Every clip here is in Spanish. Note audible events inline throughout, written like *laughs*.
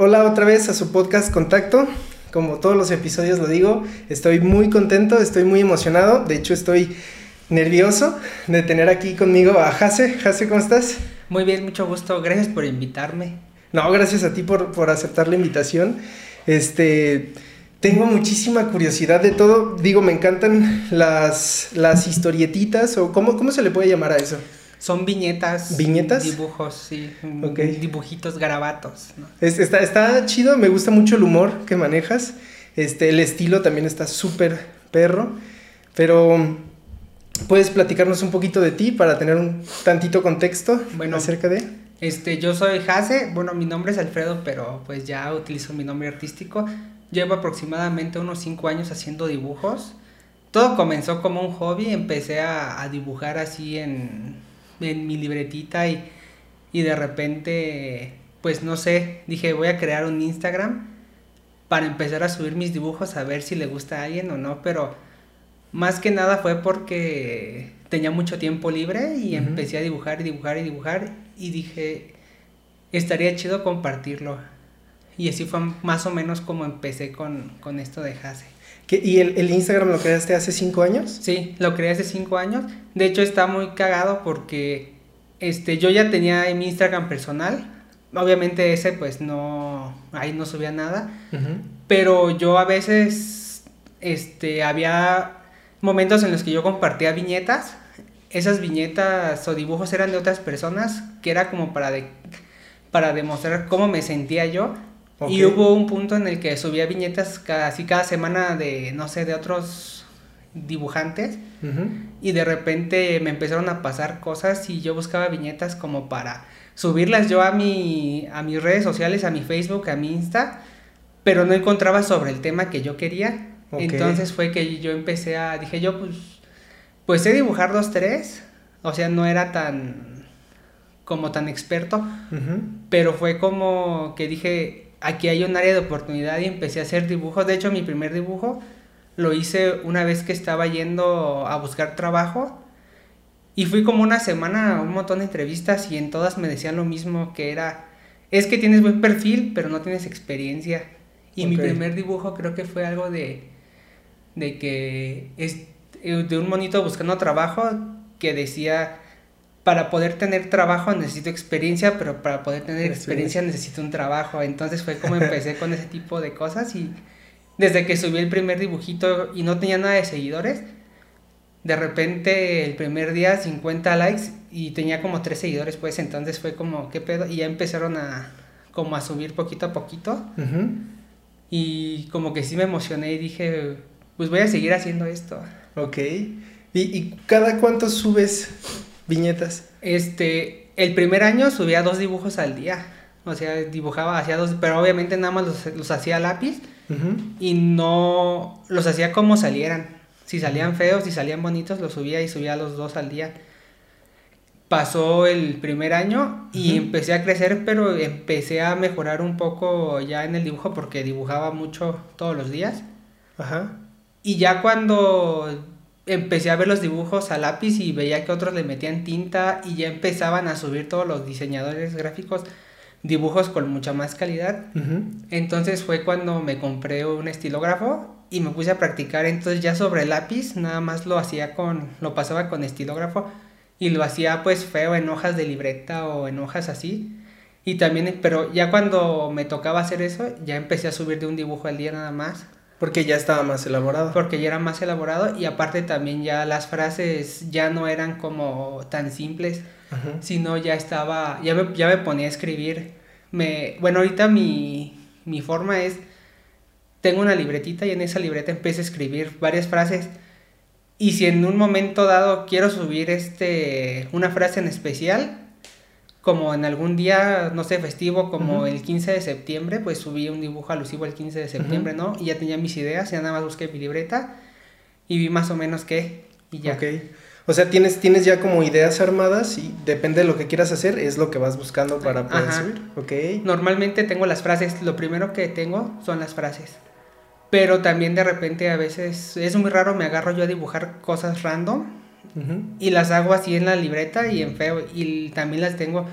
Hola otra vez a su podcast Contacto. Como todos los episodios lo digo, estoy muy contento, estoy muy emocionado. De hecho, estoy nervioso de tener aquí conmigo a Jase. Jase, ¿cómo estás? Muy bien, mucho gusto. Gracias por invitarme. No, gracias a ti por, por aceptar la invitación. Este, tengo muchísima curiosidad de todo. Digo, me encantan las, las historietitas o ¿cómo, cómo se le puede llamar a eso. Son viñetas. ¿Viñetas? Dibujos, sí. Ok. Dibujitos, garabatos. ¿no? Es- está, está chido, me gusta mucho el humor que manejas. Este, el estilo también está súper perro. Pero, ¿puedes platicarnos un poquito de ti para tener un tantito contexto Bueno. acerca de? Este, yo soy Jase. Bueno, mi nombre es Alfredo, pero pues ya utilizo mi nombre artístico. Llevo aproximadamente unos 5 años haciendo dibujos. Todo comenzó como un hobby. Empecé a, a dibujar así en, en mi libretita y, y de repente, pues no sé, dije voy a crear un Instagram para empezar a subir mis dibujos a ver si le gusta a alguien o no, pero más que nada fue porque tenía mucho tiempo libre y empecé a dibujar y dibujar y dibujar y dije, estaría chido compartirlo. Y así fue más o menos como empecé con, con esto de Hase. ¿Qué- ¿Y el, el Instagram lo creaste hace cinco años? Sí, lo creé hace cinco años. De hecho está muy cagado porque este, yo ya tenía mi Instagram personal. Obviamente ese pues no, ahí no subía nada. Pero yo a veces, este, había momentos en los que yo compartía viñetas. Esas viñetas o dibujos eran de otras personas, que era como para, de, para demostrar cómo me sentía yo. Y hubo un punto en el que subía viñetas casi cada semana de, no sé, de otros dibujantes. Y de repente me empezaron a pasar cosas y yo buscaba viñetas como para subirlas yo a mi a mis redes sociales, a mi Facebook, a mi Insta, pero no encontraba sobre el tema que yo quería. Entonces fue que yo empecé a dije yo pues pues sé dibujar dos tres, o sea, no era tan como tan experto, pero fue como que dije, aquí hay un área de oportunidad y empecé a hacer dibujos. De hecho, mi primer dibujo lo hice una vez que estaba yendo a buscar trabajo. Y fui como una semana a un montón de entrevistas y en todas me decían lo mismo, que era, es que tienes buen perfil, pero no tienes experiencia. Y mi primer dibujo creo que fue algo de, de que es eh, de un monito buscando trabajo que decía, para poder tener trabajo necesito experiencia, pero para poder tener Experiencia. necesito un trabajo. Entonces fue como *laughs* empecé con ese tipo de cosas y desde que subí el primer dibujito y no tenía nada de seguidores, de repente el primer día 50 likes y tenía como 3 seguidores, pues entonces fue como, ¿qué pedo? Y ya empezaron a como a subir poquito a poquito y como que sí me emocioné y dije, pues voy a seguir haciendo esto. Ok. ¿Y, ¿Y cada cuánto subes viñetas? Este, el primer año subía dos dibujos al día. O sea, dibujaba, hacía dos, pero obviamente nada más los, los hacía a lápiz Ujú. y no los hacía como salieran. Si salían feos, si salían bonitos, los subía y subía los dos al día. Pasó el primer año y empecé a crecer, pero empecé a mejorar un poco ya en el dibujo porque dibujaba mucho todos los días. Ajá. Y ya cuando empecé a ver los dibujos a lápiz y veía que otros le metían tinta y ya empezaban a subir todos los diseñadores gráficos dibujos con mucha más calidad, entonces fue cuando me compré un estilógrafo y me puse a practicar. Entonces ya sobre lápiz nada más lo hacía con, lo pasaba con estilógrafo y lo hacía pues feo en hojas de libreta o en hojas así. Y también, pero ya cuando me tocaba hacer eso, ya empecé a subir de un dibujo al día nada más. Porque ya estaba más elaborado. Porque ya era más elaborado y aparte también ya las frases ya no eran como tan simples, Ajá. sino ya estaba, ya me, ya me ponía a escribir. Me, bueno, ahorita mi, mi forma es, tengo una libretita y en esa libreta empiezo a escribir varias frases. Y si en un momento dado quiero subir este, una frase en especial, como en algún día, no sé, festivo, como Ujú. el 15 de septiembre, pues subí un dibujo alusivo al 15 de septiembre, ¿no? Y ya tenía mis ideas, ya nada más busqué mi libreta y vi más o menos qué, y ya. Ok. O sea, tienes, tienes ya como ideas armadas y depende de lo que quieras hacer, es lo que vas buscando para poder Ajá. subir. Ok. Normalmente tengo las frases, lo primero que tengo son las frases. Pero también de repente a veces es muy raro, me agarro yo a dibujar cosas random Ujú. y las hago así en la libreta y en feo y también las tengo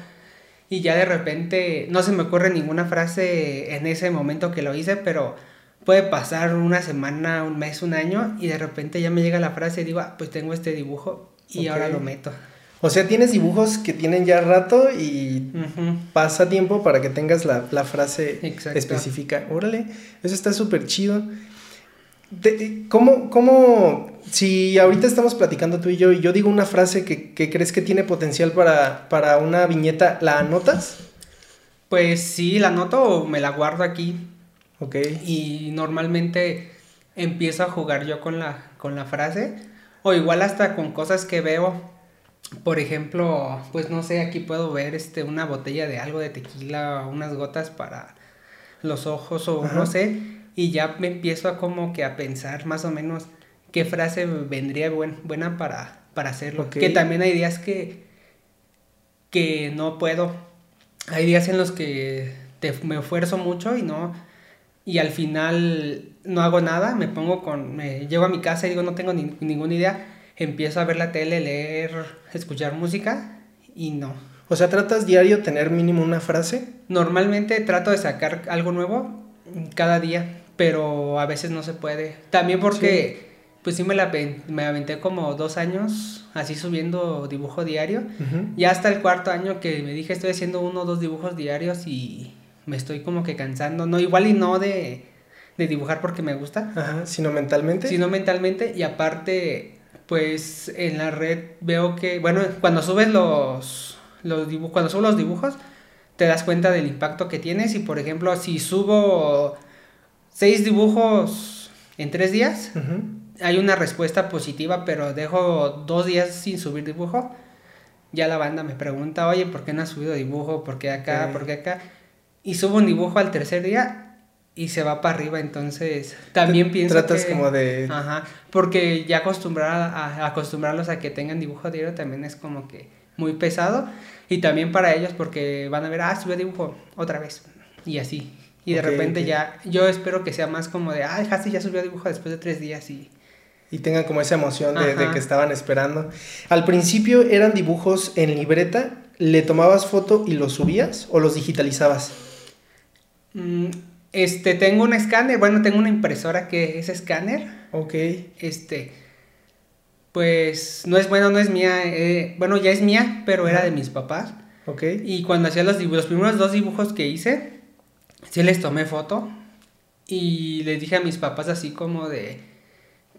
y ya de repente no se me ocurre ninguna frase en ese momento que lo hice, pero puede pasar una semana, un mes, un año y de repente ya me llega la frase y digo, ah, pues tengo este dibujo y ahora lo meto. O sea, tienes dibujos que tienen ya rato y pasa tiempo para que tengas la, frase específica. Órale, eso está súper chido. ¿Cómo, ¿Cómo, si ahorita estamos platicando tú y yo y yo digo una frase que, crees que tiene potencial para, para, una viñeta, ¿la anotas? Pues sí, la anoto o me la guardo aquí. Ok. Y normalmente empiezo a jugar yo con la, con la frase o igual hasta con cosas que veo. Por ejemplo, pues no sé, aquí puedo ver este, una botella de algo de tequila, unas gotas para los ojos o no sé y ya me empiezo a como que a pensar más o menos qué frase vendría buena para, para hacerlo. Que también hay días que, que no puedo. Hay días en los que me esfuerzo mucho y no y al final no hago nada, me pongo con me llego a mi casa y digo no tengo ninguna idea, empiezo a ver la tele, leer, escuchar música y no. O sea, ¿tratas diario tener mínimo una frase? Normalmente trato de sacar algo nuevo cada día, pero a veces no se puede. También porque, pues sí me la me aventé como dos años así subiendo dibujo diario. Ya hasta el cuarto año que me dije estoy haciendo uno o dos dibujos diarios y me estoy como que cansando. No, igual y no de, de dibujar porque me gusta. Ajá, sino mentalmente. Sino mentalmente y aparte, pues en la red veo que, bueno, cuando subes los, los dibujos, cuando subo los dibujos, te das cuenta del impacto que tienes y por ejemplo si subo seis dibujos en tres días, hay una respuesta positiva, pero dejo dos días sin subir dibujo. Ya la banda me pregunta, oye, ¿por qué no has subido dibujo? ¿Por qué acá? ¿Por qué acá? Y subo un dibujo al tercer día y se va para arriba, entonces también pienso Tratas como de... Ajá, porque ya acostumbrar a, acostumbrarlos a que tengan dibujo diario también es como que muy pesado. Y también para ellos porque van a ver, ah, subió dibujo otra vez. Y así. Y de repente ya, yo espero que sea más como de, ah, dejaste ya subió dibujo después de tres días y... Y tengan como esa emoción de, que estaban esperando. Al principio eran dibujos en libreta, ¿le tomabas foto y los subías o los digitalizabas? Mm, este, tengo un escáner, bueno, tengo una impresora que es escáner. Ok. Este, pues no es bueno, no es mía, eh, bueno, ya es mía, pero era de mis papás. Ok. Y cuando hacía los, los primeros dos dibujos que hice, sí les tomé foto y les dije a mis papás así como de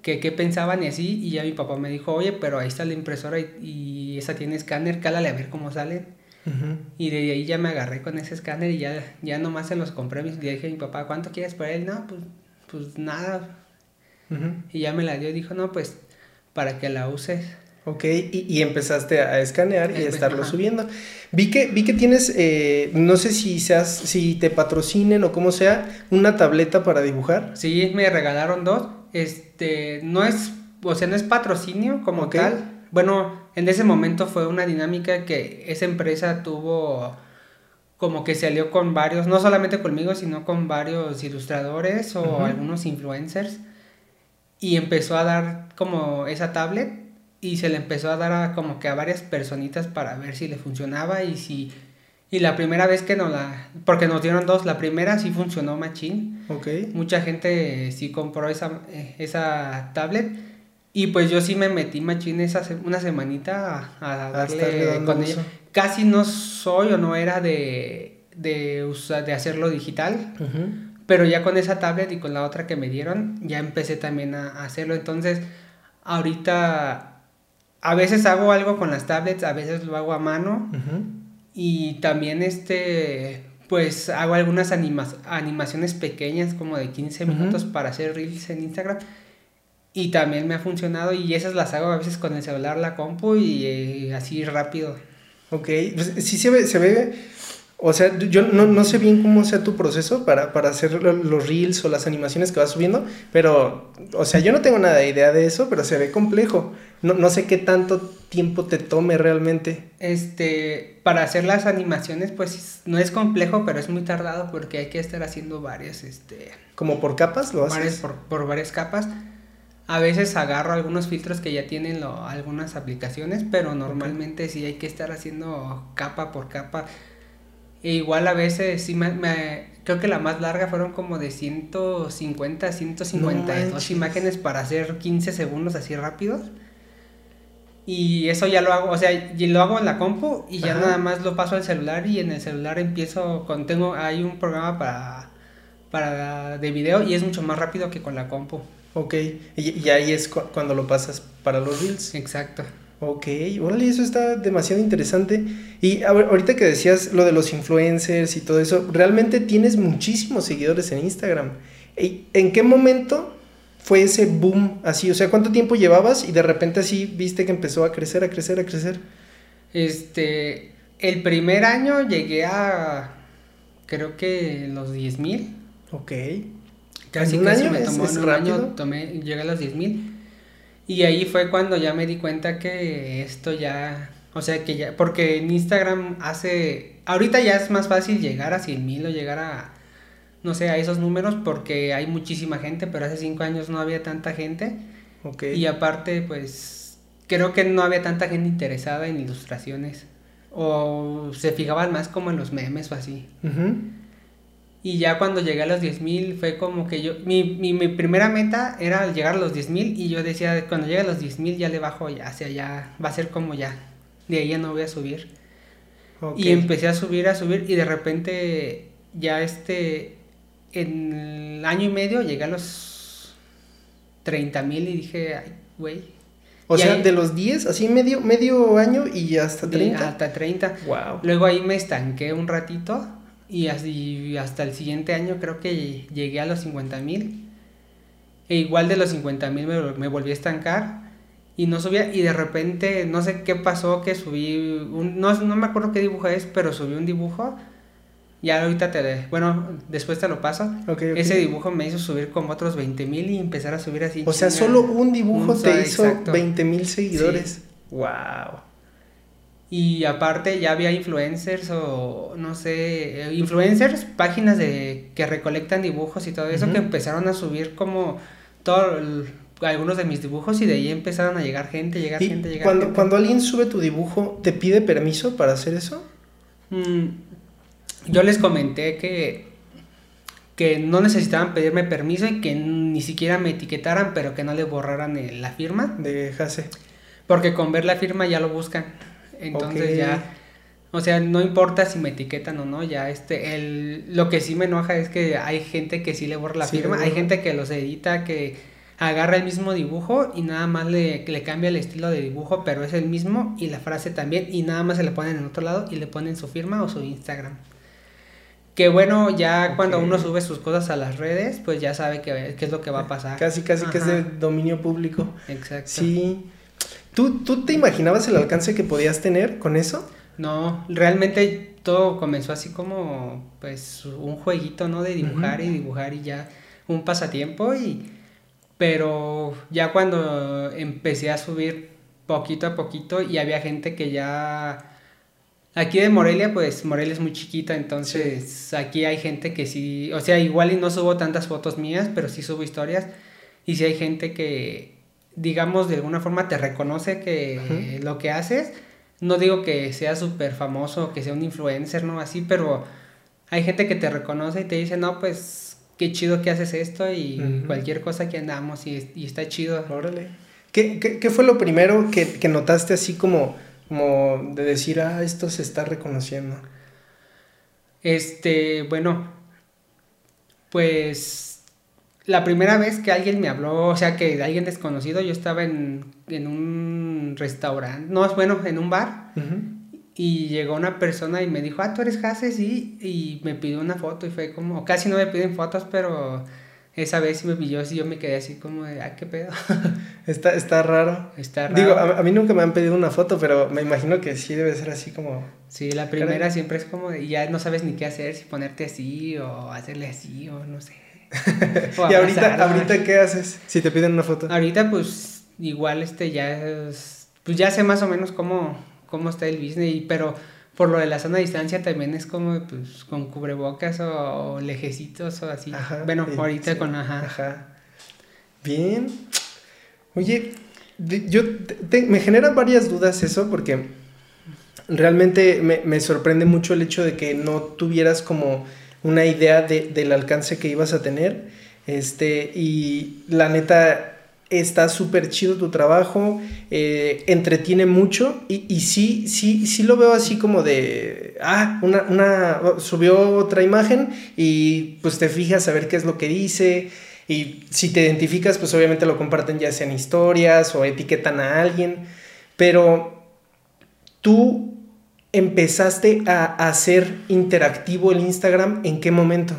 que qué pensaban y así y ya mi papá me dijo, oye, pero ahí está la impresora y, esa tiene escáner, cálale a ver cómo salen. Y de ahí ya me agarré con ese escáner y ya, ya nomás se los compré. Y le dije a mi papá, ¿cuánto quieres por él? No, pues, pues nada. Y ya me la dio y dijo, no, pues para que la uses. Ok, y, empezaste a escanear y a estarlo subiendo. Vi que, vi que tienes, eh, no sé si seas, si te patrocinen o como sea, una tableta para dibujar. Sí, me regalaron dos. Este, no es, o sea, no es patrocinio como tal. Bueno, en ese momento fue una dinámica que esa empresa tuvo como que salió con varios, no solamente conmigo, sino con varios ilustradores o algunos influencers. Y empezó a dar como esa tablet y se le empezó a dar a, como que a varias personitas para ver si le funcionaba y si y la primera vez que nos la porque nos dieron dos la primera sí funcionó machín. Ok. Mucha gente sí compró esa eh, esa tablet y pues yo sí me metí machín esa una semanita a, darle con ella. casi no soy o no era de de usar de hacerlo digital pero ya con esa tablet y con la otra que me dieron ya empecé también a hacerlo. Entonces ahorita a veces hago algo con las tablets, a veces lo hago a mano. Y también este, pues hago algunas animaciones pequeñas como de 15 minutos para hacer reels en Instagram. Y también me ha funcionado y esas las hago a veces con el celular, la compu y eh, así rápido. Ok, pues sí se ve, se ve o sea, yo no, no, sé bien cómo sea tu proceso para, para, hacer los reels o las animaciones que vas subiendo, pero, o sea, yo no tengo nada de idea de eso, pero se ve complejo. No, no sé qué tanto tiempo te tome realmente. Este, para hacer las animaciones, pues no es complejo, pero es muy tardado porque hay que estar haciendo varias, este... ¿Como por capas lo haces? Varias, por, por varias capas. A veces agarro algunos filtros que ya tienen algunas aplicaciones, pero normalmente sí hay que estar haciendo capa por capa E igual a veces sí me, me- creo que la más larga fueron como de 150, 152 manches. imágenes para hacer 15 segundos así rápidos. Y eso ya lo hago, o sea, y lo hago en la compu y ya Ajá. nada más lo paso al celular y en el celular empiezo con tengo hay un programa para para de video y es mucho más rápido que con la compu. Ok, y, y ahí es cu- cuando lo pasas para los reels. Exacto. Ok, órale, eso está demasiado interesante. Y ahorita que decías lo de los influencers y todo eso, realmente tienes muchísimos seguidores en Instagram. ¿En qué momento fue ese boom así? O sea, ¿cuánto tiempo llevabas y de repente así viste que empezó a crecer, a crecer, a crecer? Este, el primer año llegué a creo que los 10 mil. Ok. Casi ¿En un casi año? me ¿Es- tomó es un rápido? año, tomé, llegué a los 10 mil. Y ahí fue cuando ya me di cuenta que esto ya, o sea que ya, porque en Instagram hace, ahorita ya es más fácil llegar a 100 mil o llegar a, no sé, a esos números porque hay muchísima gente, pero hace 5 años no había tanta gente. Y aparte, pues, creo que no había tanta gente interesada en ilustraciones. O se fijaban más como en los memes o así. Y ya cuando llegué a los 10.000 fue como que yo, mi, mi, mi primera meta era llegar a los 10.000 y yo decía, cuando llegue a los 10.000 ya le bajo hacia allá, va a ser como ya, de ahí ya no voy a subir. Y empecé a subir, a subir y de repente ya este, en el año y medio llegué a los 30.000 y dije, ay, güey. O y sea, ahí- de los 10, así medio, medio año y hasta de 30. Hasta 30. Wow. Luego ahí me estanqué un ratito y así hasta el siguiente año creo que llegué a los 50 mil. E igual de los 50 mil me, me volví a estancar y no subía y de repente no sé qué pasó que subí, un, no, no me acuerdo qué dibujo es, pero subí un dibujo. Ya ahorita te, bueno, después te lo paso. Ese dibujo me hizo subir como otros 20 mil y empezar a subir así. O sea, solo un dibujo Un te solo, hizo exacto. 20 mil seguidores. Wow. Y aparte ya había influencers o no sé, eh, influencers, páginas de que recolectan dibujos y todo eso que empezaron a subir como todo el- algunos de mis dibujos y de ahí empezaron a llegar gente, llegar Y gente, llegar cuando, gente. cuando alguien sube tu dibujo, ¿te pide permiso para hacer eso? Mm, yo les comenté que que no necesitaban pedirme permiso y que ni siquiera me etiquetaran, pero que no le borraran eh, la firma, De Jase. porque con ver la firma ya lo buscan. Entonces ya O sea, no importa si me etiquetan o no, ya este, el, lo que sí me enoja es que hay gente que sí le borra la Sí firma, hay gente que los edita, que agarra el mismo dibujo y nada más le, le cambia el estilo de dibujo, pero es el mismo y la frase también y nada más se le ponen en otro lado y le ponen su firma o su Instagram. Que bueno, ya cuando uno sube sus cosas a las redes, pues ya sabe qué qué es lo que va a pasar. Casi, casi que es de dominio público. Exacto. Sí. ¿Tú, ¿Tú te imaginabas el alcance que podías tener con eso? No, realmente todo comenzó así como pues un jueguito, ¿no? De dibujar y dibujar y ya un pasatiempo y pero ya cuando empecé a subir poquito a poquito y había gente que ya aquí de Morelia pues Morelia es muy chiquita, entonces aquí hay gente que sí, o sea, igual y no subo tantas fotos mías, pero sí subo historias y sí hay gente que digamos de alguna forma te reconoce que lo que haces no digo que sea súper famoso, que sea un influencer, ¿no? Así, pero hay gente que te reconoce y te dice, no, pues qué chido que haces esto y cualquier cosa que andamos y, y está chido. Órale. ¿Qué, qué, qué fue lo primero que, que notaste así como, como de decir, ah, esto se está reconociendo? Este, bueno, pues la primera vez que alguien me habló, o sea, que alguien desconocido, yo estaba en, en un restaurante, no, bueno, en un bar. Y llegó una persona y me dijo, ah, tú eres Jase, sí, y me pidió una foto y fue como, casi no me piden fotos, pero esa vez sí me pidió, así yo me quedé así como de, ah, qué pedo, *laughs* Está, está raro. está raro. Digo, a, a mí nunca me han pedido una foto, pero me imagino que sí debe ser así como... Sí, la primera siempre es como, de, ya no sabes ni qué hacer, si ponerte así o hacerle así o no sé. *laughs* O ¿Y ahorita, ahorita qué haces si te piden una foto? Ahorita pues igual este ya es, pues ya sé más o menos cómo, cómo está el business, pero por lo de la sana distancia también es como pues con cubrebocas o, o lejecitos o así. Ajá, bueno, sí, ahorita sí. con ajá. Ajá. Bien. Oye, de- yo te- te- me genera varias dudas eso porque realmente me, me, sorprende mucho el hecho de que no tuvieras como una idea de, del alcance que ibas a tener. Este, y la neta, está súper chido tu trabajo, eh, entretiene mucho y, y, sí, sí, sí lo veo así como de, ah, una, una, subió otra imagen y pues te fijas a ver qué es lo que dice y si te identificas pues obviamente lo comparten ya sea en historias o etiquetan a alguien, pero tú empezaste a hacer interactivo el Instagram en qué momento?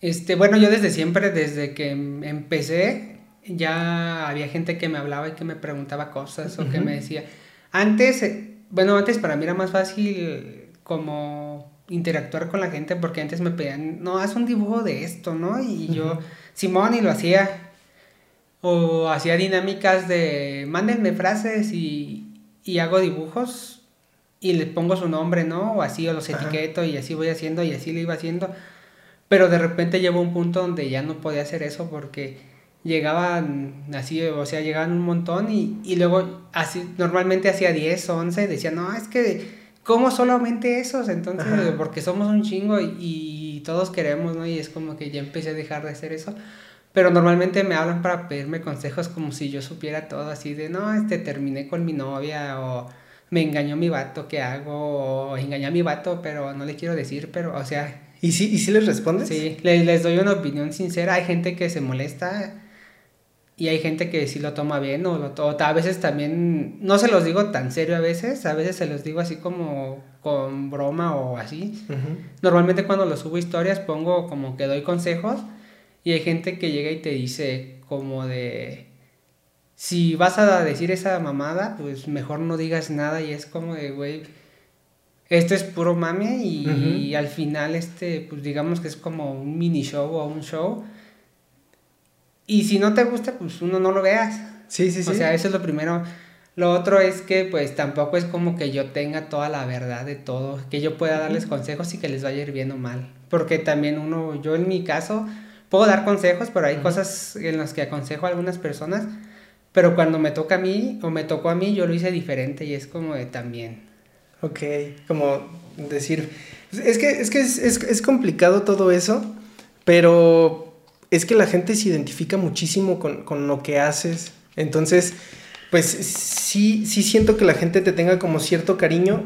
Este, bueno, yo desde siempre, desde que empecé, ya había gente que me hablaba y que me preguntaba cosas o que me decía. Antes, eh, bueno, antes para mí era más fácil como interactuar con la gente porque antes me pedían, no, haz un dibujo de esto, ¿no? Y yo, Simón, y lo hacía. O hacía dinámicas de, mándenme frases y, y hago dibujos y le pongo su nombre, ¿no? O así, o los etiqueto y así voy haciendo y así lo iba haciendo. Pero de repente llegó un punto donde ya no podía hacer eso porque llegaban así, o sea, llegaban un montón y, y luego así, normalmente hacía 10 o 11, decían, no, es que, ¿cómo solamente esos? Entonces, porque somos un chingo y, y, todos queremos, ¿no? Y es como que ya empecé a dejar de hacer eso. Pero normalmente me hablan para pedirme consejos como si yo supiera todo, así de, no, este, terminé con mi novia o me engañó mi vato, ¿qué hago? O engañé a mi vato, pero no le quiero decir, pero, o sea... ¿Y si, y si les respondes? Sí, les, les doy una opinión sincera. Hay gente que se molesta y hay gente que sí lo toma bien o, lo, a veces también, no se los digo tan serio a veces, a veces se los digo así como con broma o así. Normalmente cuando lo subo historias pongo como que doy consejos y hay gente que llega y te dice como de, si vas a decir esa mamada, pues mejor no digas nada y es como de, güey, esto es puro mame y, y al final este, pues digamos que es como un mini show o un show y si no te gusta, pues uno no lo veas. Sí, sí, sí. O sea, eso es lo primero. Lo otro es que pues tampoco es como que yo tenga toda la verdad de todo, que yo pueda darles consejos y que les vaya a ir bien o mal. Porque también uno, yo en mi caso, puedo dar consejos, pero hay cosas en las que aconsejo a algunas personas, pero cuando me toca a mí o me tocó a mí, yo lo hice diferente y es como de también. Ok, como decir, es que es, que es, es, es complicado todo eso, pero es que la gente se identifica muchísimo con, lo que haces. Entonces, pues sí, sí siento que la gente te tenga como cierto cariño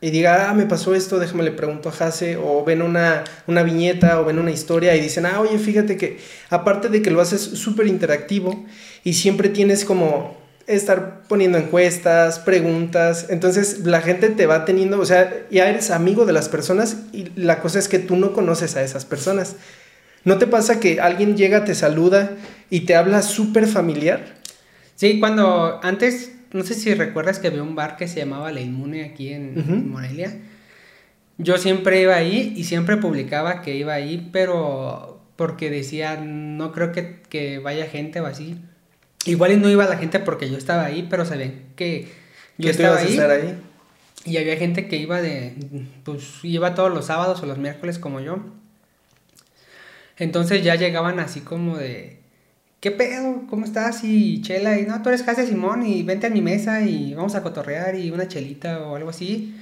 y diga, ah, me pasó esto, déjame le pregunto a Jase, o ven una, una viñeta o ven una historia y dicen, ah, oye, fíjate que aparte de que lo haces súper interactivo y siempre tienes como estar poniendo encuestas, preguntas, entonces la gente te va teniendo, o sea, ya eres amigo de las personas y la cosa es que tú no conoces a esas personas. ¿No te pasa que alguien llega, te saluda y te habla súper familiar? Sí, cuando antes, no sé si recuerdas que había un bar que se llamaba La Inmune aquí en Morelia. Yo siempre iba ahí y siempre publicaba que iba ahí, pero porque decía, no creo que, vaya gente o así. Igual y no iba la gente porque yo estaba ahí, pero sabían que yo estaba ahí, ahí. Y había gente que iba de, pues iba todos los sábados o los miércoles como yo. Entonces ya llegaban así como de, ¿qué pedo? ¿Cómo estás? Y chela, y no, tú eres Jase Simón y vente a mi mesa y vamos a cotorrear y una chelita o algo así.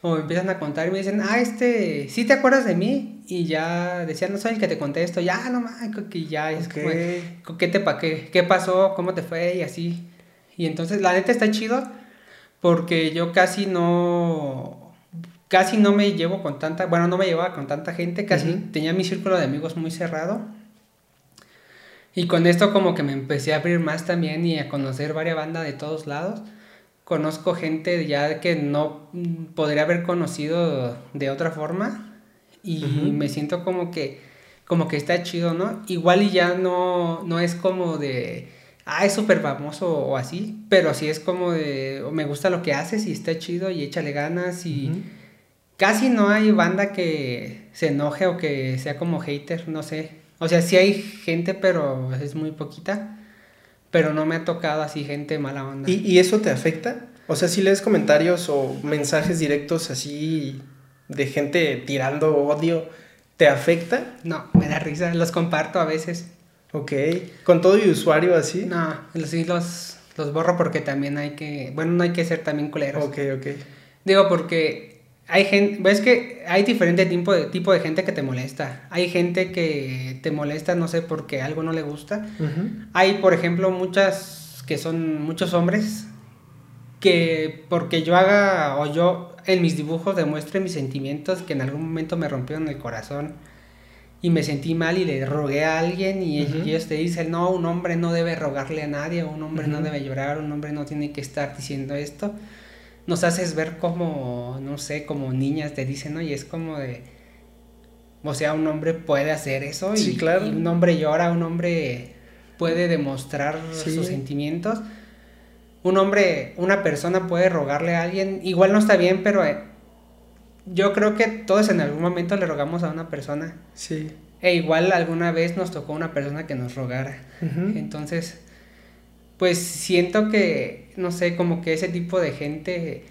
O empiezan a contar y me dicen, ah, este, ¿sí te acuerdas de mí? Y ya decían, no soy el que te contesto, ya, no mames, que ya es como, ¿qué te pa qué? ¿Qué pasó? ¿Cómo te fue? Y así. Y entonces, la neta está chido porque yo casi no casi no me llevo con tanta, bueno, no me llevaba con tanta gente, casi tenía mi círculo de amigos muy cerrado. Y con esto como que me empecé a abrir más también y a conocer varias bandas de todos lados. Conozco gente ya que no podría haber conocido de otra forma y me siento como que como que está chido, ¿no? Igual y ya no no es como de ah, es súper famoso o así, pero sí es como de, me gusta lo que haces y está chido y échale ganas y, casi no hay banda que se enoje o que sea como hater, no sé. O sea, sí hay gente, pero es muy poquita. Pero no me ha tocado así gente mala onda. ¿Y, eso te afecta? O sea, si lees comentarios o mensajes directos así de gente tirando odio, ¿te afecta? No, me da risa, los comparto a veces. Ok, ¿con todo y usuario así? No, sí los, los borro porque también hay que, bueno, no hay que ser también culeros. Ok, ok. Digo, porque hay gente, ves que hay diferente tipo de, tipo de gente que te molesta. Hay gente que te molesta, no sé, porque algo no le gusta. Hay, por ejemplo, muchas que son muchos hombres que porque yo haga o yo en mis dibujos demuestre mis sentimientos que en algún momento me rompieron el corazón y me sentí mal y le rogué a alguien y ellos te dicen, no, un hombre no debe rogarle a nadie, un hombre no debe llorar, un hombre no tiene que estar diciendo esto. Nos haces ver como, no sé, como niñas te dicen, ¿no? Y es como de, o sea, un hombre puede hacer eso y, claro. un hombre llora, un hombre puede demostrar sus sentimientos. Un hombre, una persona puede rogarle a alguien, igual no está bien, pero eh, yo creo que todos en algún momento le rogamos a una persona. Sí. E igual alguna vez nos tocó una persona que nos rogara. Entonces, pues siento que, no sé, como que ese tipo de gente,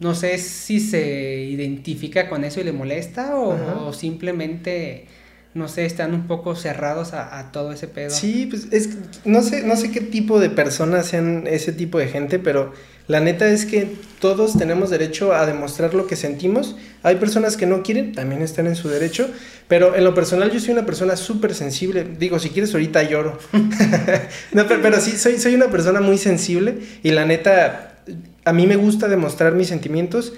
no sé si se identifica con eso y le molesta o simplemente no sé, están un poco cerrados a, todo ese pedo. Sí, pues es, no sé, no sé qué tipo de personas sean ese tipo de gente, pero la neta es que todos tenemos derecho a demostrar lo que sentimos. Hay personas que no quieren, también están en su derecho, pero en lo personal yo soy una persona súper sensible. Digo, si quieres ahorita lloro. *laughs* no, pero, sí, soy, soy una persona muy sensible y la neta, a mí me gusta demostrar mis sentimientos.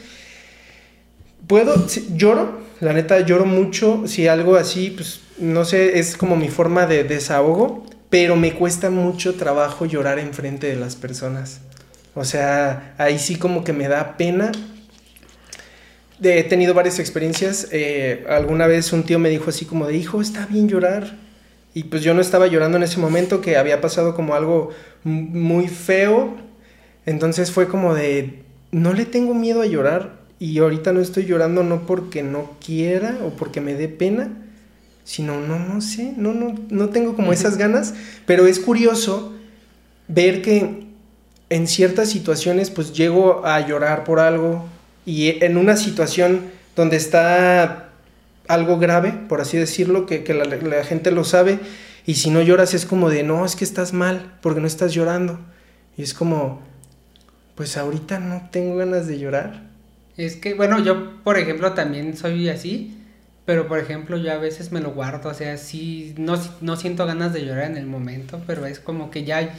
Puedo, lloro, la neta lloro mucho si algo así, pues no sé, es como mi forma de desahogo, pero me cuesta mucho trabajo llorar enfrente de las personas. O sea, ahí sí como que me da pena. He tenido varias experiencias. Eh, alguna vez un tío me dijo así como de, hijo, está bien llorar. Y pues yo no estaba llorando en ese momento, que había pasado como algo muy feo. Entonces fue como de, no le tengo miedo a llorar y ahorita no estoy llorando no porque no quiera o porque me dé pena, sino no, no sé, no, no, no tengo como esas ganas, pero es curioso ver que en ciertas situaciones pues llego a llorar por algo y en una situación donde está algo grave, por así decirlo, que, la, la, gente lo sabe, y si no lloras es como de, no, es que estás mal, porque no estás llorando. Y es como, pues ahorita no tengo ganas de llorar. Es que, bueno, yo, por ejemplo, también soy así, pero por ejemplo, yo a veces me lo guardo, o sea, sí, no, no siento ganas de llorar en el momento, pero es como que ya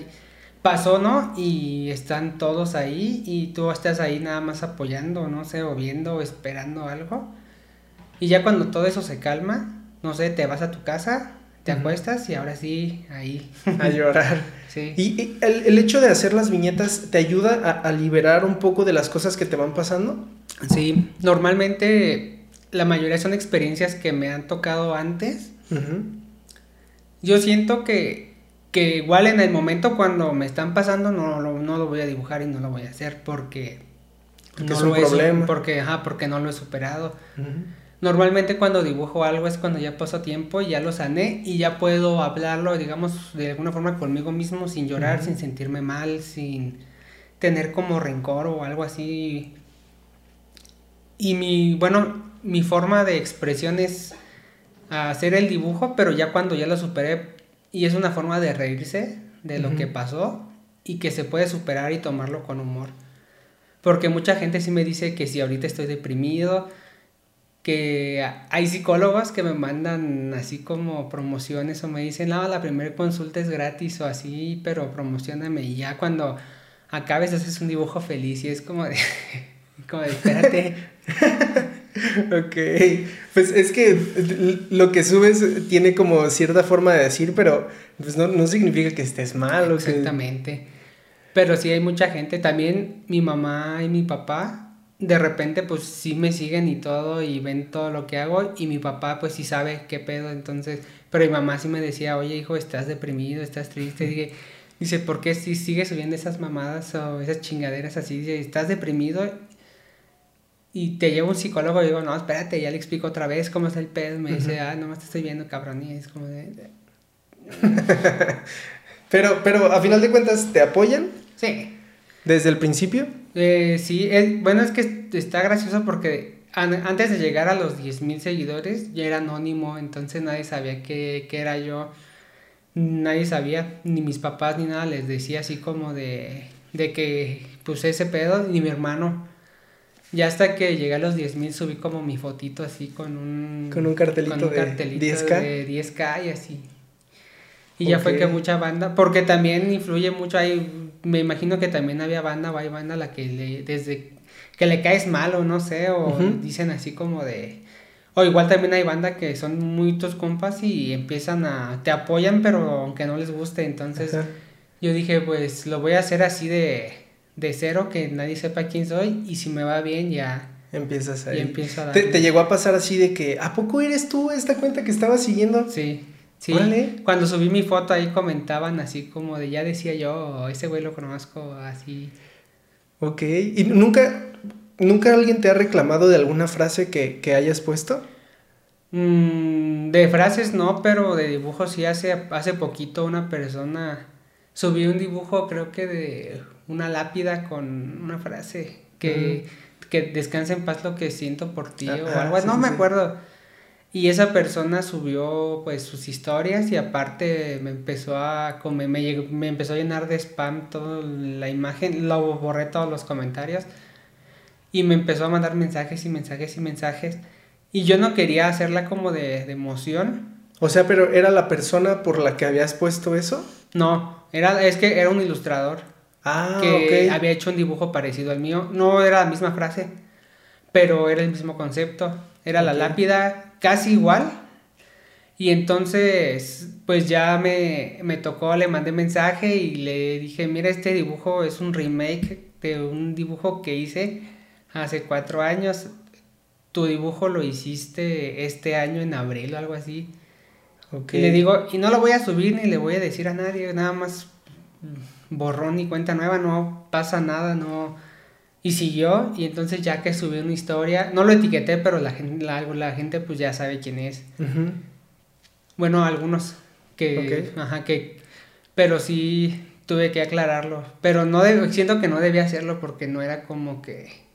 pasó, ¿no? Y están todos ahí y tú estás ahí nada más apoyando, no sé, o viendo o esperando algo. Y ya cuando todo eso se calma, no sé, te vas a tu casa, te acuestas y ahora sí, ahí. A llorar. *laughs* sí. ¿Y, el, hecho de hacer las viñetas te ayuda a, a liberar un poco de las cosas que te van pasando? Sí, normalmente la mayoría son experiencias que me han tocado antes. Yo siento que, que, igual en el momento cuando me están pasando no, no, lo voy a dibujar y no lo voy a hacer porque, no es un lo problema. porque, ajá, porque no lo he superado. Normalmente cuando dibujo algo es cuando ya pasó tiempo y ya lo sané y ya puedo hablarlo, digamos, de alguna forma conmigo mismo sin llorar, sin sentirme mal, sin tener como rencor o algo así y mi, bueno, mi forma de expresión es hacer el dibujo, pero ya cuando ya lo superé, y es una forma de reírse de lo que pasó y que se puede superar y tomarlo con humor. Porque mucha gente sí me dice que si ahorita estoy deprimido, que hay psicólogos que me mandan así como promociones o me dicen, no, la primera consulta es gratis o así, pero promocioname y ya cuando acabes haces un dibujo feliz y es como de, *laughs* como de espérate. *laughs* ok, pues es que lo que subes tiene como cierta forma de decir, pero pues no, significa que estés mal. Exactamente. Pero sí hay mucha gente, también mi mamá y mi papá, de repente pues sí me siguen y todo y ven todo lo que hago y mi papá pues sí sabe qué pedo, entonces, pero mi mamá sí me decía, oye hijo, estás deprimido, estás triste, dije, dice, ¿por qué si sigues subiendo esas mamadas o esas chingaderas así? Dice, ¿estás deprimido? Y te llevo un psicólogo y digo, no, espérate, ya le explico otra vez cómo es el pedo. Me dice, ah, nomás te estoy viendo, cabrón. Y es como de. *laughs* pero, pero a final de cuentas, ¿te apoyan? Sí. ¿Desde el principio? Eh, sí, bueno, es que está gracioso porque antes de llegar a los 10.000 seguidores, ya era anónimo, entonces nadie sabía qué, qué era yo. Nadie sabía, ni mis papás ni nada les decía así como de, de que, pues ese pedo, ni mi hermano Ya hasta que llegué a los 10.000 subí como mi fotito así con un... Con un cartelito, con un de, cartelito 10K. de 10K y así. Y ya fue que mucha banda, porque también influye mucho ahí, me imagino que también había banda, o hay banda a la que le, desde que le caes mal o no sé, o dicen así como de... O igual también hay banda que son muy tus compas y empiezan a... te apoyan pero aunque no les guste, entonces... Ajá. Yo dije, pues lo voy a hacer así de, de cero, que nadie sepa quién soy, y si me va bien ya, Empiezas ya ahí. empiezo a ¿Te, dar. te llegó a pasar así de que, ¿a poco eres tú esta cuenta que estaba siguiendo? Sí, sí. Órale. Cuando subí mi foto ahí comentaban así como de, ya decía yo, ese güey lo conozco, así. Ok. ¿Y nunca, nunca alguien te ha reclamado de alguna frase que, que hayas puesto? Mm, de frases no, pero de dibujos sí, hace, hace poquito una persona subí un dibujo, creo que de una lápida con una frase que, que descansa en paz lo que siento por ti o algo, sí, no sí, me acuerdo. Y esa persona subió pues sus historias y aparte me empezó a me, llegó- me empezó a llenar de spam toda la imagen, lo borré todos los comentarios y me empezó a mandar mensajes y mensajes y mensajes. Y yo no quería hacerla como de, de emoción, O sea, pero ¿era la persona por la que habías puesto eso? no, era, es que era un ilustrador Ah, que ok. había hecho un dibujo parecido al mío. No era la misma frase, pero era el mismo concepto. Era la lápida casi igual. Y entonces, pues ya me, me tocó, le mandé mensaje y le dije, mira, este dibujo es un remake de un dibujo que hice hace cuatro años. Tu dibujo lo hiciste este año en abril o algo así. Y le digo, y no lo voy a subir ni le voy a decir a nadie, nada más borrón y cuenta nueva, no pasa nada, no. Y siguió, y entonces ya que subí una historia, no lo etiqueté, pero la gente, la, la gente pues ya sabe quién es. Bueno, algunos que, ajá, que, pero sí tuve que aclararlo. Pero no de- siento que no debía hacerlo porque no era como que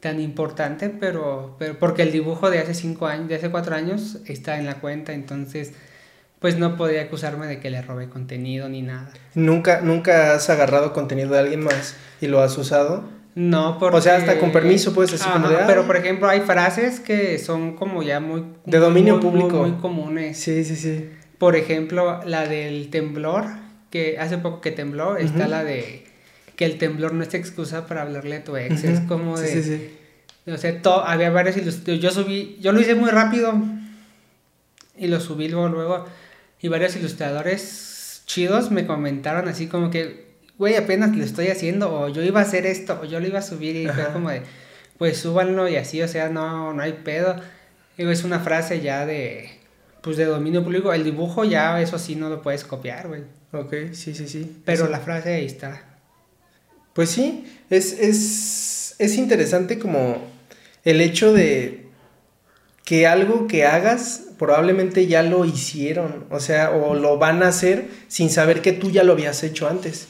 tan importante, pero, pero porque el dibujo de hace cinco años, de hace cuatro años está en la cuenta, entonces pues no podía acusarme de que le robé contenido ni nada. ¿Nunca, ¿Nunca has agarrado contenido de alguien más y lo has usado? No, porque... O sea, hasta con permiso, pues, así como de, Pero, "Ah". por ejemplo, hay frases que son como ya muy... De dominio muy- público. Muy, comunes. Sí, sí, sí. Por ejemplo, la del temblor, que hace poco que tembló, está la de que el temblor no es excusa para hablarle a tu ex. Es como de... Sí, sí, sí. O sea, to- había varios. Yo subí, yo lo hice muy rápido y lo subí luego, luego. Y varios ilustradores chidos me comentaron así como que, güey, apenas lo estoy haciendo, o yo iba a hacer esto, o yo lo iba a subir, y fue Ajá. como de, pues súbanlo y así, o sea, no, no hay pedo. Digo, es una frase ya de, pues de dominio público. El dibujo ya, eso sí, no lo puedes copiar, güey. Ok, sí, sí, sí. Pero Eso- la frase ahí está. Pues sí, es, es, es interesante como el hecho de que algo que hagas probablemente ya lo hicieron, o sea, o lo van a hacer sin saber que tú ya lo habías hecho antes.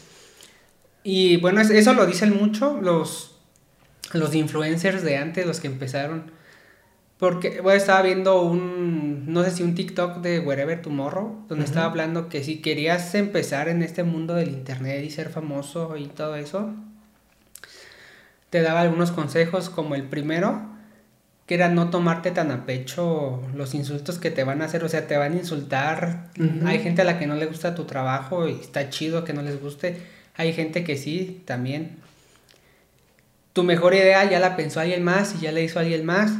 Y bueno, es- eso lo dicen mucho los, los influencers de antes, los que empezaron. Porque, bueno, estaba viendo un, no sé si un TikTok de Wherever Tomorrow, donde estaba hablando que si querías empezar en este mundo del internet y ser famoso y todo eso, te daba algunos consejos, como el primero, que era no tomarte tan a pecho los insultos que te van a hacer, o sea, te van a insultar. Hay gente a la que no le gusta tu trabajo y está chido que no les guste. Hay gente que sí, también. Tu mejor idea ya la pensó alguien más y ya la hizo alguien más.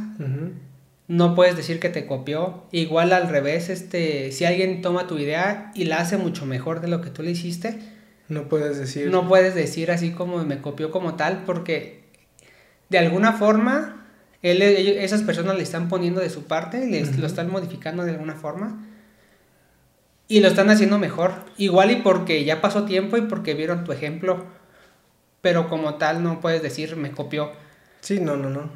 No puedes decir que te copió. Igual al revés, este, si alguien toma tu idea y la hace mucho mejor de lo que tú le hiciste, No puedes decir. no puedes decir así como me copió como tal, porque de alguna forma él, esas personas le están poniendo de su parte, les, Ujú. lo están modificando de alguna forma y lo están haciendo mejor. Igual y porque ya pasó tiempo y porque vieron tu ejemplo, pero como tal no puedes decir me copió. Sí, no, no, no.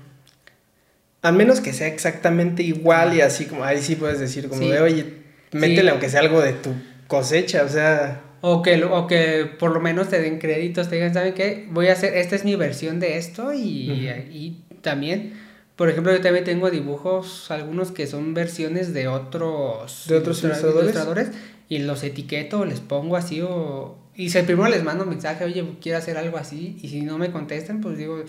Al menos que sea exactamente igual y así como, ahí sí puedes decir como Sí. de, oye, métele Sí. aunque sea algo de tu cosecha, o sea, O que, o que por lo menos te den créditos, te digan, ¿saben qué? Voy a hacer, esta es mi versión de esto y, Ujú. y también, por ejemplo, yo también tengo dibujos, algunos que son versiones de otros, ¿De otros ilustra- ilustradores? y los etiqueto, les pongo así o... Y si primero les mando un mensaje, oye, quiero hacer algo así, y si no me contestan, pues digo,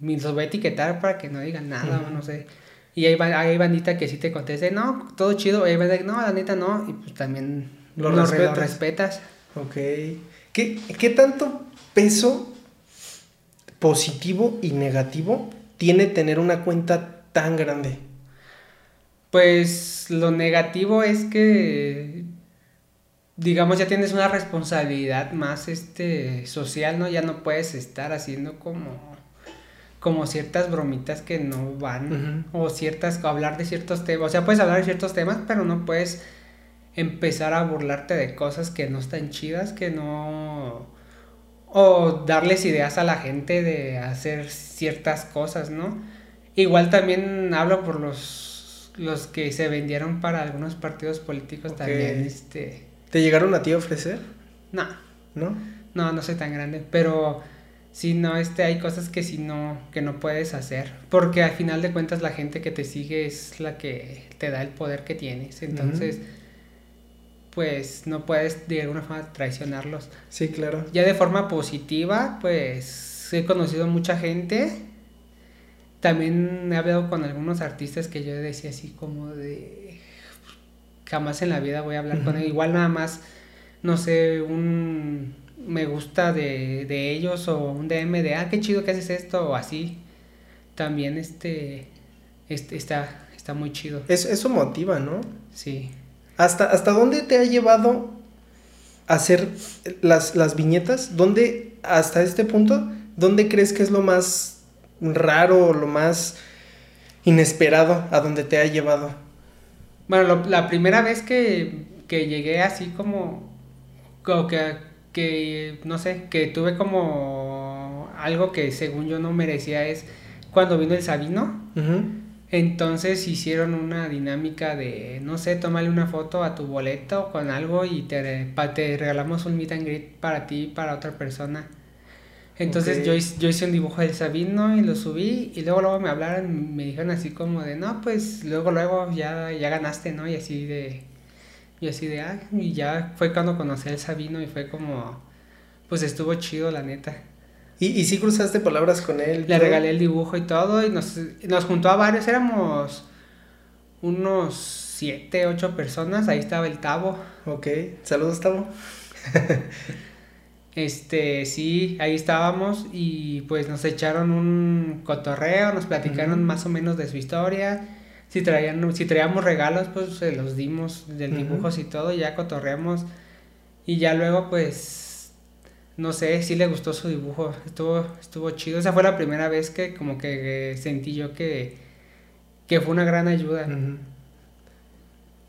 los voy a etiquetar para que no digan nada o no sé. Y hay, hay bandita que sí te conteste, no, todo chido, hay bandita no, la neta no, y pues también lo, lo respetas. Lo respetas. Ok. ¿Qué, ¿Qué tanto peso positivo y negativo tiene tener una cuenta tan grande? Pues lo negativo es que digamos ya tienes una responsabilidad más este social, ¿no? Ya no puedes estar haciendo como como ciertas bromitas que no van o ciertas hablar de ciertos temas, o sea, puedes hablar de ciertos temas, pero no puedes empezar a burlarte de cosas que no están chidas, que no o darles ideas a la gente de hacer ciertas cosas, ¿no? Igual también hablo por los los que se vendieron para algunos partidos políticos también, este, ¿Te llegaron a ti a ofrecer? no, ¿No? no, no soy tan grande, pero sí, no, este, hay cosas que sí no, que no puedes hacer, porque al final de cuentas la gente que te sigue es la que te da el poder que tienes, entonces, pues no puedes de alguna forma traicionarlos. Sí, claro. Ya de forma positiva, pues he conocido mucha gente. También he hablado con algunos artistas que yo decía así como de jamás en la vida voy a hablar con él. Igual nada más, no sé, un me gusta de, de ellos o un DM de ah, qué chido que haces esto o así. También este, este está, está muy chido. Es- eso motiva, ¿no? Sí. ¿Hasta, ¿Hasta dónde te ha llevado a hacer las, las viñetas? ¿Dónde, hasta este punto, dónde crees que es lo más raro o lo más inesperado a donde te ha llevado? Bueno, lo- la primera vez que, que llegué así como, como que, que, no sé, que tuve como algo que según yo no merecía es cuando vino el Sabino. Ujú. Entonces hicieron una dinámica de, no sé, tómale una foto a tu boleto con algo y te, regalamos un meet and greet para ti y para otra persona. Entonces yo, hice- yo hice un dibujo del Sabino y lo subí y luego luego me hablaron me dijeron así como de, no, pues luego luego ya, ya ganaste, ¿no? Y así de, y así de, ah, y ya fue cuando conocí al Sabino y fue como, pues estuvo chido la neta. ¿Y, y sí cruzaste palabras con él? Le todo? regalé el dibujo y todo y nos, nos juntó a varios, éramos unos siete, ocho personas, ahí estaba el Tavo. Ok, saludos, Tavo. *laughs* Este, sí, ahí estábamos y pues nos echaron un cotorreo, nos platicaron más o menos de su historia. Si traían, si traíamos regalos, pues se los dimos del dibujos y todo, y ya cotorreamos. Y ya luego, pues, no sé, sí le gustó su dibujo, estuvo, estuvo chido. Esa fue la primera vez que como que, eh, sentí yo que, que fue una gran ayuda.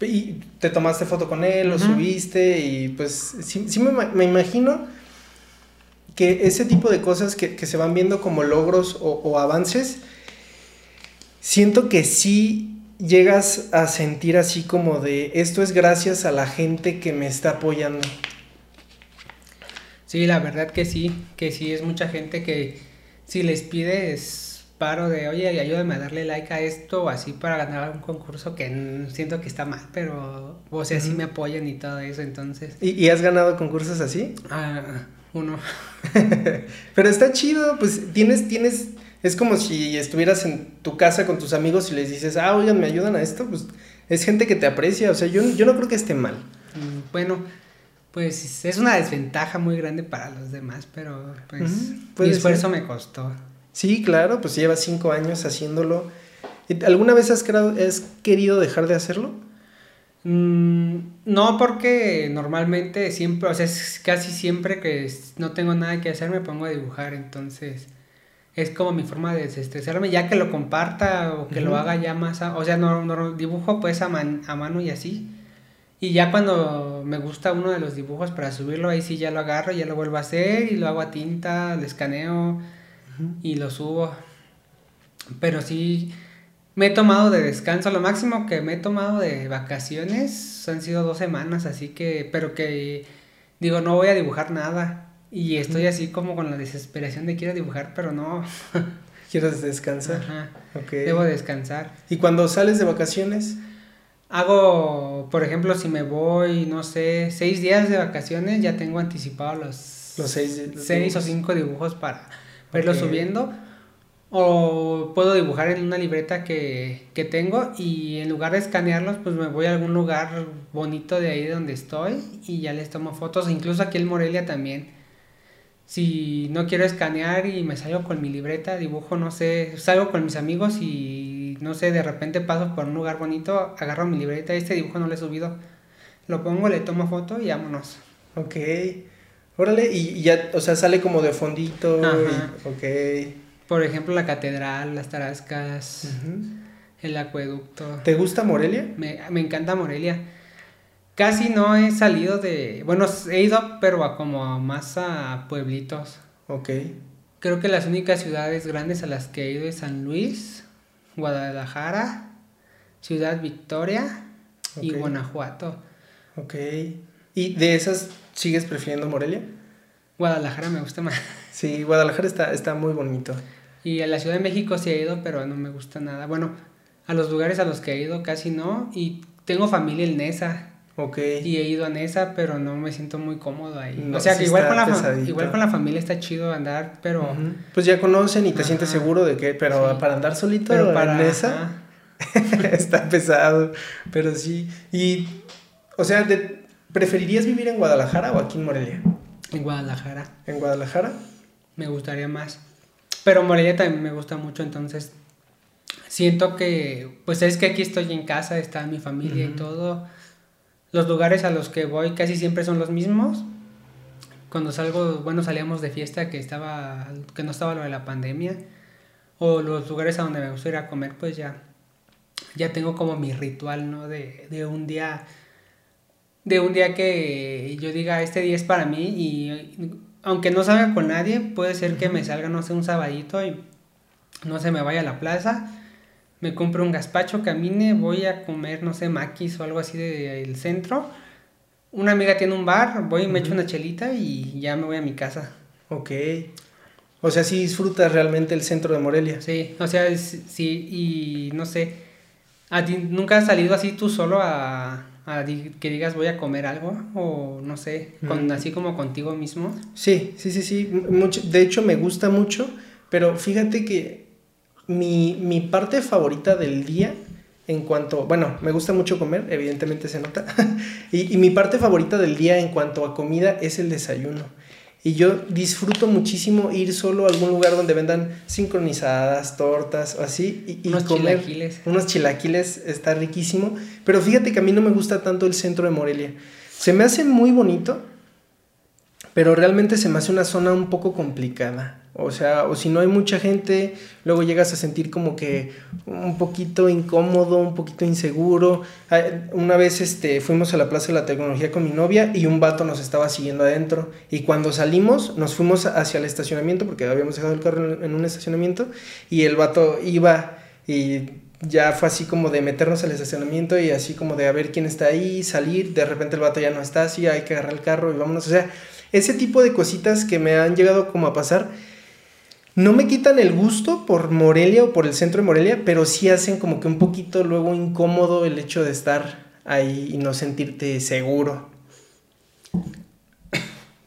Y te tomaste foto con él, lo subiste y pues sí, sí me, me imagino que ese tipo de cosas que, que se van viendo como logros o, o avances, siento que sí llegas a sentir así como de esto es gracias a la gente que me está apoyando. Sí, la verdad que sí, que sí es mucha gente que si les pides paro de, oye, ayúdame a darle like a esto o así para ganar un concurso que siento que está mal, pero, o sea, sí me apoyan y todo eso, entonces, ¿Y, y has ganado concursos así? ah, uno, *laughs* Pero está chido, pues tienes, tienes, es como si estuvieras en tu casa con tus amigos y les dices, ah, oigan, me ayudan a esto, pues es gente que te aprecia, o sea, yo, yo no creo que esté mal. Mm, bueno, pues es una desventaja muy grande para los demás, pero pues Ujú, mi esfuerzo ser. me costó. Sí, claro, pues llevas cinco años haciéndolo. ¿Alguna vez has, creado- has querido dejar de hacerlo? Mm, no, porque normalmente siempre, o sea, es casi siempre que no tengo nada que hacer me pongo a dibujar, entonces es como mi forma de desestresarme, ya que lo comparta o que lo haga ya más, a- o sea, no, no dibujo pues a, man- a mano y así. Y ya cuando me gusta uno de los dibujos para subirlo, ahí sí ya lo agarro, ya lo vuelvo a hacer y lo hago a tinta, lo escaneo y lo subo. Pero sí, me he tomado de descanso. Lo máximo que me he tomado de vacaciones han sido dos semanas, así que, pero que digo, no voy a dibujar nada. Y estoy así como con la desesperación de quiero dibujar, pero no. *laughs* ¿Quieres descansar? Ajá, Ok. debo descansar. ¿Y cuando sales de vacaciones? Hago, por ejemplo, si me voy, no sé, seis días de vacaciones, ya tengo anticipado los, Los seis- los seis o cinco dibujos para verlos subiendo. O puedo dibujar en una libreta que, que tengo y en lugar de escanearlos, pues me voy a algún lugar bonito de ahí donde estoy y ya les tomo fotos. Incluso aquí en Morelia también. Si no quiero escanear y me salgo con mi libreta, dibujo, no sé, salgo con mis amigos y no sé, de repente paso por un lugar bonito, agarro mi libreta, este dibujo no lo he subido, lo pongo, le tomo foto y vámonos. Ok. Órale, y ya, o sea, sale como de fondito. Ajá. Y, ok. Por ejemplo, la catedral, las tarascas, el acueducto. ¿Te gusta Morelia? Me, me encanta Morelia. Casi no he salido de... Bueno, he ido, pero a como más a pueblitos. Ok. Creo que las únicas ciudades grandes a las que he ido es San Luis, Guadalajara, Ciudad Victoria y. Guanajuato. Ok. ¿Y de esas sigues prefiriendo Morelia? Guadalajara me gusta más. *laughs* Sí, Guadalajara está, está muy bonito. Y a la Ciudad de México sí he ido, pero no me gusta nada. Bueno, a los lugares a los que he ido casi no. Y tengo familia en Nesa. Ok. Y he ido a Nesa, pero no me siento muy cómodo ahí. No, o sea, sí que igual con, la igual con la familia está chido andar, pero... Pues ya conocen y te sientes seguro de que, pero Sí. para andar solito Pero para... en esa *laughs* está pesado, pero sí. Y, o sea, de- ¿preferirías vivir en Guadalajara o aquí en Morelia? En Guadalajara. En Guadalajara. me gustaría más. Pero Morelia también me gusta mucho, entonces siento que, pues es que aquí estoy en casa, está mi familia y todo. Los lugares a los que voy casi siempre son los mismos. Cuando salgo, bueno, salíamos de fiesta que estaba, que no estaba lo de la pandemia. O los lugares a donde me gusta ir a comer, pues ya, ya tengo como mi ritual, ¿no? De, de un día, de un día que yo diga, este día es para mí y aunque no salga con nadie, puede ser que me salga, no sé, un sabadito y no se me vaya a la plaza, me compro un gazpacho, camine, voy a comer, no sé, maquis o algo así del centro. Una amiga tiene un bar, voy y me echo Ujú. una chelita y ya me voy a mi casa. Ok. O sea, sí disfrutas realmente el centro de Morelia. Sí, o sea, sí, y no sé, ¿a ti nunca has salido así tú solo a, a di- que digas voy a comer algo? O no sé, con, Mm. así como contigo mismo. Sí, sí, sí, sí. Mucho, de hecho, me gusta mucho, pero fíjate que mi, mi parte favorita del día, en cuanto, bueno, me gusta mucho comer, evidentemente se nota, *laughs* y, y mi parte favorita del día en cuanto a comida es el desayuno. Y yo disfruto muchísimo ir solo a algún lugar donde vendan sincronizadas, tortas o así, y, y Unos comer chilaquiles. unos chilaquiles, está riquísimo. Pero fíjate que a mí no me gusta tanto el centro de Morelia. Se me hace muy bonito, pero realmente se me hace una zona un poco complicada. O sea, o si no hay mucha gente, luego llegas a sentir como que un poquito incómodo, un poquito inseguro. Una vez este, fuimos a la Plaza de la Tecnología con mi novia y un vato nos estaba siguiendo adentro. Y cuando salimos, nos fuimos hacia el estacionamiento, porque habíamos dejado el carro en un estacionamiento, y el vato iba y ya fue así como de meternos al estacionamiento y así como de a ver quién está ahí, salir, de repente el vato ya no está, así hay que agarrar el carro y vámonos. O sea, ese tipo de cositas que me han llegado como a pasar, no me quitan el gusto por Morelia o por el centro de Morelia, pero sí hacen como que un poquito luego incómodo el hecho de estar ahí y no sentirte seguro.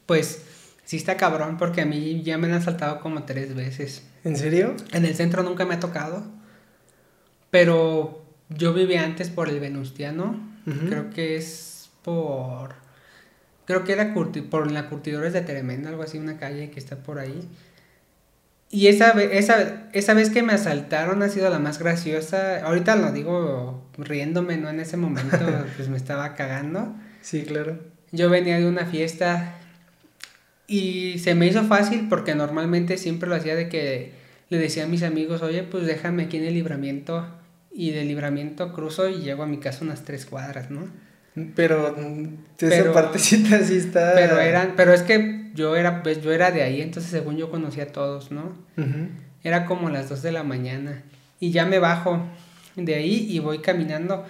Pues sí está cabrón porque a mí ya me han asaltado como tres veces. ¿En serio? En el centro nunca me ha tocado, pero yo vivía antes por el Venustiano. Creo que es por... Creo que era por la Curtidores de Tremenda, algo así, una calle que está por ahí. Y esa, esa, esa vez que me asaltaron ha sido la más graciosa. Ahorita lo digo riéndome, ¿no? En ese momento *laughs* pues me estaba cagando. Sí, claro. Yo venía de una fiesta y se me hizo fácil porque normalmente siempre lo hacía de que le decía a mis amigos, oye, pues déjame aquí en el libramiento y del libramiento cruzo y llego a mi casa unas tres cuadras, ¿no? Pero mm, esa Pero- partecita sí está... Pero eran, pero es que yo era, pues yo era de ahí, entonces según yo conocía a todos, ¿no? Era como las 2 de la mañana. Y ya me bajo de ahí y voy caminando.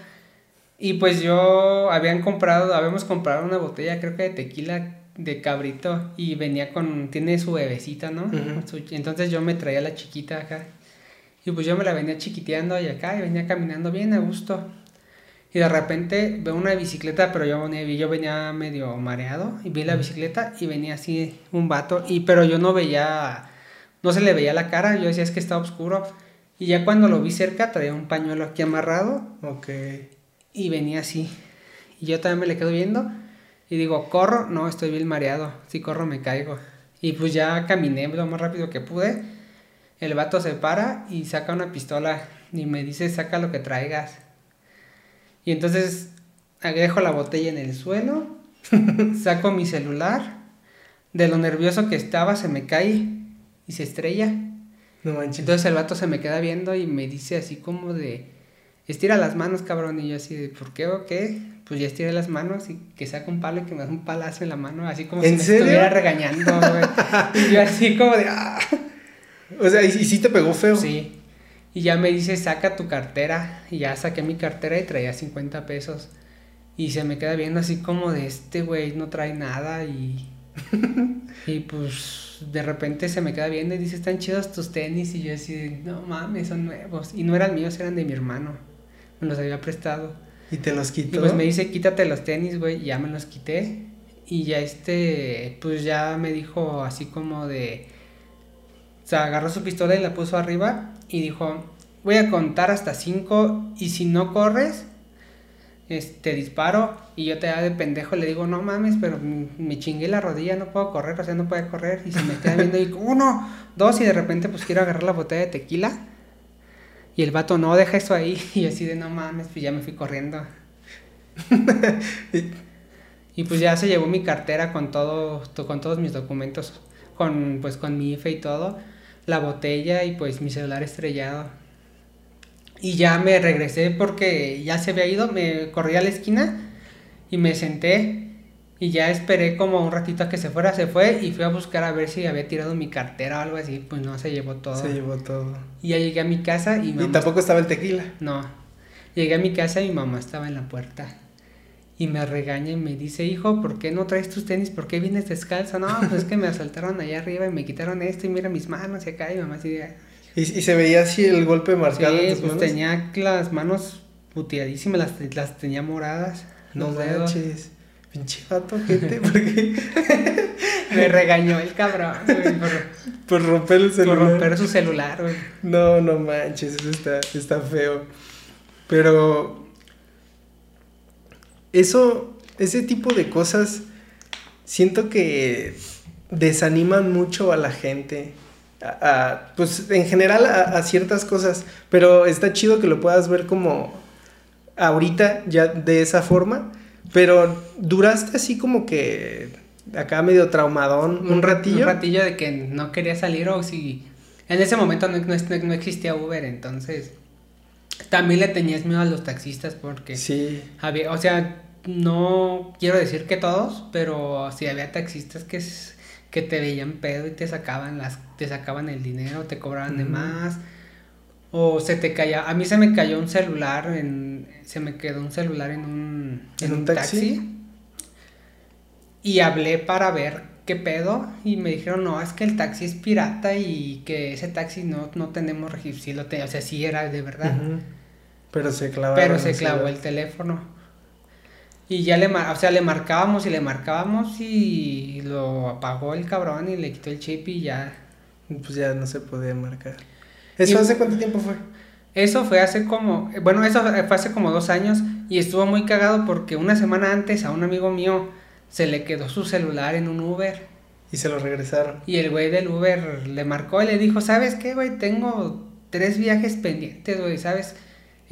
Y pues yo habían comprado, habíamos comprado una botella, creo que de tequila de cabrito. Y venía con, tiene su bebecita, ¿no? Su- entonces yo me traía la chiquita acá. Y pues yo me la venía chiquiteando y acá, y venía caminando bien a gusto. Y de repente veo una bicicleta, pero yo venía, yo venía medio mareado. Y vi la bicicleta y venía así un vato. Y pero yo no veía no se le veía la cara, yo decía es que está oscuro. Y ya cuando lo vi cerca traía un pañuelo aquí amarrado. Ok. Y venía así. Y yo también me le quedo viendo. Y digo, corro, no, estoy bien mareado. Si corro me caigo. Y pues ya caminé lo más rápido que pude. El vato se para y saca una pistola y me dice, saca lo que traigas. Y entonces dejo la botella en el suelo, *laughs* saco mi celular, de lo nervioso que estaba se me cae y se estrella. No manches. Entonces el vato se me queda viendo y me dice así como de, estira las manos, cabrón. Y yo así de, ¿por qué o qué? Pues ya estiré las manos y que saca un palo y que me da un palazo en la mano, así como si ¿En me serio? estuviera regañando, güey. y yo así como de, ¡ah! O sea, ¿y, y sí te pegó feo? Sí. Y ya me dice, saca tu cartera. Y ya saqué mi cartera y traía 50 pesos. Y se me queda viendo así como de este güey no trae nada y... *laughs* y pues de repente se me queda viendo y dice, están chidos tus tenis. Y yo así, no mames, son nuevos. Y no eran míos, eran de mi hermano. Me los había prestado. ¿Y te los Y quitó? pues me dice, quítate los tenis, güey. Y ya me los quité. Y ya este, pues ya me dijo así como de... O sea, agarró su pistola y la puso arriba y dijo, voy a contar hasta cinco y si no corres, este, disparo. Y yo te da de pendejo le digo, no mames, pero me chingué la rodilla, no puedo correr, o sea, no puedo correr. Y se me queda viendo y uno, dos y de repente pues quiero agarrar la botella de tequila. Y el vato, no, deja eso ahí. *laughs* Y así de, no mames, pues ya me fui corriendo. *laughs* Y pues ya se llevó mi cartera con todo, to- con todos mis documentos, con pues con mi IFE y todo, la botella y pues mi celular estrellado. Y ya me regresé porque ya se había ido, me corrí a la esquina y me senté y ya esperé como un ratito a que se fuera, se fue y fui a buscar a ver si había tirado mi cartera o algo así, pues no, se llevó todo. Se llevó todo. Y ya llegué a mi casa y mi Y mamá tampoco estaba el tequila. no. Llegué a mi casa y mi mamá estaba en la puerta. Y me regaña y me dice, hijo, ¿por qué no traes tus tenis? ¿Por qué vienes descalzo? No, pues es que me asaltaron allá arriba y me quitaron esto y mira mis manos y acá. Y mamá así de, Y, y se veía así el golpe marcado en sí, tus pues manos. tenía las manos puteadísimas, las, las tenía moradas. No los dedos. manches. Pinche vato, gente, porque *laughs* Me regañó el cabrón, güey, por, por romper el por celular. romper su celular, güey. No, no manches, eso está, está feo. Pero eso, ese tipo de cosas, siento que desaniman mucho a la gente. A- a- pues en general a, a ciertas cosas. Pero está chido que lo puedas ver como ahorita, ya de esa forma. Pero duraste así como que acá medio traumadón un ratillo. Un ratillo de que no quería salir o si... En ese momento no, no, no existía Uber, entonces... También le tenías miedo a los taxistas porque... Sí. Había, o sea, no quiero decir que todos, pero sí había taxistas que, que te veían pedo y te sacaban las, te sacaban el dinero, te cobraban de más. O se te caía, a mí se me cayó un celular en, se me quedó un celular en un, ¿En un taxi? Y hablé para ver qué pedo y me dijeron, no, es que el taxi es pirata y que ese taxi no, no tenemos registro, sí lo tenía, o sea, sí era de verdad. Pero se clavó. Pero se clavó el teléfono. Y ya le, o sea, le marcábamos y le marcábamos y lo apagó el cabrón y le quitó el chip y ya. Pues ya no se podía marcar. ¿Eso Y- hace cuánto tiempo fue? Eso fue hace como, bueno, eso fue hace como dos años y estuvo muy cagado porque una semana antes a un amigo mío se le quedó su celular en un Uber Y se lo regresaron. y el güey del Uber le marcó y le dijo, ¿sabes qué, güey? Tengo tres viajes pendientes, güey, ¿sabes?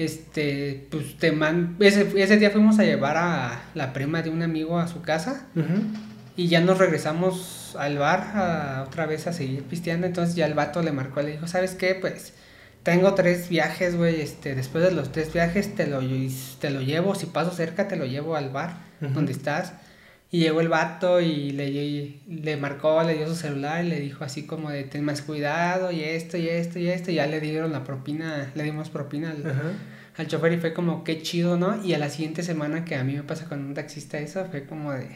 Este, pues te man... Ese, ese día fuimos a llevar a la prima de un amigo a su casa y ya nos regresamos al bar a- otra vez a seguir pisteando. Entonces ya el vato le marcó, le dijo, ¿sabes qué? Pues tengo tres viajes, güey. Este, después de los tres viajes te lo, te lo llevo. Si paso cerca, te lo llevo al bar donde estás. Y llegó el vato y le, le marcó, le dio su celular y le dijo así como de ten más cuidado y esto y esto y esto. Y ya le dieron la propina, le dimos propina al. Al chofer y fue como qué chido, ¿no? Y a la siguiente semana que a mí me pasa con un taxista eso, fue como de...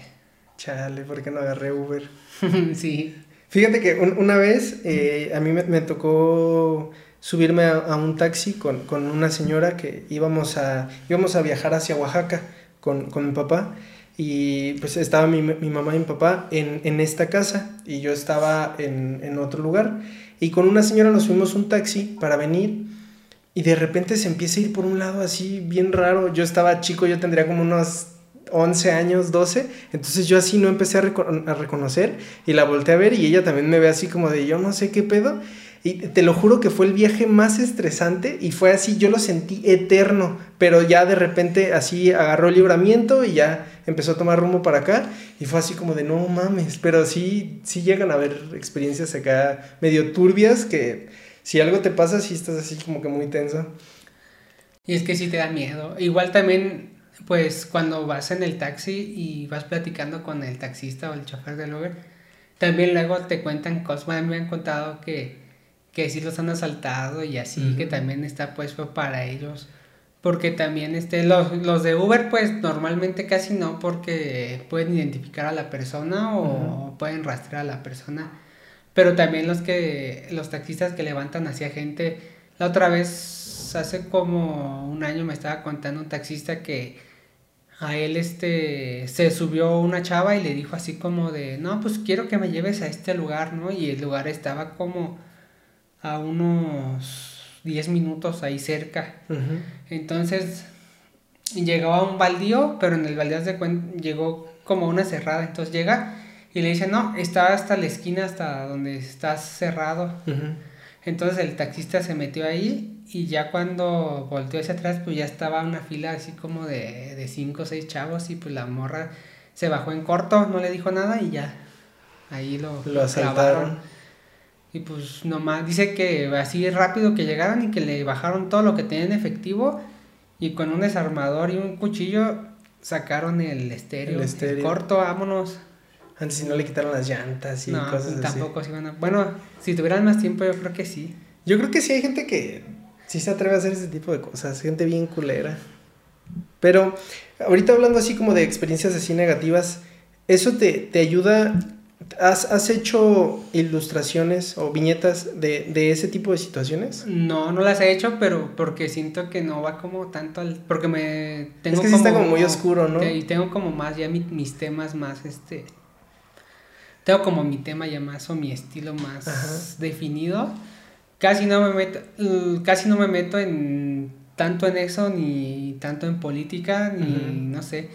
Chale, ¿por qué no agarré Uber? *laughs* sí. Fíjate que un- una vez eh, a mí me, me tocó subirme a, a un taxi con, con una señora que íbamos a, íbamos a viajar hacia Oaxaca con, con mi papá y pues estaba mi, mi mamá y mi papá en, en esta casa y yo estaba en, en otro lugar y con una señora nos fuimos un taxi para venir y de repente se empieza a ir por un lado así bien raro. Yo estaba chico, yo tendría como unos 11 años, 12, entonces yo así no empecé a, reconocer y la volteé a ver y ella también me ve así como de yo no sé qué pedo y te lo juro que fue el viaje más estresante y fue así, yo lo sentí eterno, pero ya de repente así agarró el libramiento y ya empezó a tomar rumbo para acá y fue así como de no mames, pero sí, sí llegan a haber experiencias acá medio turbias que si algo te pasa, sí estás así como que muy tenso. Y es que sí te da miedo. Igual también, pues cuando vas en el taxi y vas platicando con el taxista o el chofer del Uber, también luego te cuentan cosas, me han contado que que sí los han asaltado y así, que también está pues para ellos. Porque también este, los, los, de Uber pues normalmente casi no porque pueden identificar a la persona o pueden rastrear a la persona. Pero también los que los taxistas que levantan hacia gente. La otra vez, hace como un año me estaba contando un taxista que a él este se subió una chava y le dijo así como de, "No, pues quiero que me lleves a este lugar", ¿no? Y el lugar estaba como a unos 10 minutos ahí cerca. Entonces llegó a un baldío, pero en el baldío de llegó como una cerrada. Entonces llega y le dice, no, está hasta la esquina, hasta donde está cerrado. Entonces el taxista se metió ahí y ya cuando volteó hacia atrás, pues ya estaba una fila así como de, de cinco o seis chavos y pues la morra se bajó en corto, no le dijo nada y ya ahí lo, lo asaltaron. Y pues nomás dice que así rápido que llegaron y que le bajaron todo lo que tenían en efectivo y con un desarmador y un cuchillo sacaron el estéreo. El estéreo. corto, vámonos. Antes si no le quitaron las llantas y no, cosas tampoco así. Bueno, bueno, si tuvieran más tiempo yo creo que sí. Yo creo que sí hay gente que sí se atreve a hacer ese tipo de cosas, gente bien culera. Pero ahorita hablando así como de experiencias así negativas, ¿eso te, te ayuda ¿Has, hecho ilustraciones o viñetas de, ese tipo de situaciones? No, no las he hecho, pero porque siento que no va como tanto al... Porque me... Tengo es que como, sí está como muy oscuro, ¿no? Y tengo como más ya mis temas más, este... Tengo como mi tema ya más o mi estilo más definido. Casi no me meto, casi no me meto en tanto en eso, ni tanto en política, ni no sé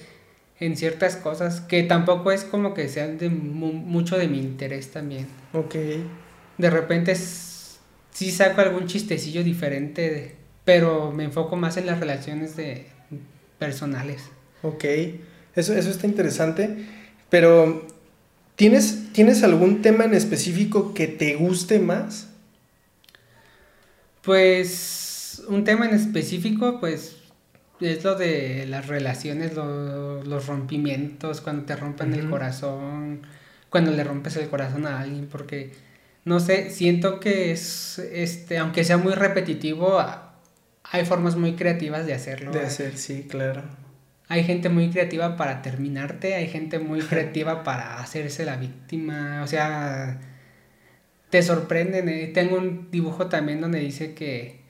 en ciertas cosas que tampoco es como que sean de mucho de mi interés también. Ok. De repente sí saco algún chistecillo diferente, pero me enfoco más en las relaciones de personales. Ok, eso, eso está interesante, pero ¿tienes, ¿tienes algún tema en específico que te guste más? Pues un tema en específico, pues es lo de las relaciones, los rompimientos, cuando te rompen el corazón, cuando le rompes el corazón a alguien, porque no sé, siento que es, este, aunque sea muy repetitivo, hay formas muy creativas de hacerlo. De hacer, sí, claro. Hay gente muy creativa para terminarte, hay gente muy *laughs* creativa para hacerse la víctima, o sea, te sorprenden. Eh. Tengo un dibujo también donde dice que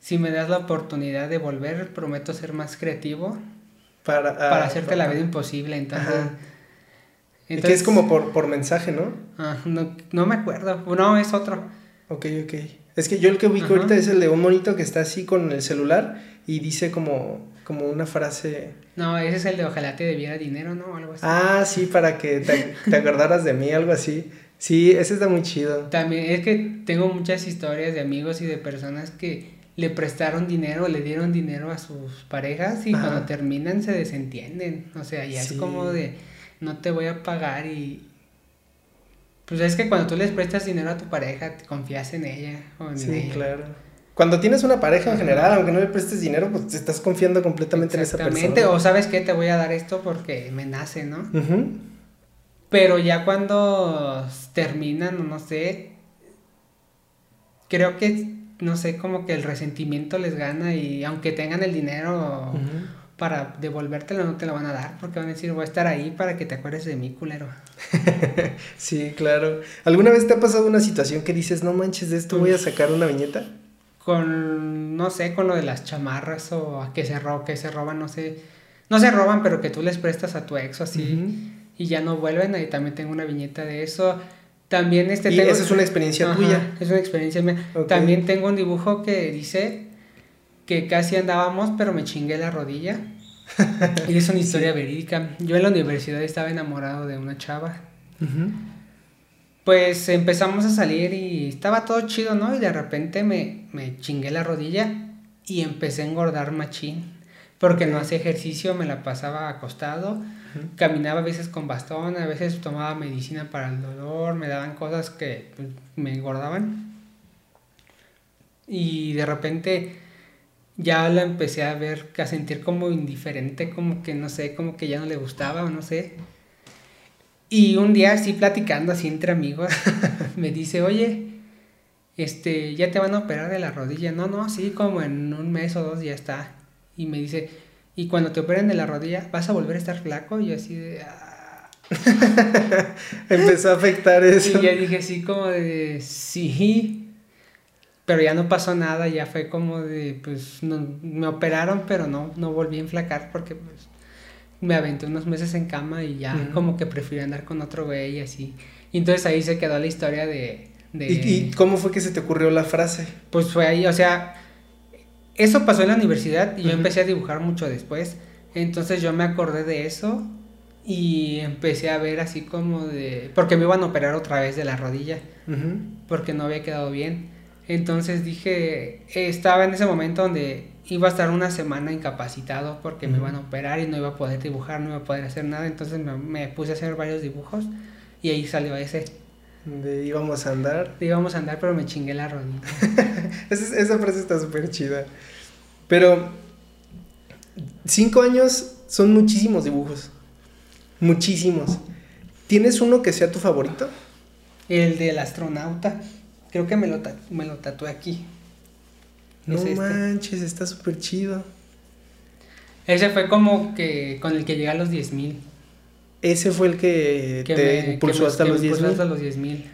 si me das la oportunidad de volver, prometo ser más creativo para, para ah, hacerte la vida imposible. Entonces, entonces es como por, por mensaje, ¿no? Ah, no, no me acuerdo. No, es otro. Ok, ok. Es que yo el que ubico ahorita es el de un monito que está así con el celular y dice como, como una frase. No, ese es el de ojalá te debiera dinero, ¿no? Algo así. Ah, sí, para que te, te acordaras de mí, algo así. Sí, ese está muy chido. También es que tengo muchas historias de amigos y de personas que le prestaron dinero, le dieron dinero a sus parejas y cuando terminan se desentienden. O sea, ya es como de, no te voy a pagar y... Pues es que cuando tú les prestas dinero a tu pareja, te confías en ella o en sí, claro. Cuando tienes una pareja en general, aunque no le prestes dinero, pues te estás confiando completamente en esa persona. o sabes que te voy a dar esto porque me nace, ¿no? Pero ya cuando terminan, no sé, creo que no sé, como que el resentimiento les gana y aunque tengan el dinero para devolvértelo, no te lo van a dar porque van a decir, voy a estar ahí para que te acuerdes de mí, culero. *laughs* sí, claro. ¿Alguna vez te ha pasado una situación que dices, no manches, de esto voy a sacar una viñeta? Con, no sé, con lo de las chamarras o a que se, ro que se roban, no sé. No se roban, pero que tú les prestas a tu ex o así y ya no vuelven. Ahí también tengo una viñeta de eso También este Y tengo- esa es una experiencia Ajá, tuya. Es una experiencia mía. También tengo un dibujo que dice que casi andábamos, pero me chingué la rodilla. *laughs* y es una historia verídica. Yo en la universidad estaba enamorado de una chava. Pues empezamos a salir y estaba todo chido, ¿no? Y de repente me, me chingué la rodilla y empecé a engordar machín. Porque no hacía ejercicio, me la pasaba acostado, caminaba a veces con bastón, a veces tomaba medicina para el dolor, me daban cosas que pues, me engordaban. Y de repente ya la empecé a ver, a sentir como indiferente, como que no sé, como que ya no le gustaba o no sé. Y un día así platicando así entre amigos, *laughs* me dice, oye, este, ya te van a operar de la rodilla. No, no, sí, como en un mes o dos ya está. Y me dice, y cuando te operen de la rodilla, ¿vas a volver a estar flaco? Y yo así de... "Ah". *laughs* Empezó a afectar eso. Y ya dije así como de, sí. Pero ya no pasó nada, ya fue como de, pues, no, me operaron, pero no, no volví a enflacar porque, pues, me aventé unos meses en cama y ya como que prefiero andar con otro güey y así. Y entonces ahí se quedó la historia de... de ¿Y, y cómo fue que se te ocurrió la frase? Pues fue ahí, o sea, eso pasó en la universidad y yo empecé a dibujar mucho después. Entonces yo me acordé de eso y empecé a ver así como de... Porque me iban a operar otra vez de la rodilla porque no había quedado bien. Entonces dije, estaba en ese momento donde iba a estar una semana incapacitado porque me iban a operar y no iba a poder dibujar, no iba a poder hacer nada. Entonces me, me puse a hacer varios dibujos y ahí salió ese. De íbamos a andar. Íbamos a andar, pero me chingué la rodilla. *laughs* Esa, esa frase está súper chida. Pero cinco años son muchísimos dibujos. Muchísimos. ¿Tienes uno que sea tu favorito? El del astronauta. Creo que me lo, ta- me lo tatué aquí. No Es este. manches, está súper chido. Ese fue como que con el que llegué a los 10.000. Ese fue el que, Que te me- impulsó que me- hasta que los me impulsó 10 hasta los 10.000.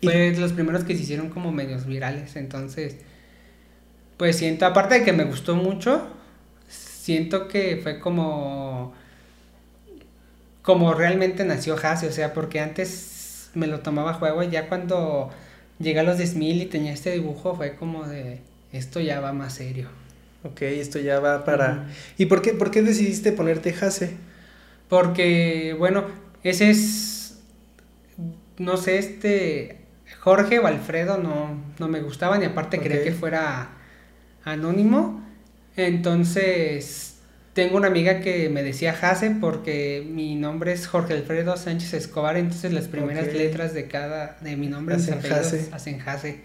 Y- Fue de los primeros que se hicieron como medios virales. Entonces, pues siento, aparte de que me gustó mucho, siento que fue como. Como realmente nació Hase. O sea, porque antes me lo tomaba a juego y ya cuando llegué a los 10.000 y tenía este dibujo, fue como de. Esto ya va más serio. Ok, esto ya va para... ¿Y por qué, por qué decidiste ponerte Hase? Porque, bueno, ese es, no sé, este, Jorge o Alfredo no, no me gustaban y aparte quería Ok. que fuera anónimo. Entonces, tengo una amiga que me decía Jase porque mi nombre es Jorge Alfredo Sánchez Escobar, entonces las primeras letras de cada, de mi nombre, Hacen hacen Jase.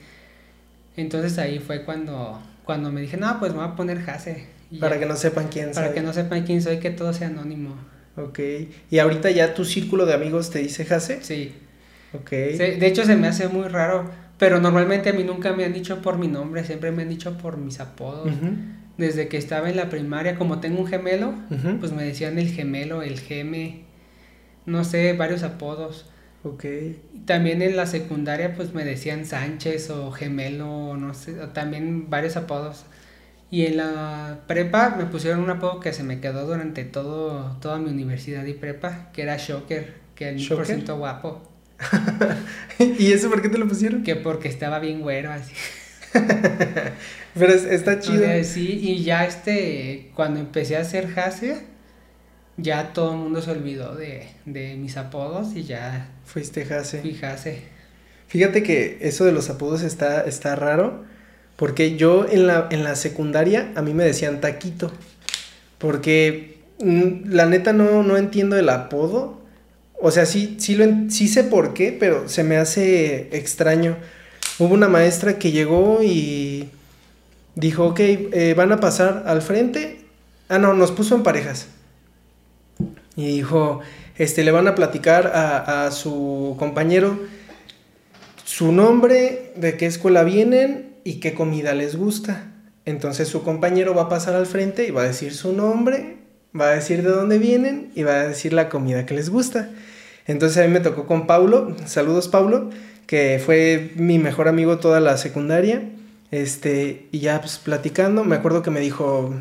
Entonces ahí fue cuando, cuando me dije, no, pues me voy a poner Jase. Y Para ya, que no sepan quién para soy. que no sepan quién soy, que todo sea anónimo. Ok. ¿Y ahorita ya tu círculo de amigos te dice Hase? Sí. Ok. Se- de hecho, se me hace muy raro, pero normalmente a mí nunca me han dicho por mi nombre, siempre me han dicho por mis apodos. Desde que estaba en la primaria, como tengo un gemelo, pues me decían el gemelo, el geme, no sé, varios apodos. Ok. También en la secundaria, pues me decían Sánchez o gemelo, no sé, o también varios apodos. Y en la prepa me pusieron un apodo que se me quedó durante todo, toda mi universidad y prepa, que era Shocker, que el por ciento guapo. *laughs* ¿Y eso por qué te lo pusieron? Que porque estaba bien güero, así. *laughs* Pero es- está chido. O sea, sí, y ya este, cuando empecé a hacer Hase, ya todo el mundo se olvidó de, de mis apodos y ya Fuiste fui Hase. Fíjate que eso de los apodos está, está raro. Porque yo en la, en la secundaria a mí me decían taquito. Porque mm, la neta no, no entiendo el apodo. O sea, sí, sí, lo sí sé por qué, pero se me hace extraño. Hubo una maestra que llegó y dijo, ok, eh, van a pasar al frente. Ah, no, nos puso en parejas. Y dijo, este, le van a platicar a, su compañero su nombre, de qué escuela vienen y qué comida les gusta. Entonces su compañero va a pasar al frente y va a decir su nombre, va a decir de dónde vienen y va a decir la comida que les gusta. Entonces a mí me tocó con Paulo, saludos Paulo, que fue mi mejor amigo toda la secundaria. Este, y ya pues platicando, me acuerdo que me dijo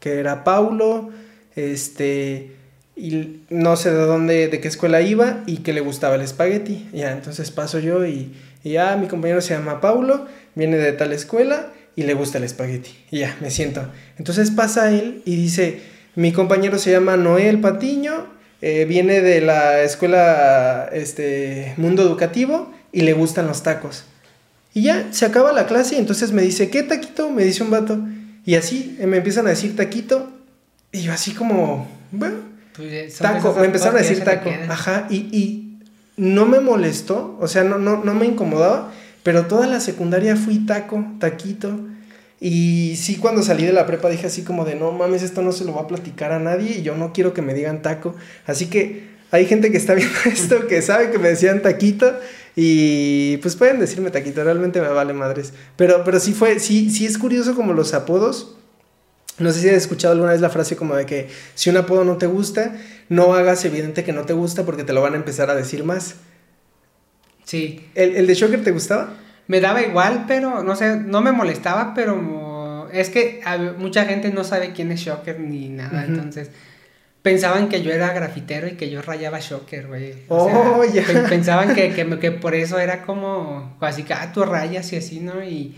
que era Paulo, este, y no sé de dónde, de qué escuela iba y que le gustaba el espagueti. Ya, entonces paso yo y, ya mi compañero se llama Paulo, viene de tal escuela y le gusta el espagueti. Y ya, me siento. Entonces pasa él y dice, mi compañero se llama Noel Patiño, eh, viene de la escuela este, Mundo Educativo y le gustan los tacos. Y ya, se acaba la clase y entonces me dice, ¿qué taquito? Me dice un vato. Y así me empiezan a decir taquito. Y yo así como, bueno, Pues, taco, me empezaron a decir taco. Ajá, y, y no me molestó, o sea, no, no, no me incomodaba, pero toda la secundaria fui taco, taquito. Y sí, cuando salí de la prepa dije así como de, no mames, esto no se lo va a platicar a nadie y yo no quiero que me digan taco. Así que hay gente que está viendo *laughs* esto que sabe que me decían taquito y pues pueden decirme taquito, realmente me vale madres. Pero, pero sí fue, sí, sí es curioso como los apodos. No sé si has escuchado alguna vez la frase como de que si un apodo no te gusta, no hagas evidente que no te gusta porque te lo van a empezar a decir más. Sí. ¿El, el de Shocker te gustaba? Me daba igual, pero no sé, no me molestaba, pero es que mucha gente no sabe quién es Shocker ni nada, entonces pensaban que yo era grafitero y que yo rayaba Shocker, güey. Oh, sea, Pensaban que, que, que por eso era como, así que, ah, tú rayas y así, ¿no? Y,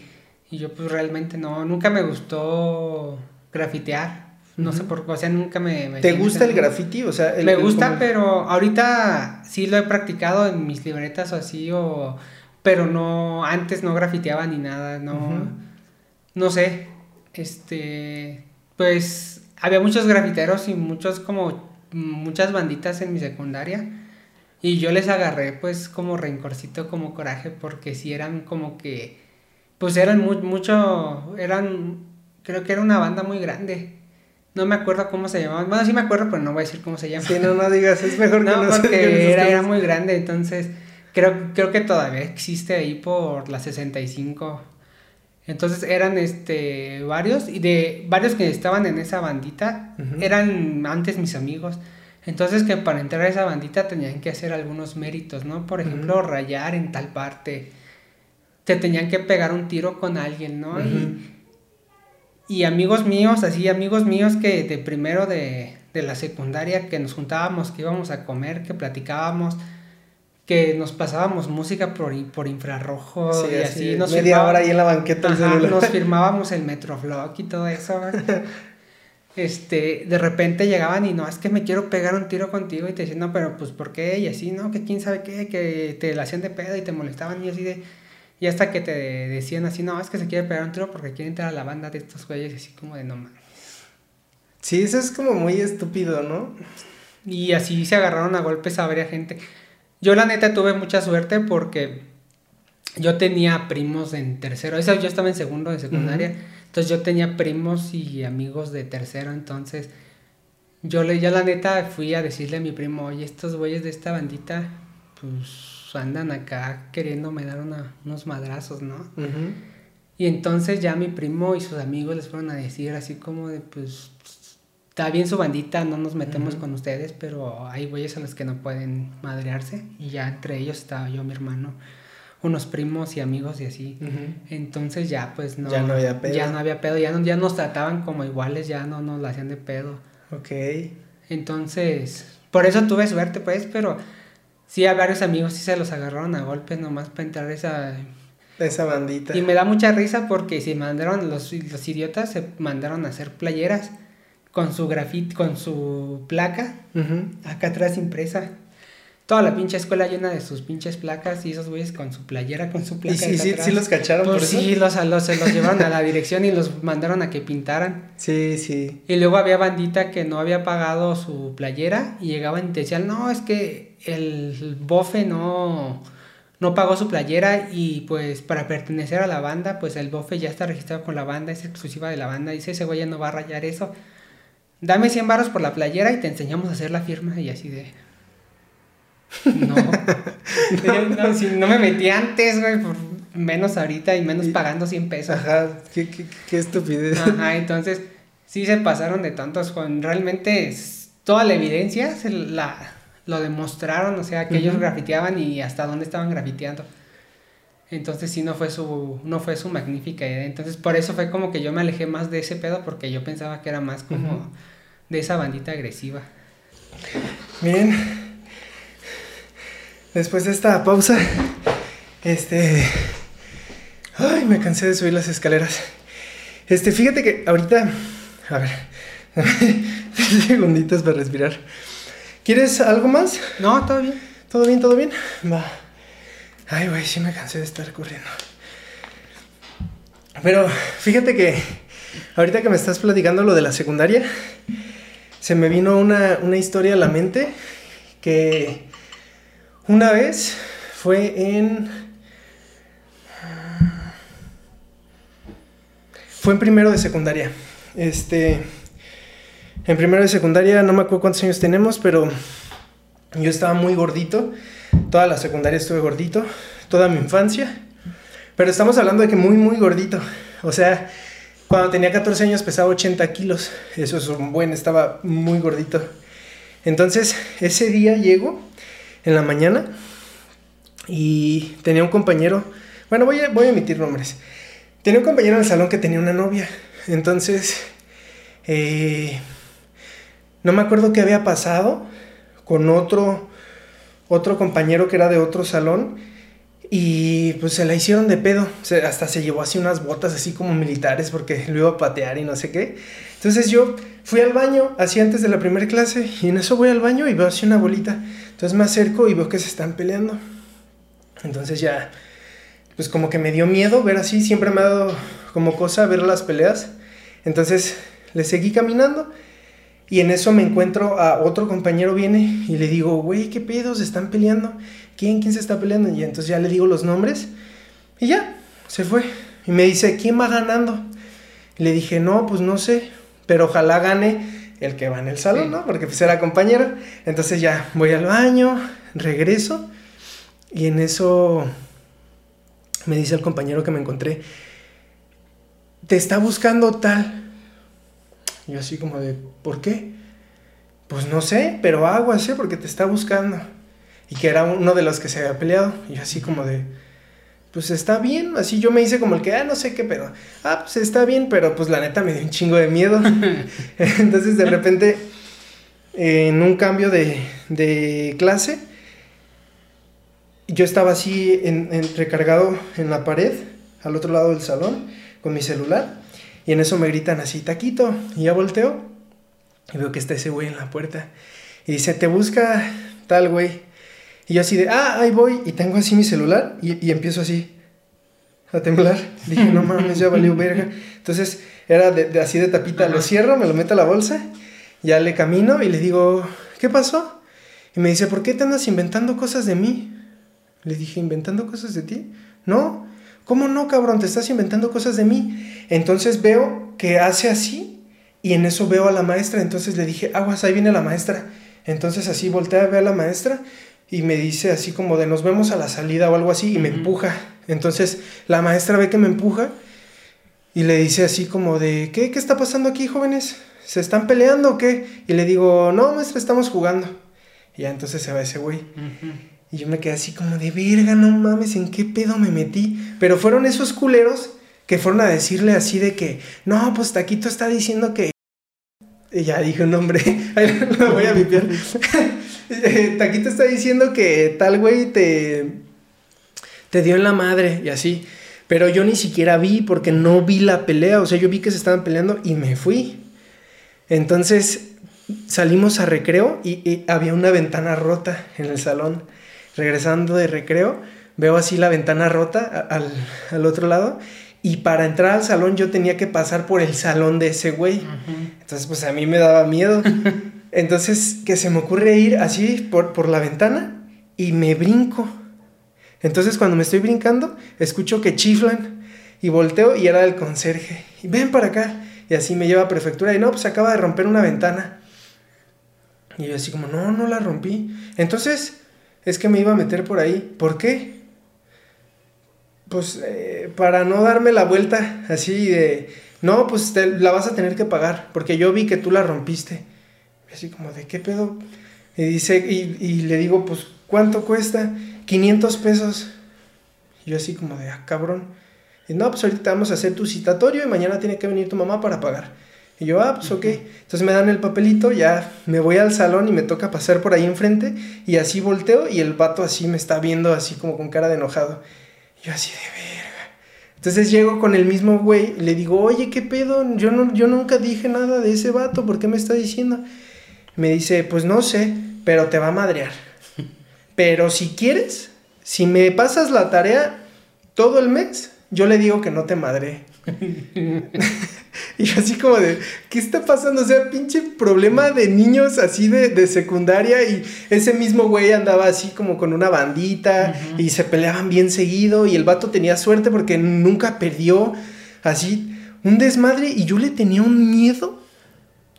y yo pues realmente no, nunca me gustó grafitear, no sé por qué, o sea, nunca me... me ¿Te gusta el graffiti? O sea, el- Me gusta, pero ahorita sí lo he practicado en mis libretas o así, o, pero no, antes no grafiteaba ni nada, no, no sé, este, pues había muchos grafiteros y muchos como, muchas banditas en mi secundaria y yo les agarré pues como rencorcito, como coraje, porque sí eran como que, pues eran mu- mucho, eran, creo que era una banda muy grande. No me acuerdo cómo se llamaban. Bueno, sí me acuerdo, pero no voy a decir cómo se llama. Sí, no, no digas, es mejor que No, porque era, era muy grande, entonces creo, creo que todavía existe ahí por la 65. Entonces eran este varios y de varios que estaban en esa bandita eran antes mis amigos. Entonces que para entrar a esa bandita tenían que hacer algunos méritos, ¿no? Por ejemplo, rayar en tal parte. Te tenían que pegar un tiro con alguien, ¿no? Y, y amigos míos, así amigos míos que de primero de, de la secundaria, que nos juntábamos, que íbamos a comer, que platicábamos, que nos pasábamos música por, por infrarrojo Sí, y así, nos media firmaba- hora ahí en la banqueta del Ajá, celular. nos *laughs* firmábamos el Metroflog y todo eso. *laughs* este, de repente llegaban y no, es que me quiero pegar un tiro contigo y te decían, no, pero pues ¿por qué? Y así, no, que quién sabe qué, que te la hacían de pedo y te molestaban y así de... Y hasta que te decían así, no, es que se quiere pegar un tiro porque quiere entrar a la banda de estos güeyes, así como de no mames. Sí, eso es como muy estúpido, ¿no? Y así se agarraron a golpes a varias gente. Yo la neta tuve mucha suerte porque yo tenía primos en tercero. Eso yo estaba en segundo de secundaria. Entonces yo tenía primos y amigos de tercero. Entonces yo le ya la neta fui a decirle a mi primo, oye, estos güeyes de esta bandita, pues andan acá queriéndome dar una- unos madrazos, ¿no? Y entonces ya mi primo y sus amigos les fueron a decir así como de pues está bien su bandita, no nos metemos con ustedes, pero hay güeyes a los que no pueden madrearse y ya entre ellos estaba yo, mi hermano, unos primos y amigos y así. Entonces ya pues no Ya no había pedo. Ya no había pedo, ya no ya nos trataban como iguales, ya no nos la hacían de pedo. Ok. Entonces, por eso tuve suerte pues, pero sí a varios amigos sí se los agarraron a golpes nomás para entrar esa Esa bandita. y me da mucha risa porque se mandaron, los, los idiotas se mandaron a hacer playeras con su grafiti, con su placa acá atrás impresa. Toda la pinche escuela llena de sus pinches placas y esos güeyes con su playera, con su placa. ¿Y sí, sí, atrás. sí los cacharon por Pues eso? sí, los, los, se los llevaron a la dirección y los mandaron a que pintaran. Sí, sí. Y luego había bandita que no había pagado su playera y llegaban y te decían, no, es que el bofe no, no pagó su playera y pues para pertenecer a la banda, pues el bofe ya está registrado con la banda, es exclusiva de la banda, dice ese güey ya no va a rayar eso. Dame 100 baros por la playera y te enseñamos a hacer la firma y así de... No, *laughs* no, si no me metí antes, güey, por menos ahorita y menos pagando 100 pesos. Ajá, qué, qué, qué estupidez. Ajá, entonces sí se pasaron de tontos con realmente es- toda la evidencia se la lo demostraron, o sea, que ellos grafiteaban y hasta dónde estaban grafiteando. Entonces sí no fue su no fue su magnífica idea. Entonces por eso fue como que yo me alejé más de ese pedo porque yo pensaba que era más como de esa bandita agresiva. Bien. Después de esta pausa, este... Ay, me cansé de subir las escaleras. Este, fíjate que ahorita... A ver. *laughs* segunditos para respirar. ¿Quieres algo más? No, todo bien. ¿Todo bien, todo bien? Va. Ay, güey, sí me cansé de estar corriendo. Pero fíjate que ahorita que me estás platicando lo de la secundaria, se me vino una, una historia a la mente que una vez fue en... Fue en primero de secundaria. Este... En primero de secundaria, no me acuerdo cuántos años tenemos, pero yo estaba muy gordito. Toda la secundaria estuve gordito. Toda mi infancia. Pero estamos hablando de que muy, muy gordito. O sea, cuando tenía 14 años pesaba 80 kilos. Eso es un buen, estaba muy gordito. Entonces, ese día llego en la mañana y tenía un compañero. Bueno, voy a, voy a emitir nombres. Tenía un compañero en el salón que tenía una novia. Entonces, eh, no me acuerdo qué había pasado con otro, otro compañero que era de otro salón y pues se la hicieron de pedo. hasta se llevó así unas botas así como militares porque *laughs* lo iba a patear y no sé qué. Entonces yo fui al baño así antes de la primera clase y en eso voy al baño y veo así una bolita. Entonces me acerco y veo que se están peleando. Entonces ya, pues como que me dio miedo ver así. Siempre me ha dado como cosa ver las peleas. Entonces le seguí caminando y en eso me encuentro a otro compañero viene y le digo, güey, ¿qué pedos? Están peleando. ¿Quién? ¿Quién se está peleando? Y entonces ya le digo los nombres y ya, se fue. Y me dice, ¿quién va ganando? Y le dije, no, pues no sé, pero ojalá gane el que va en el salón, ¿no? Porque pues era compañero. Entonces ya voy al baño, regreso y en eso me dice el compañero que me encontré, te está buscando tal. Y yo así como de, ¿por qué? Pues no sé, pero aguas, ¿eh? Porque te está buscando. Y que era uno de los que se había peleado. Y yo así como de, pues está bien. Así yo me hice como el que, ah, no sé qué pero Ah, pues está bien, pero pues la neta me dio un chingo de miedo. *laughs* Entonces de repente, en un cambio de, de clase, yo estaba así en, recargado en la pared, al otro lado del salón, con mi celular. Y en eso me gritan así, taquito. Y ya volteo y veo que está ese güey en la puerta. Y dice, te busca tal güey. Y yo así de, ah, ahí voy. Y tengo así mi celular y, empiezo así a temblar. *laughs* Dije, no mames, ya valió verga. Entonces era de, así de tapita. Lo cierro, me lo meto a la bolsa. Ya le camino y le digo, ¿qué pasó? Y me dice, ¿por qué te andas inventando cosas de mí? Le dije, ¿inventando cosas de ti? No, ¿Cómo no, cabrón? Te estás inventando cosas de mí. Entonces veo que hace así y en eso veo a la maestra. Entonces le dije, aguas, ahí viene la maestra. Entonces así voltea a ver a la maestra y me dice así como de nos vemos a la salida o algo así y me empuja. Entonces la maestra ve que me empuja y le dice así como de, ¿qué? ¿Qué está pasando aquí, jóvenes? ¿Se están peleando o qué? Y le digo, no, maestra, estamos jugando. Y ya entonces se va ese güey. Y yo me quedé así como de verga, no mames, ¿en qué pedo me metí? Pero fueron esos culeros que fueron a decirle así de que, no, pues Taquito está diciendo que... Y ya dije un nombre, *laughs* lo voy a vipiar. *laughs* Taquito está diciendo que tal güey te, te dio en la madre y así. Pero yo ni siquiera vi porque no vi la pelea. O sea, yo vi que se estaban peleando y me fui. Entonces salimos a recreo y había una ventana rota en el salón regresando de recreo, veo así la ventana rota al, otro lado y para entrar al salón yo tenía que pasar por el salón de ese güey. Entonces, pues a mí me daba miedo. *laughs* Entonces, que se me ocurre ir así por, por la ventana y me brinco. Entonces, cuando me estoy brincando, escucho que chiflan y volteo y era el conserje. Y ven para acá. Y así me lleva a prefectura y no, pues acaba de romper una ventana. Y yo así como, no, no la rompí. Entonces, es que me iba a meter por ahí. ¿Por qué? Pues eh, para no darme la vuelta así de, no, pues la vas a tener que pagar, porque yo vi que tú la rompiste. Así como, ¿de qué pedo? Y, dice, y, le digo, pues, ¿cuánto cuesta? 500 pesos. Y yo así como de, ah, cabrón. Y no, pues ahorita vamos a hacer tu citatorio y mañana tiene que venir tu mamá para pagar. Y yo, ah, pues ok. Entonces me dan el papelito, ya me voy al salón y me toca pasar por ahí enfrente y así volteo y el vato así me está viendo así como con cara de enojado. yo así de verga. Entonces llego con el mismo güey y le digo, oye, ¿qué pedo? Yo, no, yo nunca dije nada de ese vato, ¿por qué me está diciendo? Me dice, pues no sé, pero te va a madrear. Pero si quieres, si me pasas la tarea todo el mes, yo le digo que no te madre. *laughs* y así como de, ¿qué está pasando? O sea, pinche problema de niños así de, secundaria y ese mismo güey andaba así como con una bandita y se peleaban bien seguido y el vato tenía suerte porque nunca perdió así un desmadre y yo le tenía un miedo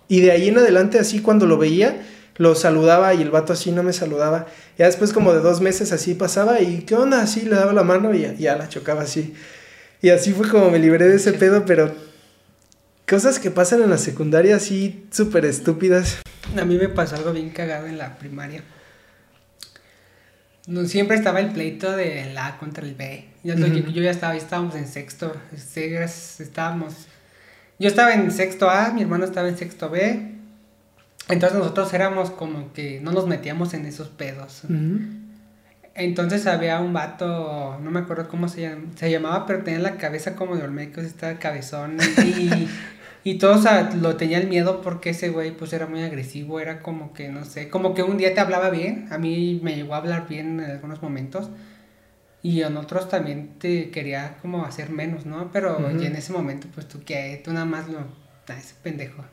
y de ahí en adelante así cuando lo veía lo saludaba y el vato así no me saludaba. Ya después como de dos meses así pasaba y ¿qué onda? Así le daba la mano y ya la chocaba así. Y así fue como me libré de ese pedo, pero cosas que pasan en la secundaria así súper estúpidas. A mí me pasó algo bien cagado en la primaria. siempre estaba el pleito de la A contra el B. Yo, ya estaba, estábamos en sexto. Estábamos. Yo estaba en sexto A, mi hermano estaba en sexto B. Entonces nosotros éramos como que no nos metíamos en esos pedos. Entonces había un vato, no me acuerdo cómo se, se llamaba, pero tenía la cabeza como de Olmecos, estaba cabezón. Y, y todos lo tenían miedo porque ese güey pues era muy agresivo, era como que, no sé, como que un día te hablaba bien, a mí me llegó a hablar bien en algunos momentos. Y en otros también te quería como hacer menos, ¿no? Pero en ese momento, pues tú qué, tú nada más lo... Ah, ese pendejo.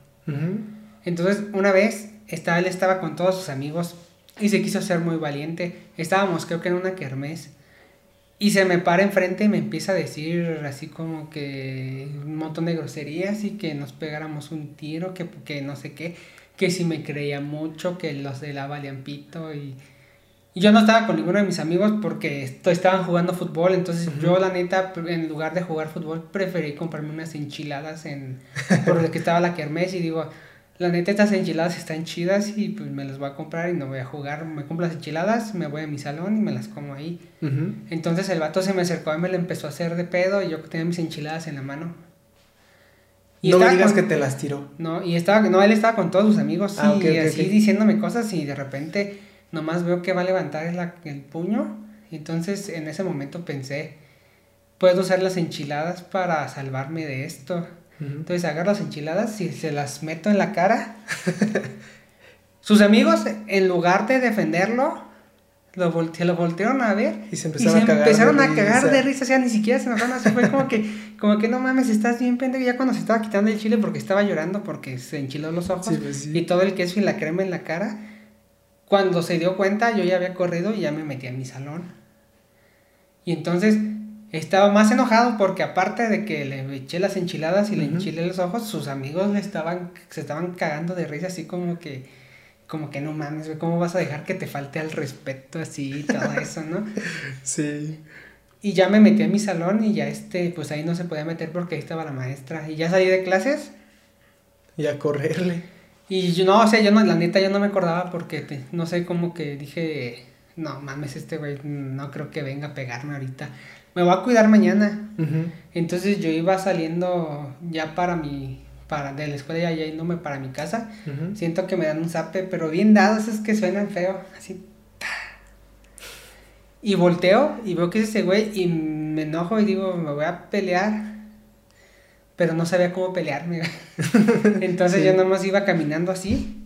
Entonces, una vez, estaba, él estaba con todos sus amigos y se quiso ser muy valiente. Estábamos creo que en una kermés y se me para enfrente y me empieza a decir así como que un montón de groserías y que nos pegáramos un tiro, que, que no sé qué, que si me creía mucho, que los de la valían pito y... Y yo no estaba con ninguno de mis amigos porque estaban jugando fútbol, entonces yo la neta, en lugar de jugar fútbol, preferí comprarme unas enchiladas en... por que estaba la kermés y digo, la neta, estas enchiladas están chidas y pues me las voy a comprar y no voy a jugar. Me compro las enchiladas, me voy a mi salón y me las como ahí. Entonces el vato se me acercó y me le empezó a hacer de pedo y yo tenía mis enchiladas en la mano. Y no me digas que te las tiró. No, y estaba, no, él estaba con todos sus amigos ah, y así diciéndome cosas y de repente nomás veo que va a levantar el, el puño. Entonces en ese momento pensé, puedo usar las enchiladas para salvarme de esto. Entonces agarro las enchiladas y se las meto en la cara. *laughs* Sus amigos, en lugar de defenderlo, lo se lo voltearon a ver y se empezaron, a, cagar empezaron a cagar de risa, o sea, ni siquiera se enojaron, así fue como que, *laughs* como que no mames, estás bien pendejo, ya cuando se estaba quitando el chile porque estaba llorando porque se enchiló los ojos pues y todo el queso y la crema en la cara, cuando se dio cuenta yo ya había corrido y ya me metí a mi salón. Y entonces estaba más enojado porque aparte de que le eché las enchiladas y le enchilé los ojos, sus amigos le estaban, se estaban cagando de risa así como que, como que no mames, ¿cómo vas a dejar que te falte al respeto así y todo *laughs* eso, no? Sí. Y ya me metí a mi salón y ya este, pues ahí no se podía meter porque ahí estaba la maestra. Y ya salí de clases. Y a correrle. Y yo no, o sea, yo no, la neta yo no me acordaba porque, no sé, como que dije, no mames, este güey no creo que venga a pegarme ahorita me voy a cuidar mañana. Entonces yo iba saliendo ya para mi, para, de la escuela ya yéndome para mi casa. Siento que me dan un zape, pero bien dados es que suenan feo, así. Y volteo y veo que es ese güey y me enojo y digo, me voy a pelear. Pero no sabía cómo pelearme. *laughs* Entonces yo nomás iba caminando así.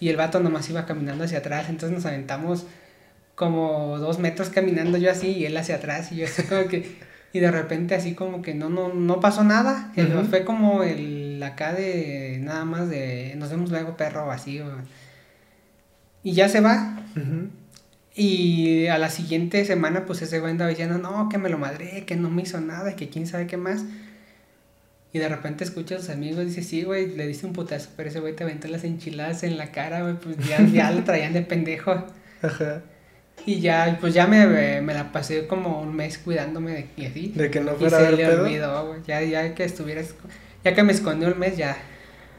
Y el vato nomás iba caminando hacia atrás. Entonces nos aventamos como dos metros caminando yo así y él hacia atrás y yo así como que y de repente así como que no no no pasó nada. Fue como el acá de nada más de nos vemos luego perro vacío y ya se va. Y a la siguiente semana pues ese güey andaba diciendo no que me lo madré que no me hizo nada que quién sabe qué más y de repente escucha a sus amigos y dice, sí, güey, le dice un putazo, pero ese güey te aventó las enchiladas en la cara, güey, pues ya, ya lo traían de pendejo. Ajá. Y ya, pues ya me, me la pasé como un mes cuidándome de, y así. De que no fuera y se le olvidó. Ya, ya que estuvieras, ya que me escondió un mes, ya.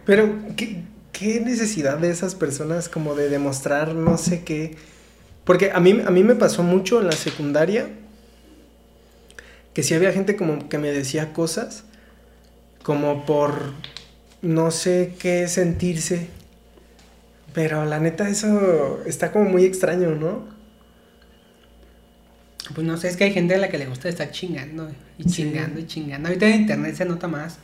Pero, ¿qué, ¿qué necesidad de esas personas como de demostrar no sé qué? Porque a mí, a mí me pasó mucho en la secundaria que sí había gente como que me decía cosas como por no sé qué sentirse. Pero la neta, eso está como muy extraño, ¿no? Pues no sé, es que hay gente a la que le gusta estar chingando y Sí. chingando y chingando. Ahorita en internet se nota más.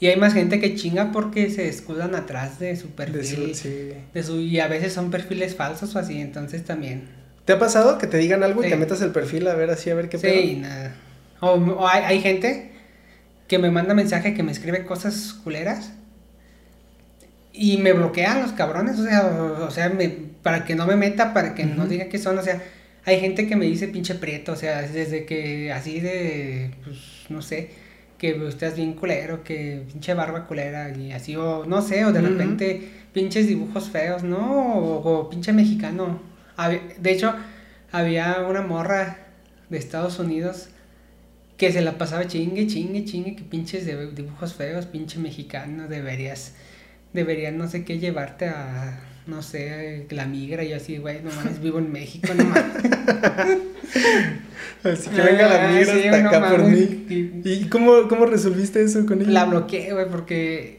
Y hay más gente que chinga porque se escudan atrás de su perfil. De su- sí. de su- y a veces son perfiles falsos o así, entonces también. ¿Te ha pasado que te digan algo y Sí. te metas el perfil a ver así, a ver qué Sí, pedo? nada. O, o hay, hay gente que me manda mensaje que me escribe cosas culeras y me bloquean los cabrones, o sea, o, o sea, me, para que no me meta, para que no diga que son, o sea, hay gente que me dice pinche prieto, o sea, desde que así de, pues, no sé, que estás bien culero, que pinche barba culera y así, o no sé, o de repente pinches dibujos feos, ¿no? O, o pinche mexicano. Hab- De hecho, había una morra de Estados Unidos que se la pasaba chingue, chingue, chingue, que pinches de dibujos feos, pinche mexicano, deberías, deberías no sé qué llevarte a, no sé, la migra, y yo así, güey, no mames, vivo en México, no mames. *laughs* Así que venga la Ah, mierda sí, hasta no acá por mí. Y- ¿Y cómo, cómo resolviste eso con ella? La bloqueé, güey, porque.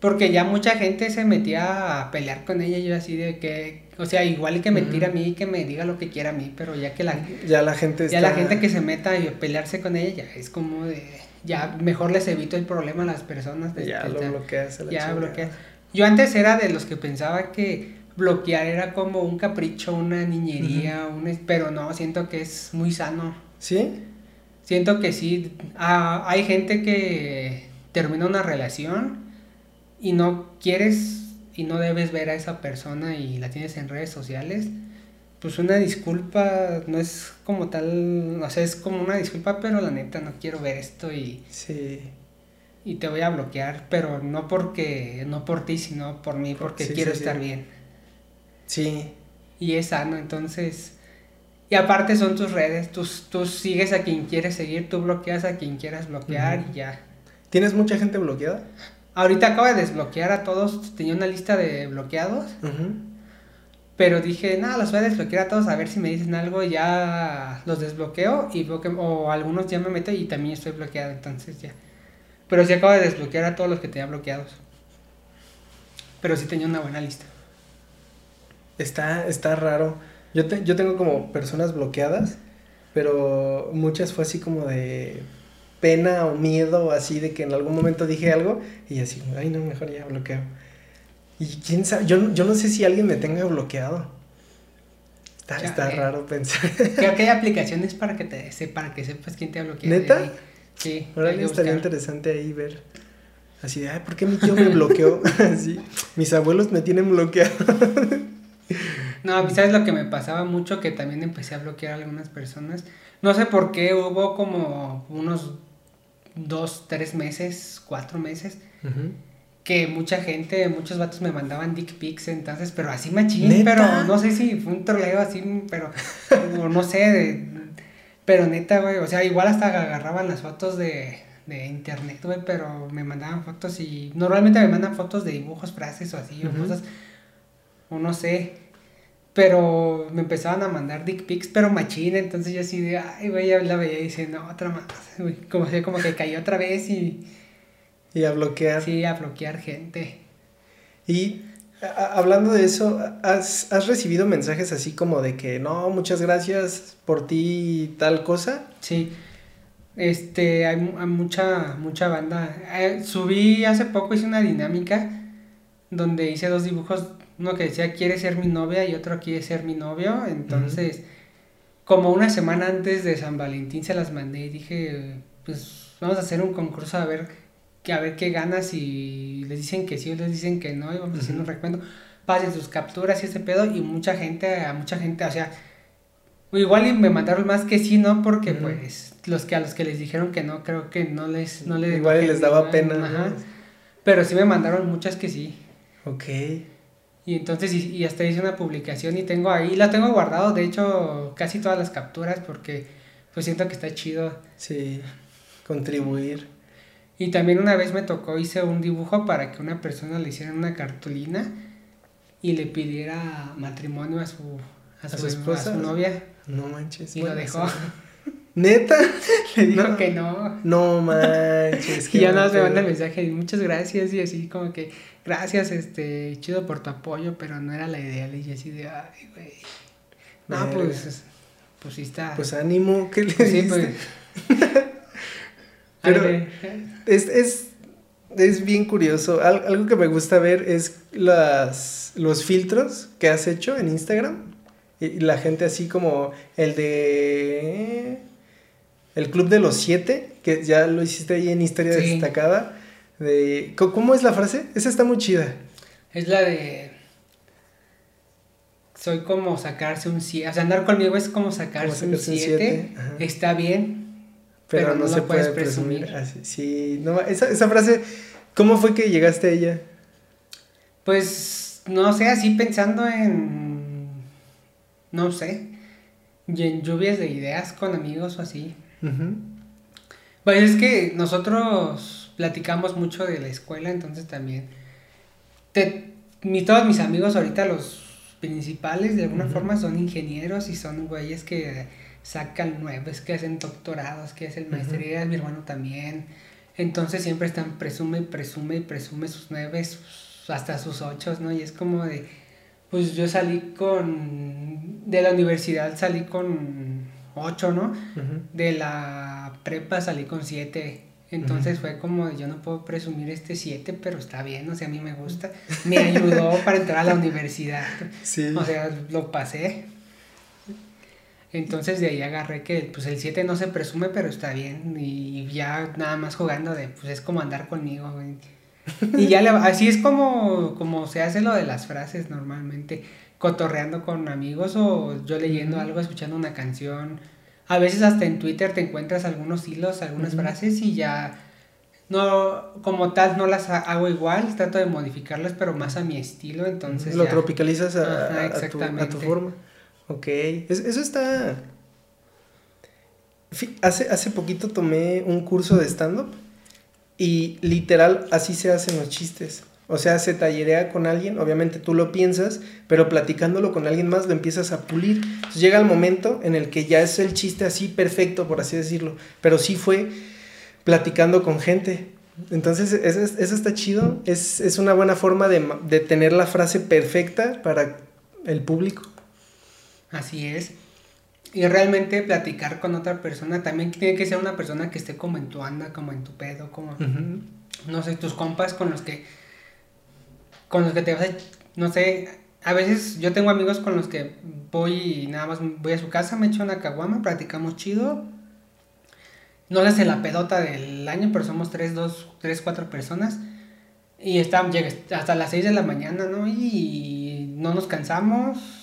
Porque ya mucha gente se metía a pelear con ella. y Yo así de que. O sea, igual que mentir a Ujú. mí, que me diga lo que quiera a mí. Pero ya que la. Ya la gente Ya está... la gente que se meta y a pelearse con ella, ya es como de. Ya mejor les evito el problema a las personas. de- Ya de- lo de- bloqueas a la Ya chingada. bloqueas. Yo antes era de los que pensaba que bloquear era como un capricho, una niñería, un es- pero no, siento que es muy sano. ¿Sí? Siento que sí, ah, hay gente que termina una relación y no quieres y no debes ver a esa persona y la tienes en redes sociales. Pues una disculpa no es como tal, o sea, es como una disculpa, pero la neta no quiero ver esto y, Sí. Y te voy a bloquear, pero no porque, no por ti, sino por mí, porque Sí, quiero sí, sí. estar bien. Sí. Y es sano, entonces... Y aparte son tus redes, tú, tú sigues a quien quieres seguir, tú bloqueas a quien quieras bloquear y ya. ¿Tienes mucha gente bloqueada? Ahorita acabo de desbloquear a todos, tenía una lista de bloqueados, pero dije, nada, los voy a desbloquear a todos a ver si me dicen algo, ya los desbloqueo y o algunos ya me meto y también estoy bloqueado, entonces ya. Pero sí acabo de desbloquear a todos los que tenía bloqueados. Pero sí tenía una buena lista. Está, está raro. Yo, te- yo tengo como personas bloqueadas, pero muchas fue así como de pena o miedo, así de que en algún momento dije algo y así, ay no, mejor ya bloqueo. Y quién sabe, yo, no- yo no sé si alguien me tenga bloqueado. Está, Ya, está eh. raro pensar. Creo que hay *laughs* aplicaciones para que te para que sepas quién te ha bloqueado. ¿Neta? Sí, que estaría buscar. interesante ahí ver. Así de, ay, ¿por qué mi tío me bloqueó? *laughs* así, mis abuelos me tienen bloqueado. *laughs* No, ¿sabes lo que me pasaba mucho? Que también empecé a bloquear a algunas personas. No sé por qué, hubo como unos dos, tres meses, cuatro meses, que mucha gente, muchos vatos me mandaban dick pics, entonces, pero así machín, ¿Neta? pero no sé si fue un troleo así, pero, o no sé, de- pero neta, güey, o sea, igual hasta agarraban las fotos de, de internet, güey, pero me mandaban fotos y normalmente me mandan fotos de dibujos, frases o así, o Ujú. cosas, o no sé, pero me empezaban a mandar dick pics, pero machín, entonces yo así de, ay, güey, ya la veía y dice, no, otra más, güey, como, como que cayó otra vez y, Y a bloquear. sí, a bloquear gente. Y hablando de eso, ¿has, has recibido mensajes así como de que no, muchas gracias por ti y tal cosa? Sí, este, hay, hay mucha, mucha banda. Eh, subí hace poco, hice una dinámica donde hice dos dibujos, uno que decía quiere ser mi novia y otro quiere ser mi novio. Entonces, como una semana antes de San Valentín se las mandé y dije, pues vamos a hacer un concurso a ver, que, a ver qué ganas y les dicen que sí o les dicen que no y vamos haciendo un recuento. Pasen sus capturas y ese pedo y mucha gente, a mucha gente, o sea, Igual y me mandaron más que sí, ¿no? Porque pues los que a los que les dijeron que no, creo que no les, no les Igual les daba pena. Ajá. ¿no? Pero sí me mandaron muchas que sí. Ok. Y entonces, y, y hasta hice una publicación y tengo ahí, la tengo guardado, de hecho, casi todas las capturas porque pues siento que está chido. Sí. Contribuir. Y también una vez me tocó, hice un dibujo para que una persona le hiciera una cartulina y le pidiera matrimonio a su, a ¿A su, esposa? a su novia No manches. y lo dejó. sí. *laughs* ¿Neta? *laughs* Le dijo No. que no. No manches. *laughs* Y ya más me manda el mensaje y muchas gracias y así como que gracias, este, chido por tu apoyo, pero no era la idea. Le dije así de, ay, güey. No, Verga. pues, pues sí está. Pues ánimo, ¿qué le Pues sí, dijiste? pues. Pero- Es, es, es bien curioso. Al- algo que me gusta ver es las, los filtros que has hecho en Instagram. Y, la gente así como el de... El Club de los Siete, que ya lo hiciste ahí en Historia Sí. Destacada. De, ¿cómo- ¿Cómo es la frase? Esa está muy chida. Es la de. Soy como sacarse un 7. O sea, andar conmigo es como sacarse, un sacarse un 7. siete, ajá. Está bien. Pero, Pero no, no se puede presumir. presumir. Así, sí, no, esa, esa frase, ¿cómo fue que llegaste a ella? Pues no sé, así pensando en. No sé. Y en lluvias de ideas con amigos o así. Ujú. Pues es que nosotros platicamos mucho de la escuela, entonces también. Te, mi, todos mis amigos ahorita, los principales, de alguna forma, son ingenieros y son güeyes que sacan nuevos, que hacen doctorados, que hacen maestrías, mi hermano también. Entonces siempre están presume y presume y presume sus nueve, sus- hasta sus ocho, ¿no? Y es como de, pues yo salí con, de la universidad salí con ocho, ¿no? De la prepa salí con 7. Entonces fue como, de, yo no puedo presumir este 7, pero está bien, o sea, a mí me gusta. Me ayudó para entrar a la *laughs* universidad. Sí. O sea, lo pasé. Entonces de ahí agarré que pues el 7 no se presume, pero está bien. Y ya nada más jugando de, pues es como andar conmigo, güey. Y ya le, así es como, como se hace lo de las frases normalmente. Cotorreando con amigos o yo leyendo algo, escuchando una canción. A veces hasta en Twitter te encuentras algunos hilos, algunas frases y ya no, como tal, no las ha- hago igual, trato de modificarlas, pero más a mi estilo, entonces lo ya. tropicalizas a, Ajá, a- tu, a tu exactamente. forma. Ok, Es- eso está... Hace, hace poquito tomé un curso de stand-up y literal así se hacen los chistes. O sea, se tallerea con alguien, obviamente tú lo piensas, pero platicándolo con alguien más lo empiezas a pulir. Llega el momento en el que ya es el chiste así perfecto, por así decirlo, pero sí fue platicando con gente. Entonces, eso, es- eso está chido. Es, es una buena forma de, de tener la frase perfecta para el público. Así es. Y realmente platicar con otra persona también tiene que ser una persona que esté como en tu anda, como en tu pedo, como, no sé, tus compas con los que, con los que te vas a, no sé, a veces yo tengo amigos con los que voy y nada más voy a su casa, me echo una caguama, platicamos chido. No les la pedota del año, pero somos tres, dos, tres, cuatro personas. Y está, llega hasta las 6 de la mañana, ¿no? Y no nos cansamos.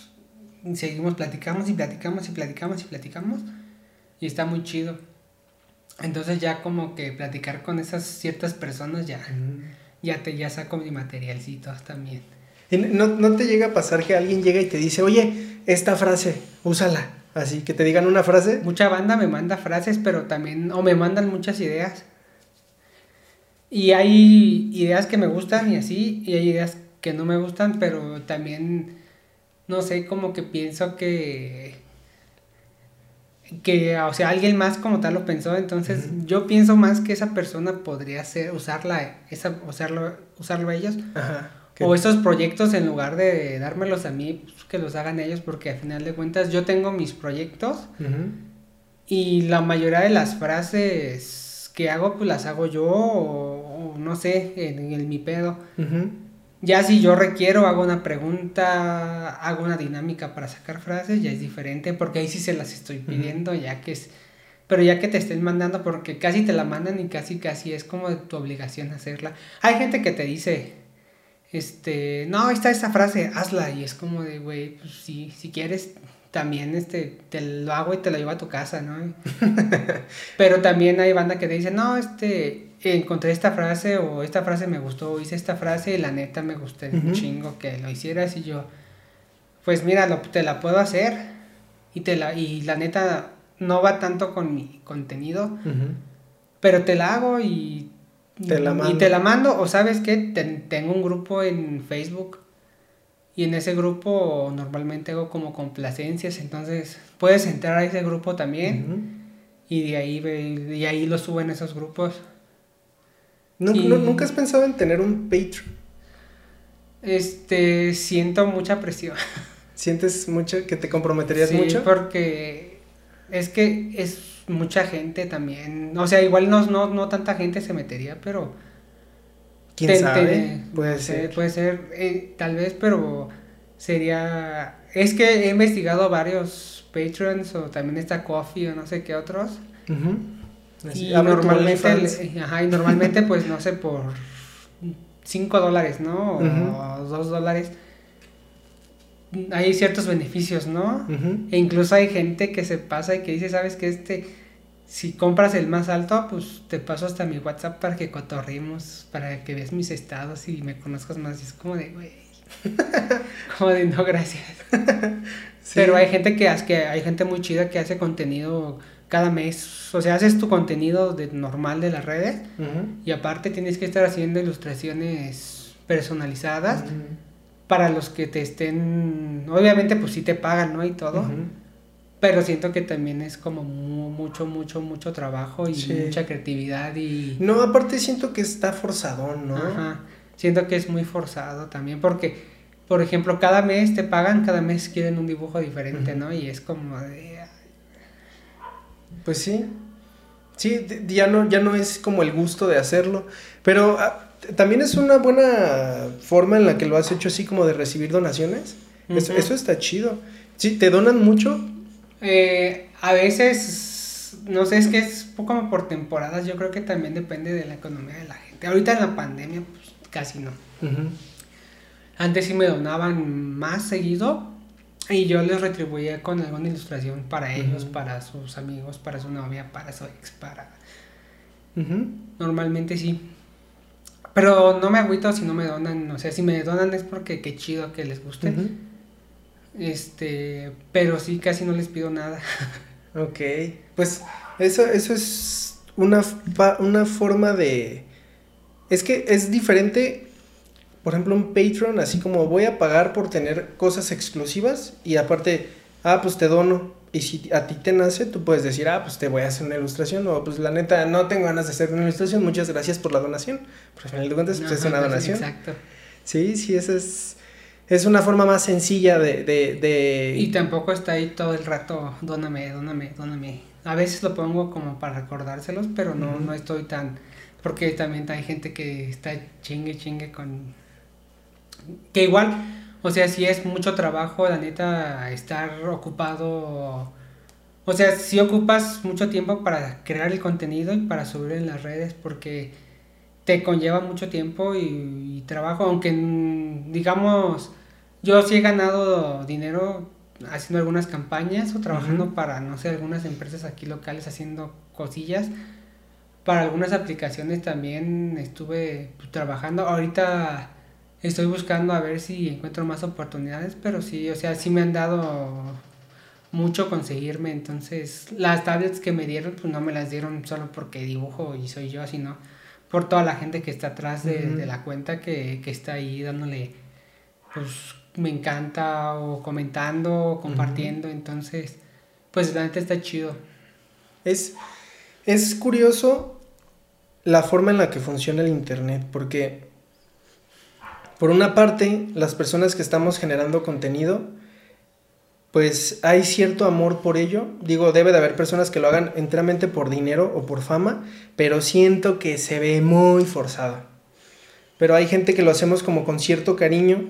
Seguimos, platicamos y platicamos y platicamos y platicamos. Y está muy chido. Entonces ya como que platicar con esas ciertas personas ya, ya te ya saco mi materialcito también. No, no te llega a pasar que alguien llega y te dice, oye, esta frase, úsala. Así que te digan una frase. Mucha banda me manda frases, pero también, o me mandan muchas ideas. Y hay ideas que me gustan y así, y hay ideas que no me gustan, pero también, no sé, como que pienso que, que, o sea, alguien más como tal lo pensó, entonces yo pienso más que esa persona podría ser, usarla, esa, usarlo, usarlo ellos, Ajá. que- o esos proyectos en lugar de dármelos a mí, pues, que los hagan ellos, porque al final de cuentas yo tengo mis proyectos, y la mayoría de las frases que hago, pues las hago yo o, o no sé, en, el mi pedo. Ujú. Ya si yo requiero, hago una pregunta, hago una dinámica para sacar frases, ya es diferente, porque ahí sí se las estoy pidiendo, ya que es... Pero ya que te estén mandando, porque casi te la mandan y casi casi es como de tu obligación hacerla. Hay gente que te dice, este, no, ahí está esa frase, hazla, y es como de, güey, pues sí, si quieres, también este, te lo hago y te lo llevo a tu casa, ¿no? *laughs* Pero también hay banda que te dice, no, este, encontré esta frase o esta frase me gustó, o hice esta frase y la neta me gustó un chingo que lo hicieras y yo, pues mira, lo- te la puedo hacer y, te la, y la neta no va tanto con mi contenido, pero te la hago y Te la y mando. te la mando o sabes que tengo un grupo en Facebook y en ese grupo normalmente hago como complacencias, entonces puedes entrar a ese grupo también y de ahí, y ahí lo suben esos grupos. ¿Nu- Y- nu- ¿Nunca has pensado en tener un Patreon? Este, siento mucha presión. *laughs* ¿Sientes mucho que te comprometerías Sí, mucho? porque es que es mucha gente también. O sea, igual no, no, no tanta gente se metería, pero... ¿Quién te- sabe? te- Puede no sé, ser. Puede ser, eh, tal vez, pero sería... Es que he investigado varios Patreons o también está Coffee o no sé qué otros. Así, Y normalmente, le- ajá, y normalmente pues no sé, por 5 dólares, ¿no? O. 2 dólares. Hay ciertos beneficios, ¿no? E incluso hay gente que se pasa y que dice, ¿sabes qué? Este, si compras el más alto, pues te paso hasta mi WhatsApp para que cotorrimos, para que veas mis estados y me conozcas más. Y es como de, güey. *laughs* como de, no, gracias. *laughs* Sí. Pero hay gente que hace, que hay gente muy chida que hace contenido cada mes. O sea, haces tu contenido de normal de las redes y aparte tienes que estar haciendo ilustraciones personalizadas para los que te estén, obviamente pues sí te pagan, ¿no? Y todo. Pero siento que también es como mu- mucho, mucho, mucho trabajo y Sí. mucha creatividad y... No, aparte siento que está forzadón, ¿no? Ajá. Siento que es muy forzado también porque, por ejemplo, cada mes te pagan, cada mes quieren un dibujo diferente. ¿no? Y es como de... Pues sí. Sí, ya no, ya no es como el gusto de hacerlo. Pero ah, también es una buena forma en la que lo has hecho así como de recibir donaciones. Eso, está chido. Sí, te donan mucho. Eh, a veces, no sé, es que es como por temporadas, yo creo que también depende de la economía de la gente. Ahorita en la pandemia, pues casi no. Antes sí me donaban más seguido y yo les retribuía con alguna ilustración para ellos, para sus amigos, para su novia, para su ex, para... Normalmente sí. Pero no me agüito si no me donan, o sea, si me donan es porque qué chido que les guste. Este, pero sí casi no les pido nada. Ok, pues eso, eso es una, una forma de... Es que es diferente, por ejemplo, un Patreon, así como voy a pagar por tener cosas exclusivas y aparte, ah, pues te dono. Y si a ti te nace, tú puedes decir, ah, pues te voy a hacer una ilustración o pues la neta no tengo ganas de hacer una ilustración, muchas gracias por la donación. Por al final de cuentas, pues, es una pues, donación. Exacto. Sí, sí, esa es... Es una forma más sencilla de... de, de- Y tampoco está ahí todo el rato, dóname, dóname, dóname. A veces lo pongo como para recordárselos, pero no, no estoy tan... Porque también hay gente que está chingue, chingue con... Que igual, o sea, si es mucho trabajo, la neta, estar ocupado... O sea, si ocupas mucho tiempo para crear el contenido y para subir en las redes, porque te conlleva mucho tiempo y, y trabajo, aunque mm, digamos, yo sí he ganado dinero haciendo algunas campañas o trabajando para, no sé, algunas empresas aquí locales haciendo cosillas. Para algunas aplicaciones también estuve pues, trabajando. Ahorita estoy buscando a ver si encuentro más oportunidades, pero sí, o sea, sí me han dado mucho conseguirme. Entonces, las tablets que me dieron, pues no me las dieron solo porque dibujo y soy yo, sino por toda la gente que está atrás de, la cuenta que, que está ahí dándole, pues me encanta o comentando o compartiendo. Entonces, pues la neta está chido. Es, es curioso la forma en la que funciona el Internet, porque por una parte, las personas que estamos generando contenido, pues hay cierto amor por ello. Digo, debe de haber personas que lo hagan enteramente por dinero o por fama, pero siento que se ve muy forzado. Pero hay gente que lo hacemos como con cierto cariño.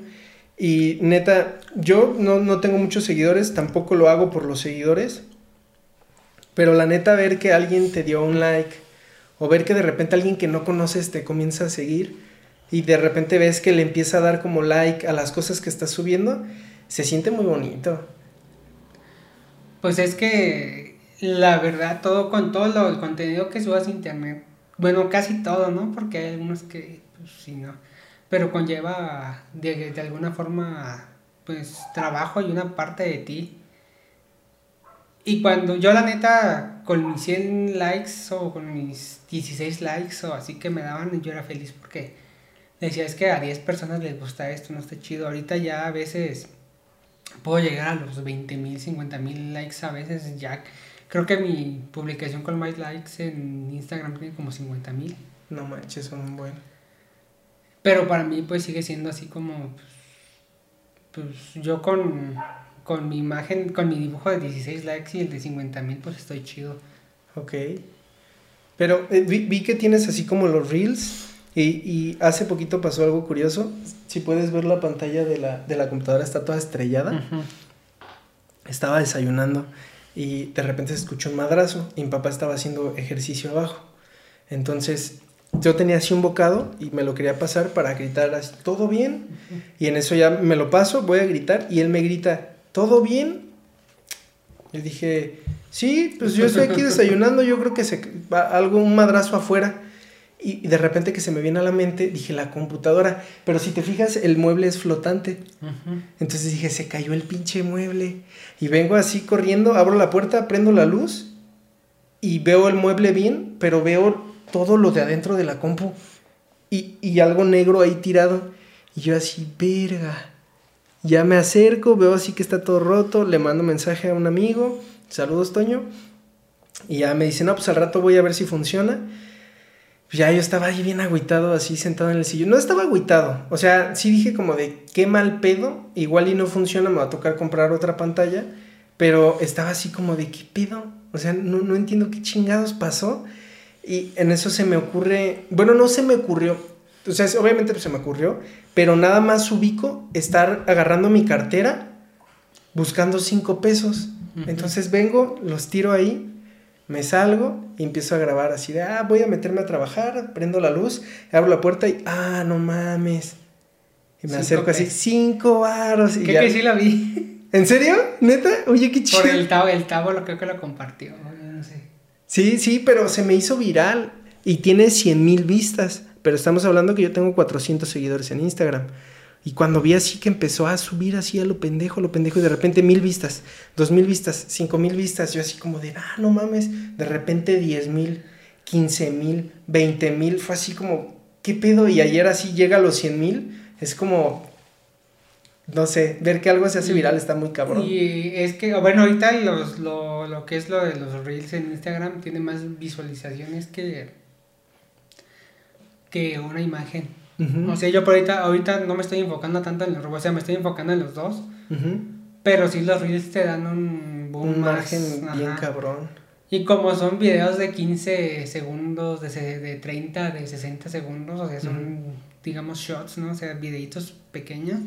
Y neta, yo no, no tengo muchos seguidores, tampoco lo hago por los seguidores. Pero la neta, ver que alguien te dio un like, o ver que de repente alguien que no conoces te comienza a seguir, y de repente ves que le empieza a dar como like a las cosas que estás subiendo, se siente muy bonito. Pues es que la verdad, todo con todo lo, el contenido que subas a internet, bueno, casi todo, ¿no? Porque hay algunos que, pues sí, ¿no? Pero conlleva de, de alguna forma, pues, trabajo y una parte de ti. Y cuando yo, la neta, con mis 100 likes o con mis 16 likes o así que me daban, yo era feliz porque decía, es que a 10 personas les gusta esto, no está chido. Ahorita ya a veces puedo llegar a los 20 mil, 50 mil likes a veces ya Creo que mi publicación con más likes en Instagram tiene como 50 mil. No manches, son un buen. Pero para mí pues sigue siendo así como... Pues, pues yo con, con mi imagen, con mi dibujo de 16 likes y el de 50 mil pues estoy chido. Ok. Pero eh, vi, vi, que tienes así como los reels y, y, hace poquito pasó algo curioso. Si puedes ver la pantalla de la, de la computadora está toda estrellada. Uh -huh. Estaba desayunando y de repente se escuchó un madrazo y mi papá estaba haciendo ejercicio abajo. Entonces yo tenía así un bocado y me lo quería pasar para gritar así, ¿todo bien? Uh -huh. Y en eso ya me lo paso, voy a gritar y él me grita, ¿todo bien? Y dije, sí, pues yo estoy aquí desayunando, yo creo que se va algo, un madrazo afuera. Y de repente que se me viene a la mente, dije, la computadora. Pero si te fijas, el mueble es flotante. Uh -huh. Entonces dije, se cayó el pinche mueble. Y vengo así corriendo, abro la puerta, prendo la luz y veo el mueble bien, pero veo todo lo de adentro de la compu. Y, y algo negro ahí tirado. Y yo así, verga. Ya me acerco, veo así que está todo roto, le mando mensaje a un amigo, saludos Toño. Y ya me dice, no, pues al rato voy a ver si funciona ya yo estaba ahí bien agüitado, así sentado en el sillón. No estaba agüitado, o sea, sí dije como de qué mal pedo, igual y no funciona, me va a tocar comprar otra pantalla, pero estaba así como de qué pedo, o sea, no, no entiendo qué chingados pasó. Y en eso se me ocurre, bueno, no se me ocurrió, o sea, obviamente pues se me ocurrió, pero nada más ubico estar agarrando mi cartera buscando cinco pesos. Entonces vengo, los tiro ahí me salgo y empiezo a grabar así de, ah, voy a meterme a trabajar, prendo la luz, abro la puerta y, ah, no mames. Y me cinco acerco así, cinco varos. ¿Qué ya... que sí la vi? *laughs* ¿En serio? ¿Neta? Oye, qué chido. Por el tabo, el tabo lo creo que lo compartió, no sé. Sí, sí, pero se me hizo viral y tiene 100 mil vistas. Pero estamos hablando que yo tengo 400 seguidores en Instagram. Y cuando vi así que empezó a subir así a lo pendejo, lo pendejo, y de repente mil vistas, dos mil vistas, cinco mil vistas, yo así como de, ah, no mames, de repente diez mil, quince mil, veinte mil, fue así como, ¿qué pedo? Y ayer así llega a los cien mil, es como, no sé, ver que algo se hace viral está muy cabrón. Y es que, bueno, ahorita los, lo, lo que es lo de los reels en Instagram tiene más visualizaciones que, que una imagen. Uh -huh. O sea, yo por ahorita, ahorita no me estoy enfocando tanto en los robots, o sea, me estoy enfocando en los dos. Uh -huh. Pero sí los reels te dan un boom Un margen bien cabrón. Y como son videos de 15 segundos, de, de 30, de 60 segundos, o sea, son, uh -huh. digamos, shots, ¿no? O sea, videitos pequeños.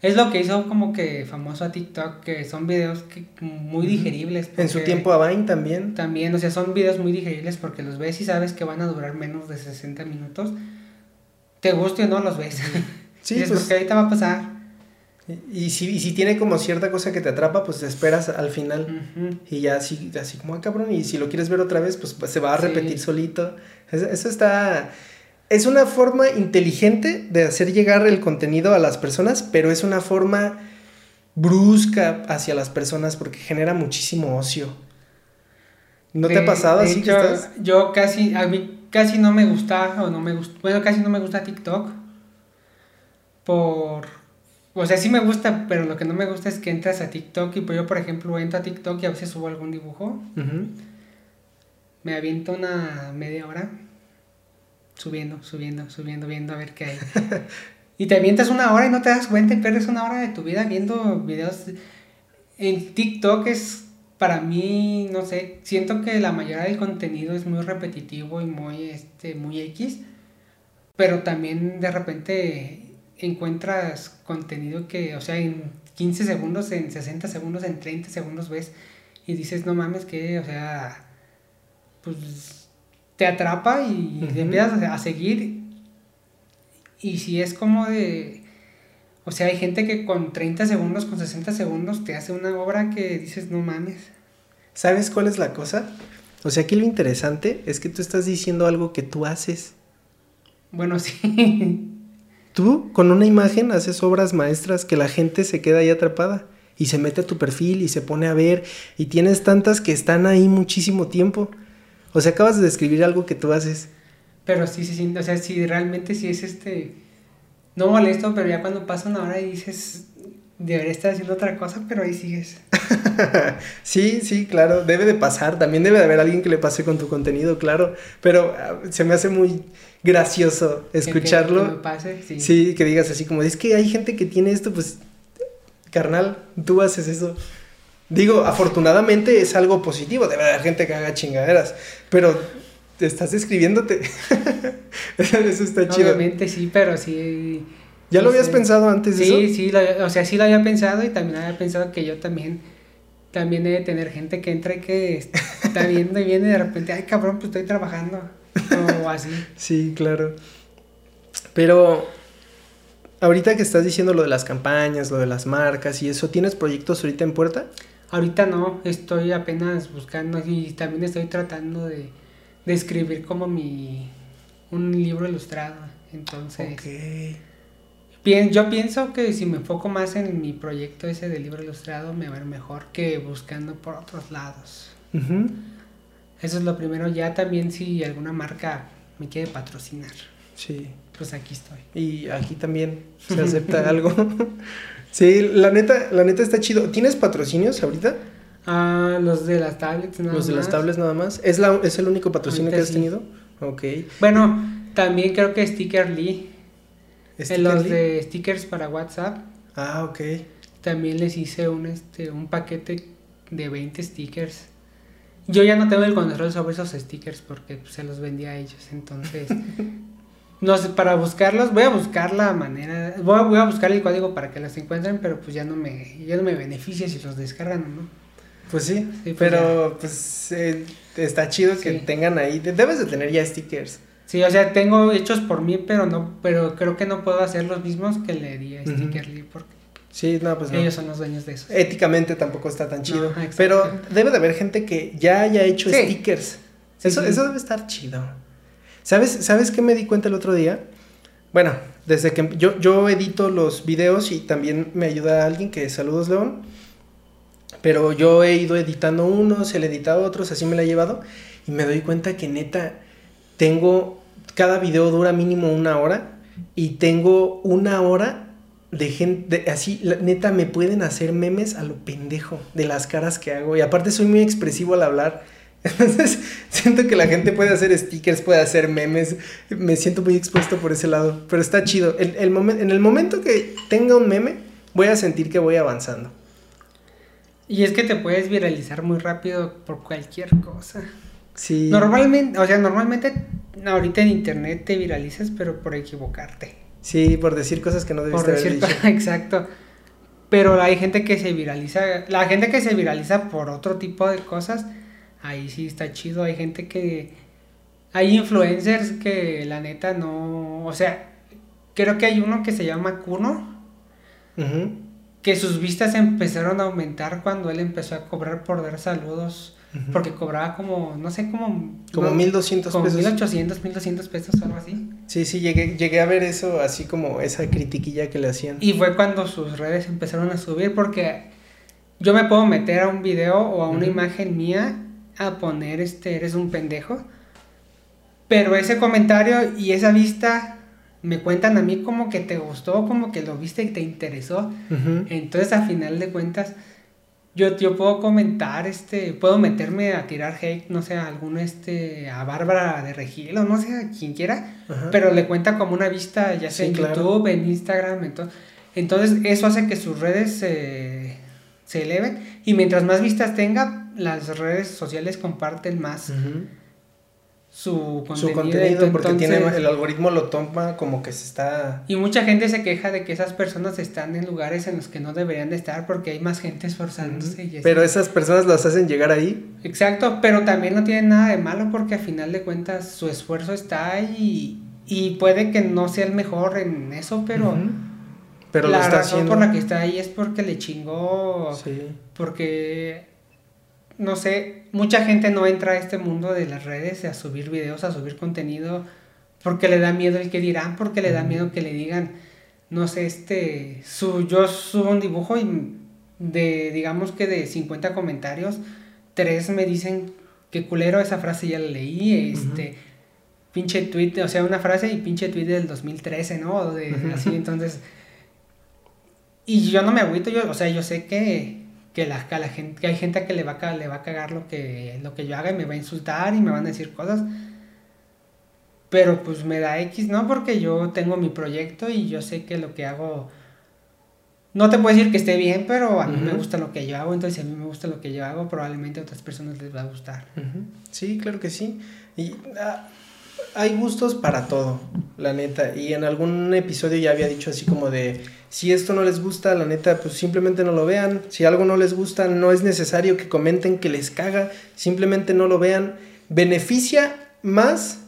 Es lo que hizo como que famoso a TikTok, que son videos que, muy digeribles. En su tiempo a Vine también. También, o sea, son videos muy digeribles porque los ves y sabes que van a durar menos de 60 minutos te guste o no los ves. *laughs* Sí, pues, porque ahorita va a pasar. Y, si, y si tiene como cierta cosa que te atrapa, pues te esperas al final. Uh -huh. Y ya así, así como, ah, cabrón, y si lo quieres ver otra vez, pues, pues se va a repetir sí. solito. Eso, eso está... Es una forma inteligente de hacer llegar el contenido a las personas, pero es una forma brusca hacia las personas porque genera muchísimo ocio. ¿No de, te ha pasado así hecho, que estás? Yo casi, a mí casi no me gusta, o no me gusta, bueno, casi no me gusta TikTok. Por, o sea, sí me gusta, pero lo que no me gusta es que entras a TikTok y pues yo, por ejemplo, entro a TikTok y a veces subo algún dibujo. Uh -huh. Me aviento una media hora subiendo, subiendo, subiendo, viendo a ver qué hay. *laughs* y te avientas una hora y no te das cuenta y pierdes una hora de tu vida viendo videos. En TikTok es para mí, no sé, siento que la mayoría del contenido es muy repetitivo y muy, este, muy X, pero también de repente encuentras contenido que, o sea, en 15 segundos, en 60 segundos, en 30 segundos ves y dices, no mames, que, o sea, pues te atrapa y uh -huh. empiezas a seguir. Y si es como de, o sea, hay gente que con 30 segundos, con 60 segundos te hace una obra que dices, no mames. ¿Sabes cuál es la cosa? O sea, aquí lo interesante es que tú estás diciendo algo que tú haces. Bueno, *laughs* sí. Tú con una imagen haces obras maestras que la gente se queda ahí atrapada y se mete a tu perfil y se pone a ver y tienes tantas que están ahí muchísimo tiempo. O sea, acabas de describir algo que tú haces. Pero sí, sí, sí, o sea, sí, realmente sí es este, no molesto, pero ya cuando pasa una hora y dices, debería estar haciendo otra cosa, pero ahí sigues. *laughs* sí, sí, claro, debe de pasar. También debe de haber alguien que le pase con tu contenido, claro. Pero ah, se me hace muy gracioso escucharlo. Que, me pase, sí. Sí, que digas así como, es que hay gente que tiene esto, pues, carnal, tú haces eso. Digo, afortunadamente es algo positivo, debe haber gente que haga chingaderas, pero te estás escribiéndote. *laughs* eso está chido. Obviamente sí, pero sí. ¿Ya lo habías pensado antes de sí, eso? Sí, sí, o sea, sí lo había pensado y también había pensado que yo también, también debe tener gente que entra y que está *laughs* viendo y viene de repente, ay cabrón, pues estoy trabajando. O así. sí, claro. Pero ahorita que estás diciendo lo de las campañas, lo de las marcas y eso, ¿tienes proyectos ahorita en puerta? Ahorita no, estoy apenas buscando y también estoy tratando de, de escribir como mi un libro ilustrado. Entonces, yo pienso que si me enfoco más en mi proyecto ese de libro ilustrado me va a ir mejor que buscando por otros lados. Eso es lo primero. Ya también si alguna marca me quiere patrocinar. Sí. Pues aquí estoy. Y aquí también se *laughs* acepta algo. *laughs* Sí, la neta, la neta está chido. ¿Tienes patrocinios ahorita? Ah, los de las tablets nada Los de las tablets nada más. ¿Es, la, ¿Es el único patrocinio que has tenido? Ok. Bueno, también creo que Sticker Lee. ¿Sticker los de stickers para WhatsApp. Ah, ok. También les hice un, este, un paquete de 20 stickers. Yo ya no tengo el control sobre esos stickers porque pues, se los vendía a ellos. Entonces, *laughs* no sé, para buscarlos, voy a buscar la manera, voy a, voy a buscar el código para que los encuentren, pero pues ya no me, ya no me beneficia si los descargan no. Pues sí, pues pero pues eh, está chido que tengan ahí, debes de tener ya stickers. Sí, o sea, tengo hechos por mí, pero no, pero creo que no puedo hacer los mismos que le di a Stickerly porque Sí, no, pues Ellos son los dueños de eso. Éticamente tampoco está tan chido. pero debe de haber gente que ya haya hecho stickers. eso, eso debe estar chido. ¿Sabes, ¿Sabes qué me di cuenta el otro día? Bueno, desde que yo, yo edito los videos y también me ayuda alguien que saludos León. Pero yo he ido editando unos, él editado otros, así me la he llevado. Y me doy cuenta que neta, tengo, cada video dura mínimo una hora. Y tengo una hora de gente, así, neta, me pueden hacer memes a lo pendejo de las caras que hago. Y aparte soy muy expresivo al hablar. *laughs* Entonces, siento que la gente puede hacer stickers, puede hacer memes. Me siento muy expuesto por ese lado. Pero está chido. El, el en el momento que tenga un meme, voy a sentir que voy avanzando. Y es que te puedes viralizar muy rápido por cualquier cosa. Sí. Normalmente, o sea, normalmente ahorita en internet te viralizas, pero por equivocarte. Sí, por decir cosas que no debes por decir, dicho. *laughs* Exacto. Pero hay gente que se viraliza, la gente que se viraliza por otro tipo de cosas, ahí sí está chido. Hay gente que. Hay influencers que la neta no. O sea, creo que hay uno que se llama Kuno. Que sus vistas empezaron a aumentar cuando él empezó a cobrar por dar saludos. Porque cobraba como, no sé, como... Como 1200 pesos. 1800, 1200 pesos o algo así. Sí, sí, llegué, llegué a ver eso, así como esa critiquilla que le hacían. Y fue cuando sus redes empezaron a subir porque yo me puedo meter a un video o a una imagen mía a poner este, eres un pendejo. Pero ese comentario y esa vista me cuentan a mí como que te gustó, como que lo viste y te interesó. Entonces, a final de cuentas, yo, yo puedo comentar, este, puedo meterme a tirar hate, no sé, a algún, este, a Bárbara de Regil o no sé, a quien quiera, pero le cuenta como una vista, ya sea en YouTube, en Instagram, entonces, entonces eso hace que sus redes se, se eleven y mientras más vistas tenga, las redes sociales comparten más su contenido. Su contenido porque tiene, el algoritmo lo toma como que se está... Y mucha gente se queja de que esas personas están en lugares en los que no deberían de estar porque hay más gente esforzándose. pero esas personas las hacen llegar ahí. Exacto, pero también no tienen nada de malo porque a final de cuentas su esfuerzo está ahí y, puede que no sea el mejor en eso, pero... Pero la razón por la que está ahí es porque le chingó, sí. porque no sé, mucha gente no entra a este mundo de las redes a subir videos, a subir contenido, porque le da miedo el que dirán, porque le da miedo que le digan, no sé, este, su, yo subo un dibujo y de, digamos que de 50 comentarios, tres me dicen que culero esa frase ya la leí, este, pinche tweet, o sea, una frase y pinche tweet del 2013, ¿no? De, así, entonces... y yo no me agüito, yo, o sea, yo sé que, que, la, que, la gente, que hay gente que le va, a, le va a cagar lo que, lo que yo haga y me va a insultar y me van a decir cosas. Pero pues me da X, ¿no? Porque yo tengo mi proyecto y yo sé que lo que hago... No te puedo decir que esté bien, pero a mí me gusta lo que yo hago, entonces si a mí me gusta lo que yo hago, probablemente a otras personas les va a gustar. Sí, claro que sí. Y ah, hay gustos para todo, la neta. Y en algún episodio ya había dicho así como de, si esto no les gusta, la neta, pues simplemente no lo vean. Si algo no les gusta, no es necesario que comenten que les caga, simplemente no lo vean. Beneficia más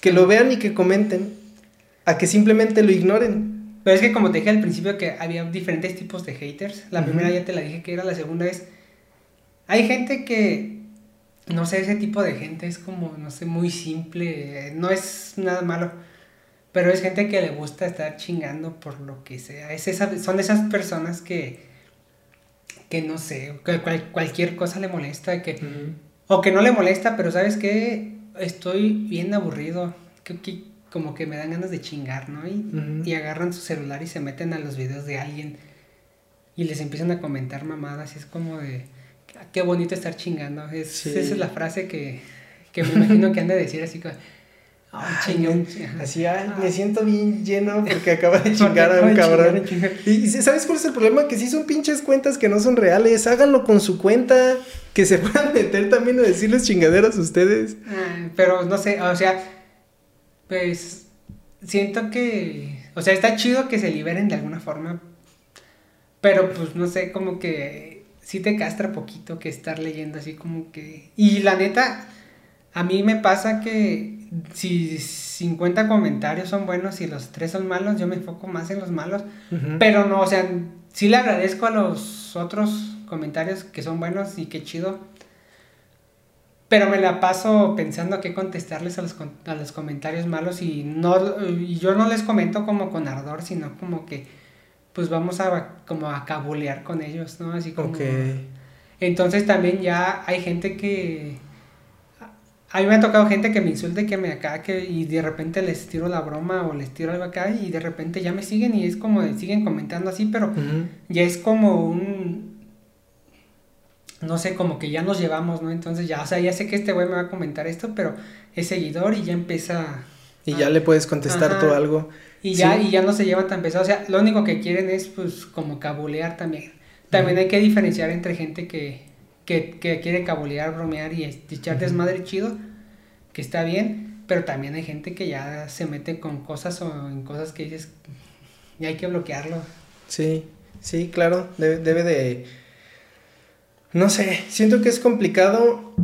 que lo vean y que comenten a que simplemente lo ignoren. Pero es que como te dije al principio que había diferentes tipos de haters. La primera ya te la dije que era, la segunda es... Hay gente que no sé, ese tipo de gente es como, no sé, muy simple, no es nada malo, pero es gente que le gusta estar chingando por lo que sea. Es esa, son esas personas que, que no sé, que cualquier cosa le molesta, que, o que no le molesta, pero sabes que estoy bien aburrido, que, como que me dan ganas de chingar, ¿no? Y, y agarran su celular y se meten a los videos de alguien y les empiezan a comentar mamadas y es como de qué bonito estar chingando. Esa es la frase que, que me imagino que han de decir así como, chingón. Así, me siento bien lleno porque acaba de chingar a un cabrón. Y, ¿sabes cuál es el problema? Que si son pinches cuentas que no son reales, háganlo con su cuenta, que se puedan *laughs* meter también a decirles chingaderas a ustedes. Ah, pero no sé, o sea, pues siento que, o sea, está chido que se liberen de alguna forma, pero pues no sé, como que sí te castra poquito que estar leyendo así como que... Y la neta, a mí me pasa que si 50 comentarios son buenos y los 3 son malos, yo me enfoco más en los malos. Pero no, o sea, sí le agradezco a los otros comentarios que son buenos y qué chido. Pero me la paso pensando qué contestarles a los, a los comentarios malos y, no, y yo no les comento como con ardor, sino como que pues vamos a como a cabulear con ellos, ¿no? Así como... Entonces también ya hay gente que... A mí me ha tocado gente que me insulte, que me acá, que, y de repente les tiro la broma o les tiro algo acá y de repente ya me siguen y es como, siguen comentando así, pero ya es como un... No sé, como que ya nos llevamos, ¿no? Entonces ya, o sea, ya sé que este güey me va a comentar esto, pero es seguidor y ya empieza... Y ya le puedes contestar tú algo. Y ya, y ya no se llevan tan pesado. O sea, lo único que quieren es pues como cabulear también. También hay que diferenciar entre gente que, que, que quiere cabulear, bromear y echar desmadre chido, que está bien, pero también hay gente que ya se mete con cosas o en cosas que dices, y hay que bloquearlo. Sí, sí, claro, debe, debe de... No sé, siento que es complicado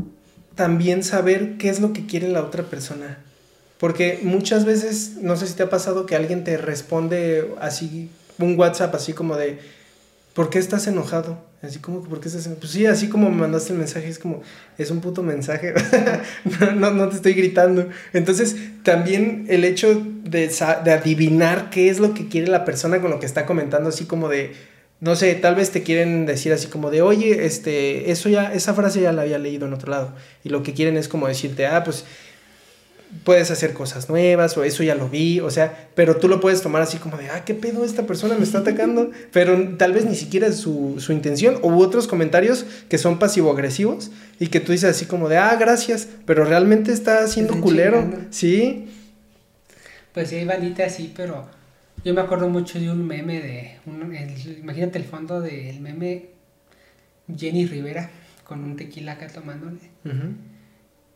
también saber qué es lo que quiere la otra persona. Porque muchas veces, no sé si te ha pasado que alguien te responde así, un WhatsApp así como de, ¿por qué estás enojado? Así como, ¿por qué estás enojado? Pues sí, así como me mandaste el mensaje, es como, es un puto mensaje, *laughs* no, no, te estoy gritando. Entonces, también el hecho de, de adivinar qué es lo que quiere la persona con lo que está comentando, así como de, no sé, tal vez te quieren decir así como de, oye, este, eso ya, esa frase ya la había leído en otro lado. Y lo que quieren es como decirte, ah, pues puedes hacer cosas nuevas o eso ya lo vi, o sea, pero tú lo puedes tomar así como de, ah, ¿qué pedo esta persona me está atacando? *laughs* Pero tal vez ni siquiera es su, su intención o otros comentarios que son pasivo-agresivos y que tú dices así como de, ah, gracias, pero realmente está haciendo culero, ¿sí? Pues sí, hay bandita así, pero yo me acuerdo mucho de un meme de, imagínate el fondo del meme Jenny Rivera con un tequila acá tomándole.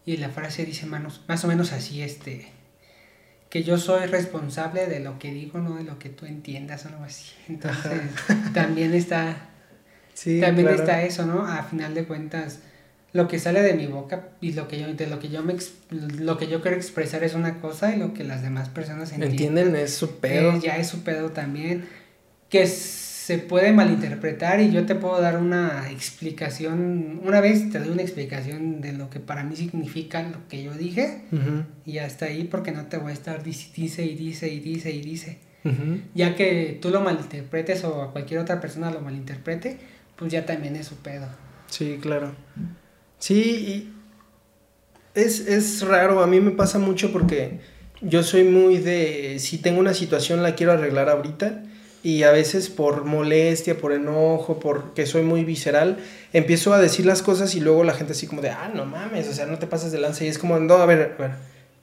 Y la frase dice más, más o menos así, este, que yo soy responsable de lo que digo, no de lo que tú entiendas o algo así. Entonces, también está, *laughs* también está eso, ¿no? A final de cuentas, lo que sale de mi boca y lo que yo, de lo que yo me, lo que yo quiero expresar es una cosa y lo que las demás personas entienden. Entienden, es su pedo. ya es su pedo también. Que es se puede malinterpretar y yo te puedo dar una explicación, una vez te doy una explicación de lo que para mí significa lo que yo dije y hasta ahí porque no te voy a estar dice y dice y dice y dice. Ya que tú lo malinterpretes o a cualquier otra persona lo malinterprete, pues ya también es su pedo. Sí, claro. Sí, y es, es raro, a mí me pasa mucho porque yo soy muy de, si tengo una situación la quiero arreglar ahorita y a veces por molestia, por enojo, porque soy muy visceral, empiezo a decir las cosas y luego la gente así como de, ah, no mames, o sea, no te pases de lanza y es como, no, a ver, a ver,